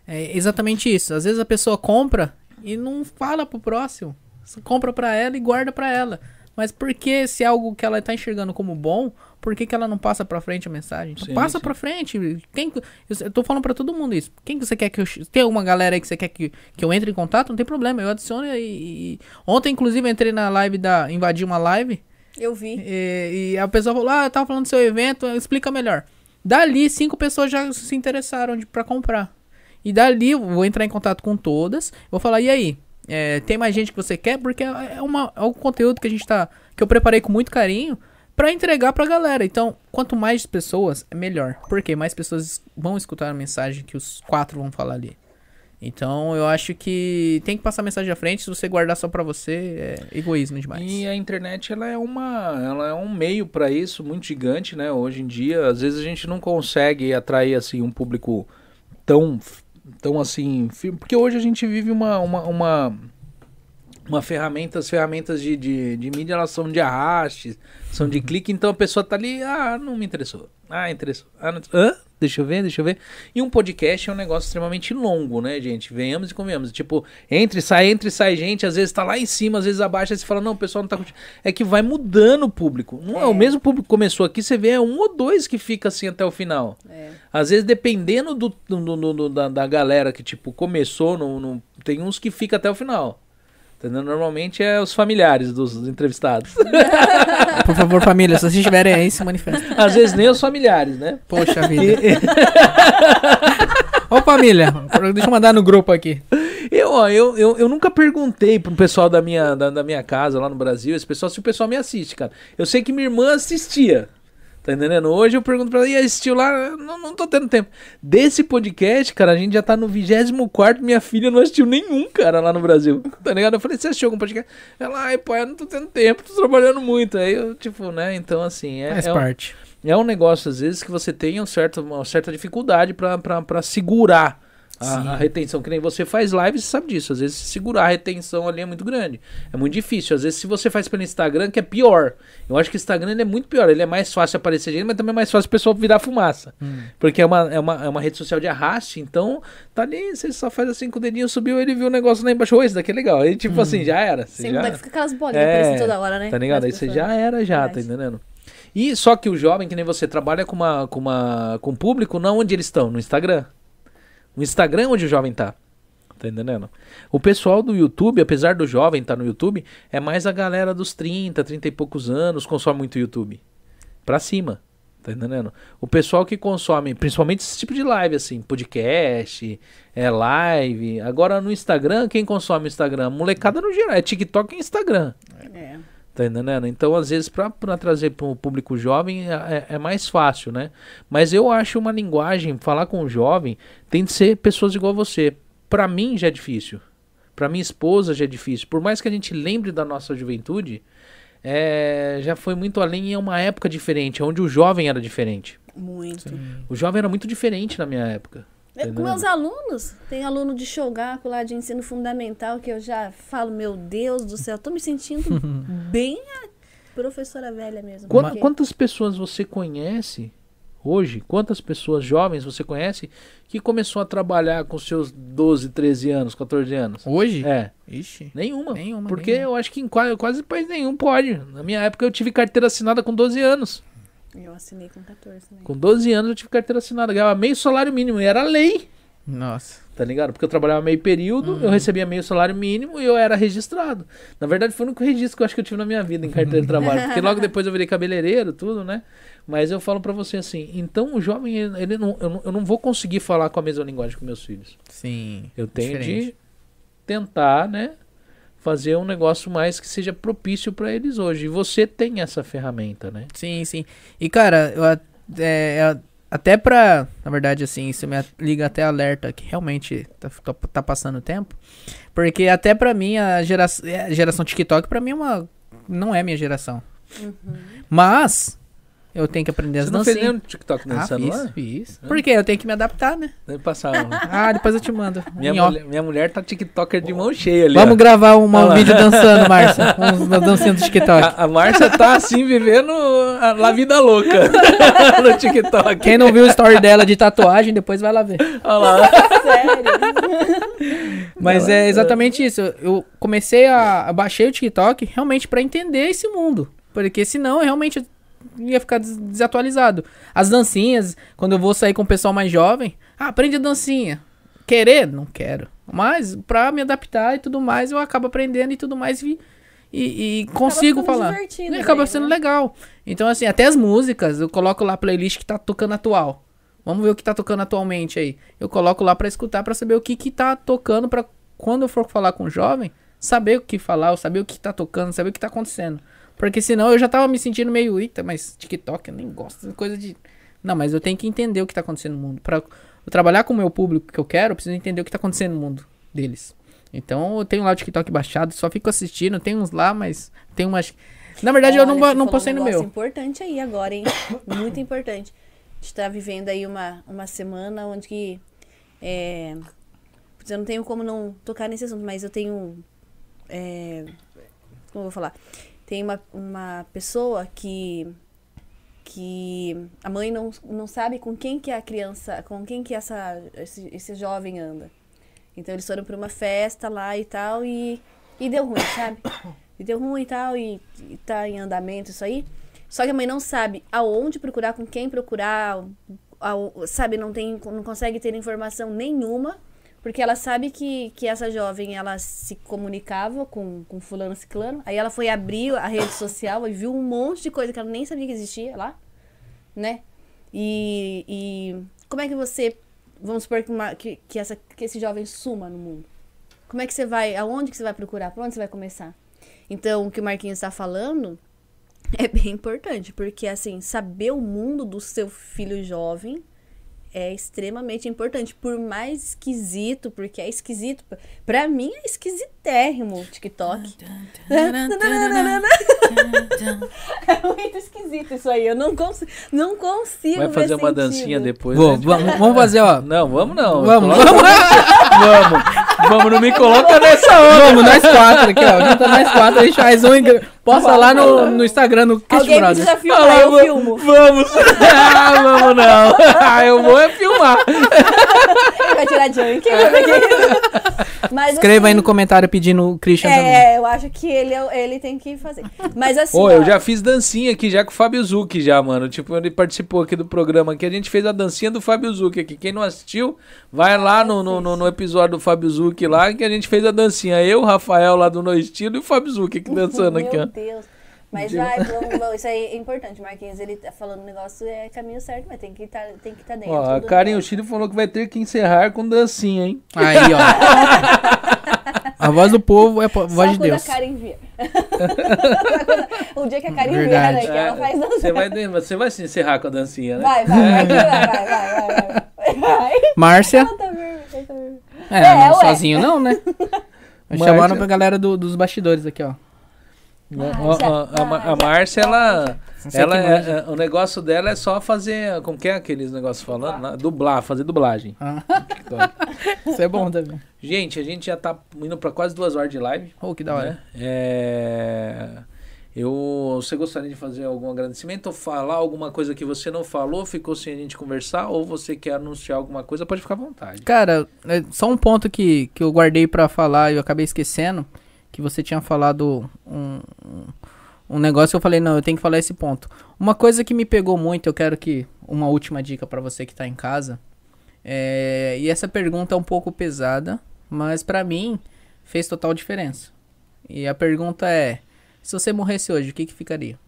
É exatamente isso. Às vezes a pessoa compra e não fala pro próximo. Você compra pra ela e guarda pra ela. Mas por que se é algo que ela tá enxergando como bom, por que, que ela não passa pra frente a mensagem? Então Sim, passa sim. pra frente. Quem, que- eu, eu tô falando pra todo mundo isso. Quem que você quer que eu. Tem alguma galera aí que você quer que, que eu entre em contato? Não tem problema, eu adiciono e. e- Ontem, inclusive, eu entrei na live da. Invadi uma live. Eu vi. E, e a pessoa falou: Ah, eu tava falando do seu evento, explica melhor. Dali, cinco pessoas já se interessaram de, pra comprar. E dali, eu vou entrar em contato com todas. Vou falar: E aí? É, tem mais gente que você quer? Porque é, uma, é um conteúdo que a gente tá. Que eu preparei com muito carinho pra entregar pra galera. Então, quanto mais pessoas, é melhor. Porque mais pessoas vão escutar a mensagem que os quatro vão falar ali. Então, eu acho que tem que passar a mensagem à frente. Se você guardar só pra você, é egoísmo demais. E a internet ela é uma, ela é um meio para isso muito gigante, né? Hoje em dia, às vezes a gente não consegue atrair assim um público tão, tão assim, porque hoje a gente vive uma, uma, uma uma ferramenta, as ferramentas de, de, de mídia elas são de arraste, são de clique, então a pessoa tá ali, ah, não me interessou. Ah, interessou. Ah, não... Hã? Deixa eu ver, deixa eu ver. E um podcast é um negócio extremamente longo, né, gente? Venhamos e convenhamos. Tipo, entre, sai, entre, sai gente, às vezes tá lá em cima, às vezes abaixo, aí você fala, não, o pessoal não tá curtindo. É que vai mudando o público. Não é, o É. mesmo público que começou aqui, você vê é um ou dois que fica assim até o final. É. Às vezes, dependendo do, do- do- do- da, da galera que, tipo, começou, no, no- tem uns que fica até o final. Entendeu? Normalmente é os familiares dos, dos entrevistados. [LAUGHS] Por favor, família, se vocês estiverem aí, se manifestem. Às vezes nem os familiares, né? Poxa [LAUGHS] vida. E- Ô, família, deixa eu mandar no grupo aqui. Eu, ó, eu, eu, eu nunca perguntei pro pessoal da minha, da, da minha casa lá no Brasil, esse pessoal, se o pessoal me assiste, cara. Eu sei que minha irmã assistia. Tá entendendo? Hoje eu pergunto pra ela, e assistiu lá? Não, não tô tendo tempo. Desse podcast, cara, a gente já tá no 24, minha filha não assistiu nenhum, cara, lá no Brasil. Tá ligado? Eu falei, você assistiu algum podcast? Ela, ai, pai, eu não tô tendo tempo, tô trabalhando muito. Aí eu, tipo, né? Então, assim, é, Faz é, um, parte. é um negócio, às vezes, que você tem um certo, uma certa dificuldade pra, pra, pra segurar a, a retenção. Que nem você faz live, você sabe disso. Às vezes, segurar a retenção ali é muito grande. É muito difícil. Às vezes, se você faz pelo Instagram, que é pior. Eu acho que o Instagram ele é muito pior. Ele é mais fácil aparecer gente, mas também é mais fácil o pessoal virar fumaça. Porque é uma, é, uma, é uma rede social de arraste. Então, tá ali, você só faz assim com o dedinho, subiu, ele viu o negócio lá embaixo. Ô, esse daqui é legal. Aí, tipo assim, já era. Você Sempre já... vai ficar aquelas bolinhas É, aparecendo toda hora, né? Tá ligado? Aí você já era, já, tá entendendo? E só que o jovem, que nem você, trabalha com uma, com uma com público, não onde eles estão, no Instagram. No Instagram é onde o jovem tá. Tá entendendo? O pessoal do YouTube, apesar do jovem estar no YouTube, é mais a galera dos 30, 30 e poucos anos consome muito YouTube. Pra cima. Tá entendendo? O pessoal que consome, principalmente esse tipo de live, assim, podcast, é live. Agora no Instagram, quem consome Instagram? Molecada no geral, é TikTok e Instagram. É. Tá entendendo? Então, às vezes, pra, pra trazer pro público jovem é, é- é mais fácil, né? Mas eu acho uma linguagem, falar com o jovem, tem de ser pessoas igual você. Pra mim já é difícil. Pra minha esposa já é difícil. Por mais que a gente lembre da nossa juventude, é, já foi muito além e é uma época diferente, onde o jovem era diferente. Muito. O jovem era muito diferente na minha época. É, com meus alunos, tem aluno de Shogaku lá de ensino fundamental que eu já falo, meu Deus do céu, tô me sentindo [LAUGHS] bem a professora velha mesmo. Qua- porque- Quantas pessoas você conhece hoje? Quantas pessoas jovens você conhece que começou a trabalhar com seus 12, 13 anos, 14 anos? Hoje? É, Ixi. nenhuma. Nenhuma, Porque nenhuma. eu acho que em quase, quase país nenhum pode. Na minha época eu tive carteira assinada com 12 anos. Eu assinei com 14 também. Com 12 anos eu tive carteira assinada, ganhava meio salário mínimo e era lei. Nossa. Tá ligado? Porque eu trabalhava meio período, eu recebia meio salário mínimo e eu era registrado. Na verdade, foi o único registro que eu acho que eu tive na minha vida em carteira de trabalho. Porque logo [LAUGHS] depois eu virei cabeleireiro, tudo, né? Mas eu falo pra você assim, então o jovem, ele ele não, eu, não, eu não vou conseguir falar com a mesma linguagem com meus filhos. Sim. Eu tenho Diferente. de tentar, né? Fazer um negócio mais que seja propício pra eles hoje. E você tem essa ferramenta, né? Sim, sim. E, cara, eu, a- é, é, até pra. Na verdade, assim, isso me liga até alerta que realmente tá, tá, tá passando tempo. Porque até pra mim, a geração, a geração TikTok, pra mim, é uma. Não é minha geração. Mas. Eu tenho que aprender as Você não fez nenhum TikTok Ah, dançando fiz, lá? fiz. Porque eu tenho que me adaptar, né? Deve passar. [LAUGHS] Ah, depois eu te mando. minha, mulher, minha mulher tá TikToker de mão cheia ali. Vamos ó. gravar uma- um vídeo dançando, Márcia. [LAUGHS] Uma dancinha do TikTok. A, a Márcia tá assim vivendo a, a vida louca [LAUGHS] no TikTok. Quem não viu o story dela de tatuagem, depois vai lá ver. Olha lá. Sério? Mas é exatamente isso. Eu- comecei a, a baixei o TikTok realmente pra entender esse mundo. Porque senão eu realmente ia ficar des- desatualizado. As dancinhas, quando eu vou sair com o pessoal mais jovem, ah, aprende a dancinha. Querer? Não quero. Mas pra me adaptar e tudo mais, eu acabo aprendendo e tudo mais e, e, e consigo falar. E acaba sendo né? legal. Então, assim, até as músicas, eu coloco lá a playlist que tá tocando atual. Vamos ver o que tá tocando atualmente aí. Eu coloco lá pra escutar, pra saber o que que tá tocando, pra quando eu for falar com o jovem, saber o que falar, ou saber o que tá tocando, saber o que tá acontecendo. Porque senão eu já tava me sentindo meio, eita, mas TikTok eu nem gosto, coisa de... Não, mas eu tenho que entender o que tá acontecendo no mundo. Pra eu trabalhar com o meu público que eu quero, eu preciso entender o que tá acontecendo no mundo deles. Então eu tenho lá o TikTok baixado, só fico assistindo, tem uns lá, mas tem umas... Na verdade, eu não, Olha, você não falou postei um no meu. importante aí agora, hein? [COUGHS] Muito importante. A gente tá vivendo aí uma, uma semana onde que. É, eu não tenho como não tocar nesse assunto, mas eu tenho é, como eu vou falar? Tem uma, uma pessoa que que a mãe não, não sabe com quem que a criança, com quem que essa, esse, esse jovem anda. Então eles foram para uma festa lá e tal e, e deu ruim, sabe? [COUGHS] E deu ruim e tal e, e tá em andamento isso aí. Só que a mãe não sabe aonde procurar, com quem procurar, ao, sabe, não tem não consegue ter informação nenhuma, porque ela sabe que, que essa jovem ela se comunicava com, com fulano ciclano. Aí ela foi abrir a rede social e viu um monte de coisa que ela nem sabia que existia lá, né? E, e como é que você vamos supor que, uma, que, que, essa, que esse jovem suma no mundo. Como é que você vai, aonde que você vai procurar, por onde você vai começar? Então, o que o Marquinhos está falando é bem importante, porque, assim, saber o mundo do seu filho jovem é extremamente importante. Por mais esquisito, porque é esquisito. Pra mim é esquisitérrimo o TikTok. [LAUGHS] é muito esquisito isso aí. Eu não, cons não consigo. Vai fazer uma sentido. dancinha depois. Vou, né? vamos, vamos fazer, ó. Não, vamos não. Vamos, vamos, [LAUGHS] vamos. Vamos, não me coloca nessa onda. vamos, nós quatro aqui, ó. Junta nós quatro, a gente faz um posta lá no, no Instagram, no Cast Alguém Brothers. precisa filmar, Fala, eu va- filmo. Vamos. [LAUGHS] Ah, vamos não. Ah, eu vou é filmar. [LAUGHS] Vai tirar junk. Mas Escreva aí assim, no comentário pedindo o Christian também. É, eu acho que ele, ele tem que fazer. Mas assim. Pô, eu ó, já fiz dancinha aqui já com o Fábio Zucchi já, mano. Tipo, ele participou aqui do programa aqui. A gente fez a dancinha do Fábio Zucchi aqui. Quem não assistiu, vai lá no, no, no- no episódio do Fábio Zucchi lá que a gente fez a dancinha. Eu, o Rafael lá do No Estilo e o Fábio Zucchi aqui dançando aqui, ó. Deus. Mas vai, vamos, vamos, [LAUGHS] isso aí é importante. Marquinhos, ele tá falando um negócio, é caminho certo, mas tem que estar tem que estar dentro. Ó, a Karen. Chile falou que vai ter que encerrar com dancinha, hein? Aí, ó. A voz do povo é a Só voz de quando Deus. a Karen vir. [LAUGHS] o dia que a Karen vier, né? Que ela faz dança. É, Você vai, você vai se encerrar com a dancinha, né? Vai, vai, vai, vai, vai, vai, vai, vai. Vai. [LAUGHS] Márcia. Ela tá vermelha, tá vermelha. É, É, não, sozinho não, né? Chamaram pra galera do- dos bastidores aqui, ó. Ó, a, Ma- a Márcia, ela. Ela é- é- o negócio dela é só fazer. Como que é aqueles negócios falando? Na- Dublar, fazer dublagem. Ah, [LAUGHS] isso é bom também. Gente, a gente já tá indo pra quase duas horas de live. Oh, que da hora. né? É, Eu, você gostaria de fazer algum agradecimento ou falar alguma coisa que você não falou, ficou sem a gente conversar, ou você quer anunciar alguma coisa, pode ficar à vontade. Cara, é só um ponto que, que eu guardei pra falar e eu acabei esquecendo, que você tinha falado um, um, negócio que eu falei, não, eu tenho que falar esse ponto. Uma coisa que me pegou muito, eu quero que, uma última dica pra você que tá em casa, é, e essa pergunta é um pouco pesada, mas pra mim fez total diferença. E a pergunta é, se você morresse hoje, o que que ficaria?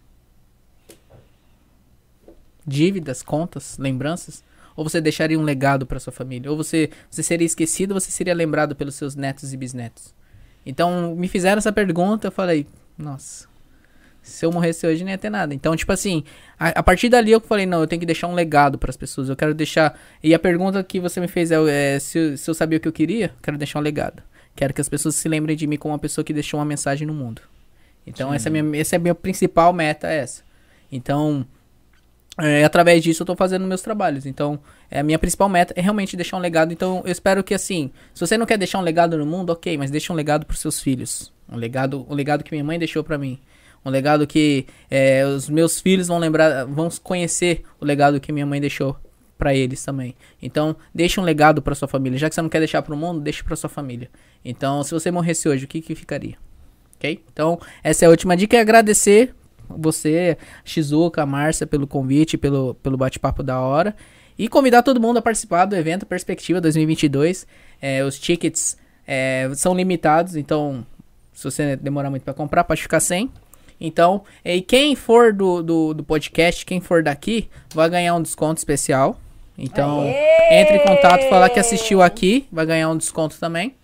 Dívidas, contas, lembranças? Ou você deixaria um legado para sua família? Ou você, você seria esquecido ou você seria lembrado pelos seus netos e bisnetos? Então, me fizeram essa pergunta, eu falei, nossa, se eu morresse hoje não ia ter nada. Então, tipo assim, a, a partir dali eu falei, não, eu tenho que deixar um legado para as pessoas. Eu quero deixar. E a pergunta que você me fez é, é, se, se eu sabia o que eu queria, eu quero deixar um legado. Quero que as pessoas se lembrem de mim como uma pessoa que deixou uma mensagem no mundo. Então, essa é, a minha, essa é a minha principal meta, é essa. Então, é, através disso eu tô fazendo meus trabalhos. Então, é, a minha principal meta é realmente deixar um legado. Então, eu espero que assim, se você não quer deixar um legado no mundo, ok, mas deixa um legado pros seus filhos. Um legado, um legado que minha mãe deixou pra mim. Um legado que é, os meus filhos vão lembrar, vão conhecer o legado que minha mãe deixou pra eles também. Então, deixa um legado pra sua família. Já que você não quer deixar pro mundo, deixa pra sua família. Então, se você morresse hoje, o que que ficaria? Ok? Então, essa é a última dica. É agradecer você, Shizuka, Márcia, pelo convite, pelo, pelo bate-papo da hora. E convidar todo mundo a participar do evento Perspectiva 2022. É, os tickets é, são limitados, então se você demorar muito para comprar, pode ficar sem. Então, e quem for do, do, do podcast, quem for daqui, vai ganhar um desconto especial. Então, Aê! entre em contato, falar que assistiu aqui, vai ganhar um desconto também.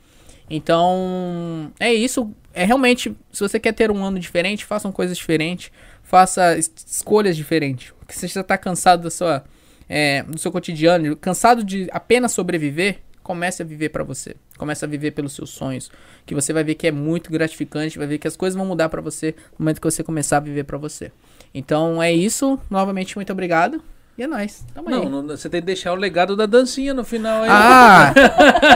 Então, é isso. É realmente, se você quer ter um ano diferente, façam coisas diferentes, faça es- escolhas diferentes. Porque se você já tá cansado da sua, é, do seu cotidiano, cansado de apenas sobreviver, comece a viver pra você. Comece a viver pelos seus sonhos, que você vai ver que é muito gratificante, vai ver que as coisas vão mudar pra você no momento que você começar a viver pra você. Então, é isso. Novamente, muito obrigado. E é nóis. Tamo aí. Não, não, você tem que deixar o legado da dancinha no final aí. Ah!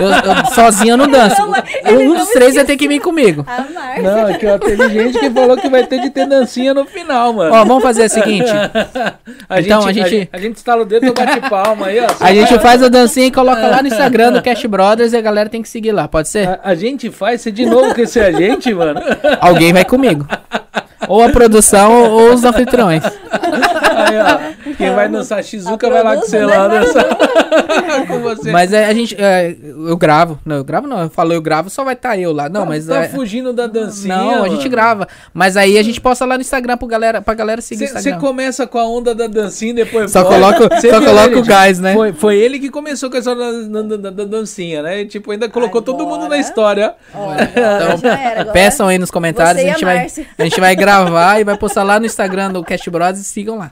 eu, eu sozinho eu não danço. Ele um não dos três vai ter que vir comigo. A Marcia. Não, aqui ó, teve gente que falou que vai ter de ter dancinha no final, mano. Ó, vamos fazer o seguinte. [LAUGHS] a então, gente, a gente- A, gente instala o dedo e bate palma aí, ó. A gente faz a dancinha e coloca lá no Instagram do Cash Brothers e a galera tem que seguir lá, pode ser? A, a gente faz, você de novo que ser a gente, mano. Alguém vai comigo. Ou a produção ou, ou os anfitriões. Aí, ó, quem vai dançar Shizuka A vai lá com você lá dançar [LAUGHS] com você. Mas é, a gente. é, eu gravo. Não, eu gravo não. Eu falo eu gravo, só vai estar eu lá. Não, tá, mas. tá é- fugindo da dancinha. não, a gente mano. grava. Mas aí a gente posta lá no Instagram pro galera, pra galera seguir Você começa com a onda da dancinha e depois Só volta. coloca, Cê só coloca o gás, né? Foi, foi ele que começou com essa da, da- da- da dancinha, né? E, tipo, ainda colocou todo mundo na Agora- história. Agora já era, agora. Peçam aí nos comentários. Você A gente, a vai, Márcia. a gente vai gravar e vai postar lá no Instagram do Cast Bros e sigam lá.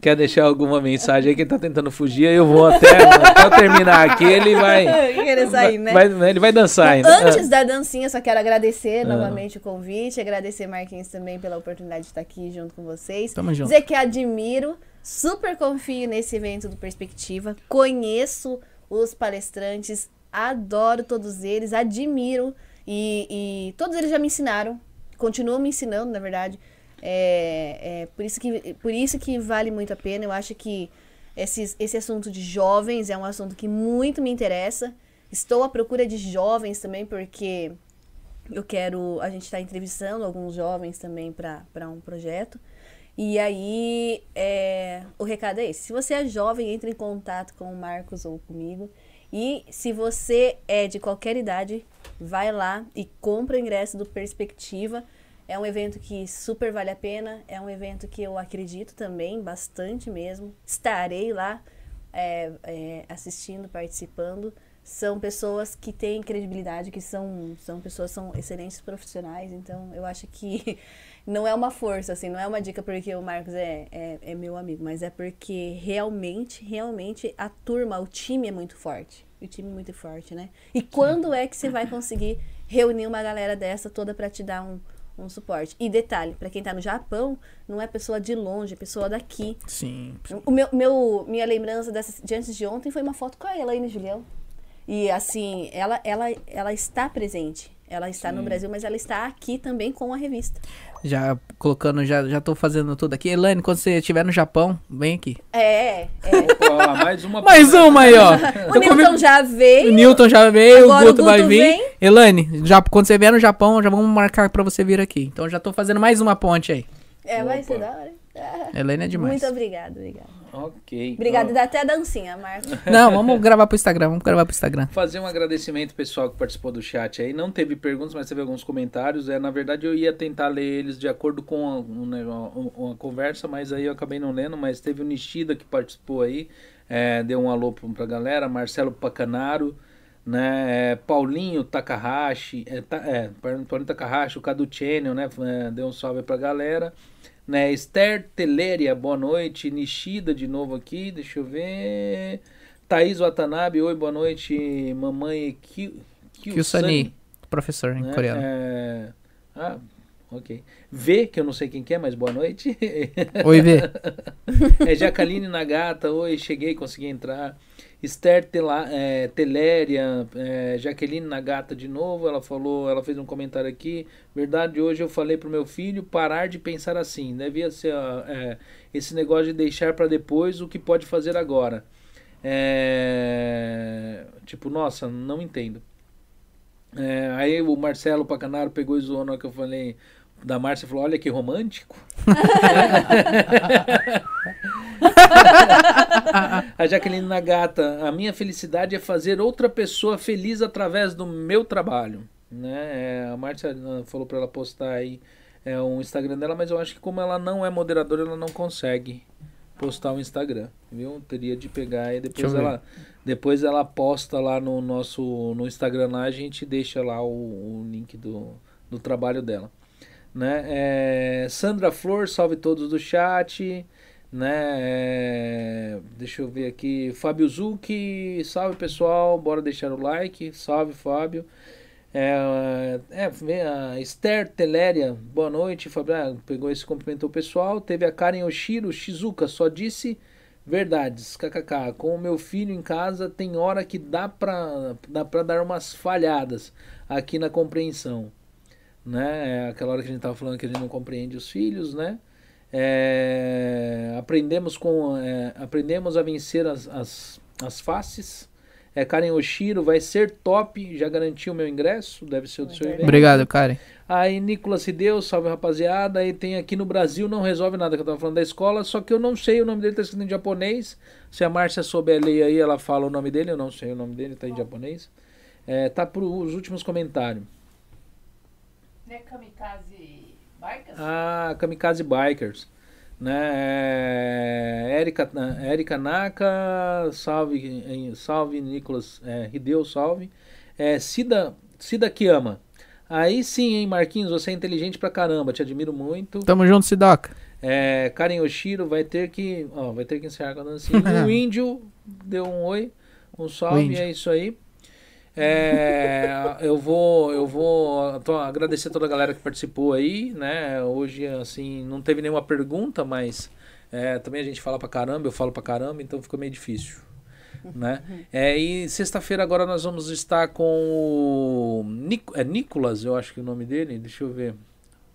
Quer deixar alguma mensagem aí que ele tá tentando fugir? Aí eu vou até, até eu terminar aqui, ele vai. [LAUGHS] Querer sair, né? vai- ele vai dançar ainda. Antes da dancinha, só quero agradecer Ah. novamente o convite, agradecer Marquinhos também pela oportunidade de estar aqui junto com vocês. Tamo junto. Dizer que admiro, super confio nesse evento do Perspectiva, conheço os palestrantes, adoro todos eles, admiro e, e todos eles já me ensinaram, continuam me ensinando, na verdade. É, é por, isso que, por isso que vale muito a pena. Eu acho que esses, esse assunto de jovens é um assunto que muito me interessa. Estou à procura de jovens também, porque eu quero. A gente está entrevistando alguns jovens também para um projeto. E aí, é, o recado é esse: se você é jovem, entre em contato com o Marcos ou comigo. E se você é de qualquer idade, vai lá e compra o ingresso do Perspectiva. É um evento que super vale a pena. É um evento que eu acredito também, bastante mesmo. Estarei lá é, é, assistindo, participando. São pessoas que têm credibilidade, que são, são pessoas, são excelentes profissionais. Então, eu acho que [LAUGHS] não é uma força, assim, não é uma dica porque o Marcos é, é, é meu amigo, mas é porque realmente, realmente a turma, o time é muito forte. O time é muito forte, né? E quando é que você vai conseguir reunir uma galera dessa toda para te dar um, um suporte? E detalhe, para quem tá no Japão, não é pessoa de longe, é pessoa daqui. Sim. O meu, meu, minha lembrança dessa, de antes de ontem foi uma foto com a Elaine Julião. E assim, ela, ela, ela está presente. Ela está no Brasil, mas ela está aqui também com a revista. Já colocando, já, já tô fazendo tudo aqui. Elaine, quando você estiver no Japão, vem aqui. É, é. Ó, mais uma. [LAUGHS] Mais uma aí, ó. [LAUGHS] O Newton já O veio. Newton já veio, Agora o o Guto vai Guto vir. vem. Elaine, já, quando você vier no Japão, já vamos marcar pra você vir aqui. Então já tô fazendo mais uma ponte aí. É, vai Opa. ser da hora. Elaine é demais. Muito obrigada, obrigada. Ok. Obrigada, Ó, dá até a dancinha, Marcos. [LAUGHS] Não, vamos gravar pro Instagram, vamos gravar pro Instagram. Fazer um agradecimento pessoal que participou do chat aí. Não teve perguntas, mas teve alguns comentários. É, na verdade, eu ia tentar ler eles de acordo com a, uma, uma conversa, mas aí eu acabei não lendo. Mas teve o Nishida que participou aí. é, deu um alô pra, pra galera. Marcelo Pacanaro. Né, é, Paulinho Takahashi, é, ta, é, Paulinho Takahashi, o Cadu Channel, né, é, deu um salve pra galera. Né, Esther Teléria, boa noite. Nishida de novo aqui, deixa eu ver. Thaís Watanabe, oi, boa noite. Mamãe Kyu- Kyusani, professor em né? coreano. É, Ah, ok. V, que eu não sei quem que é, mas boa noite. Oi, Vê. [LAUGHS] é Jacaline Nagata, oi, cheguei, consegui entrar. Esther Tela, é, Teléria, é, Jaqueline Nagata de novo, ela falou, ela fez um comentário aqui. Verdade, hoje eu falei pro meu filho parar de pensar assim. Devia ser é, esse negócio de deixar para depois o que pode fazer agora. É, tipo, nossa, não entendo. É, aí o Marcelo Pacanaro pegou e zoou na que eu falei da Márcia falou: Olha que romântico. [LAUGHS] a Jaqueline Nagata, a minha felicidade é fazer outra pessoa feliz através do meu trabalho. Né? É, a Márcia falou para ela postar aí é, um Instagram dela, mas eu acho que como ela não é moderadora, ela não consegue postar o Instagram, viu? Teria de pegar e depois ela depois ela posta lá no nosso no Instagram lá, a gente deixa lá o, o link do, do trabalho dela. Né? É, Sandra Flor, salve todos do chat. Né? É, deixa eu ver aqui. Fábio Zucchi, salve pessoal. Bora deixar o like. Salve, Fábio. É, é, a Esther Teléria, boa noite. Fábio, ah, pegou esse cumprimentou o pessoal. Teve a Karen Oshiro, Shizuka, só disse Verdades, kkk. Com o meu filho em casa, tem hora que dá pra, dá pra dar umas falhadas aqui na compreensão. Né? É aquela hora que a gente tava falando que a gente não compreende os filhos, né? É, aprendemos, com, é, aprendemos a vencer as, as, as faces. É, Karen Oshiro vai ser top, já garantiu o meu ingresso, deve ser o do seu evento. Obrigado, Karen. Aí Nicolas Rideu, salve rapaziada. Aí tem aqui no Brasil, não resolve nada que eu tava falando da escola, só que eu não sei, o nome dele tá escrito em japonês. Se a Márcia souber ler aí, ela fala o nome dele, eu não sei o nome dele, tá em japonês. É, tá pros últimos comentários. Né, Kamikaze Bikers? Ah, Kamikaze Bikers. Né? É, Erika, Erika Naka, salve, salve Nicolas é, Hideo, salve. É, Cida, Cida Kiyama. Aí sim, hein, Marquinhos, você é inteligente pra caramba, te admiro muito. Tamo junto, Sidoca. É, Karen Oshiro vai ter que. Ó, vai ter que encerrar com a dancinha. O [LAUGHS] índio deu um oi, um salve, é isso aí. É, eu vou, eu vou tô- agradecer toda a galera que participou aí, né? Hoje, assim, não teve nenhuma pergunta, mas é, também a gente fala pra caramba, eu falo pra caramba, então ficou meio difícil. Né? É, e sexta-feira agora nós vamos estar com o Nic é Nicolas, eu acho que é o nome dele, deixa eu ver.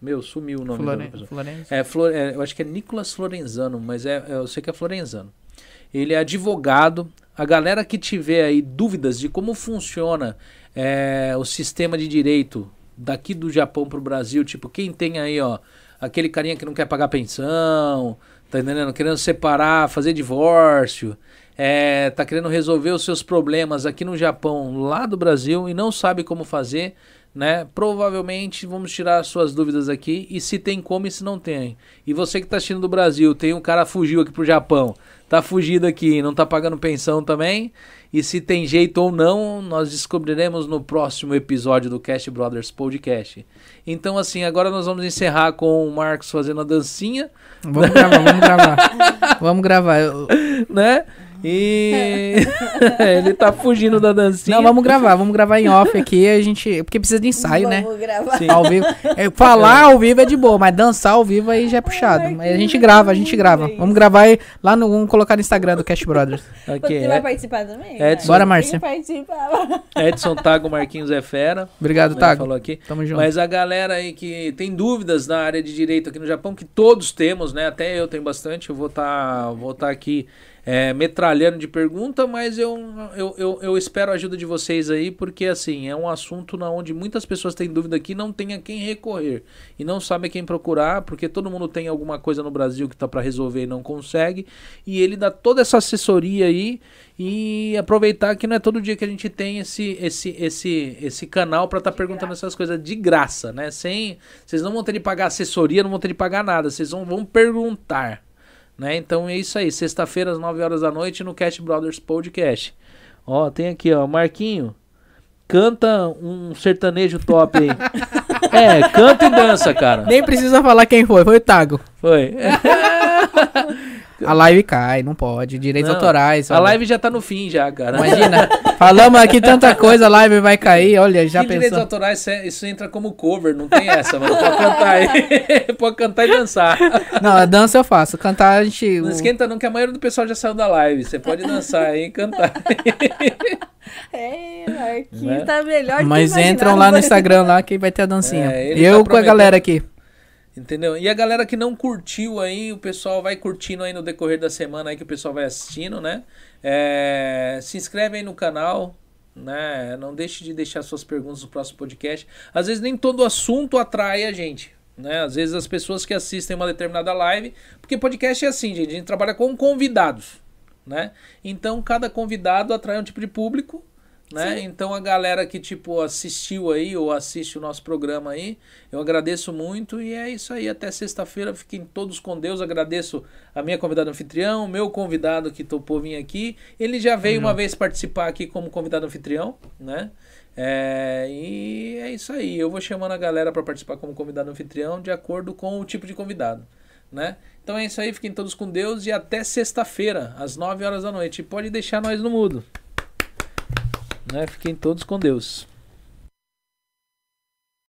Meu, sumiu o nome da Floren- pessoa. Florencio. É, Flor- é, eu acho que é Nicolas Florenzano, mas é, eu sei que é Florenzano. Ele é advogado. A galera que tiver aí dúvidas de como funciona é, o sistema de direito daqui do Japão pro Brasil, tipo, quem tem aí, ó, aquele carinha que não quer pagar pensão, tá entendendo? Querendo separar, fazer divórcio, é, tá querendo resolver os seus problemas aqui no Japão, lá do Brasil, e não sabe como fazer, né? Provavelmente vamos tirar as suas dúvidas aqui e se tem como e se não tem. E você que tá assistindo do Brasil, tem um cara fugiu aqui pro Japão, tá fugido aqui, não tá pagando pensão também. E se tem jeito ou não, nós descobriremos no próximo episódio do Cast Brothers Podcast. Então, assim, agora nós vamos encerrar com o Marcos fazendo a dancinha, Vamos gravar, vamos gravar. [LAUGHS] vamos gravar. Eu- né? E [LAUGHS] ele tá fugindo da dancinha. Não, vamos gravar, vamos gravar em off aqui, a gente. Porque precisa de ensaio, né? Vamos gravar. Sim. Ao vivo. É, falar ao vivo é de boa, mas dançar ao vivo aí já é puxado. Mas a gente grava, a gente grava. Vamos gravar aí lá no. Vamos colocar no Instagram do Cast Brothers. [LAUGHS] Aqui, Você vai é participar também? Edson. Bora, Márcia. Edson Tago Marquinhos é fera. Obrigado, Tago. falou aqui. Tamo junto. Mas a galera aí que tem dúvidas na área de direito aqui no Japão, que todos temos, né? Até eu tenho bastante, eu vou estar vou tá aqui é, metralhando de pergunta, mas eu, eu, eu, eu espero a ajuda de vocês aí, porque assim, é um assunto na onde muitas pessoas têm dúvida aqui, não tem a quem recorrer e não sabe quem procurar, porque todo mundo tem alguma coisa no Brasil que tá para resolver e não consegue, e ele dá toda essa assessoria aí e aproveitar que não é todo dia que a gente tem esse esse esse esse canal para estar perguntando essas coisas de graça, né? Sem vocês não vão ter de pagar assessoria, não vão ter de pagar nada, vocês vão, vão perguntar, né? Então é isso aí, sexta-feira às 9 horas da noite no Cast Brothers Podcast. Ó, tem aqui, ó, Marquinho, canta um sertanejo top aí. [LAUGHS] é, canta e dança, cara. Nem precisa falar quem foi, foi o Tago. Foi. [LAUGHS] [LAUGHS] A live cai, não pode. Direitos Não, autorais. A live já tá no fim já, cara. Imagina, falamos aqui tanta coisa, a live vai cair, olha, já e direitos pensou. autorais, isso é- isso entra como cover, não tem essa, mano. Pode cantar aí. [LAUGHS] Pode cantar e dançar. Não, a dança eu faço, cantar a gente... Não esquenta não, que a maioria do pessoal já saiu da live. Você pode dançar aí e cantar. [LAUGHS] É, Marquinhos Né? tá melhor que Mas entram lá no. Instagram lá que vai ter a dancinha. É, eu tá com a galera aqui. Entendeu? E a galera que não curtiu aí, o pessoal vai curtindo aí no decorrer da semana aí que o pessoal vai assistindo, né? É, se inscreve aí no canal, né? Não deixe de deixar suas perguntas no próximo podcast. Às vezes nem todo assunto atrai a gente, né? Às vezes as pessoas que assistem uma determinada live, porque podcast é assim, gente, a gente trabalha com convidados, né? Então cada convidado atrai um tipo de público, né? Então a galera que tipo assistiu aí ou assiste o nosso programa aí, eu agradeço muito e é isso aí. Até sexta-feira, fiquem todos com Deus. Agradeço a minha convidada anfitrião, meu convidado que topou vir aqui. Ele já veio uma vez participar aqui como convidado anfitrião, né? É, e é isso aí. Eu vou chamando a galera para participar como convidado anfitrião de acordo com o tipo de convidado, né? Então é isso aí. Fiquem todos com Deus e até sexta-feira, às 9 horas da noite. E pode deixar nós no mudo. Né? Fiquem todos com Deus.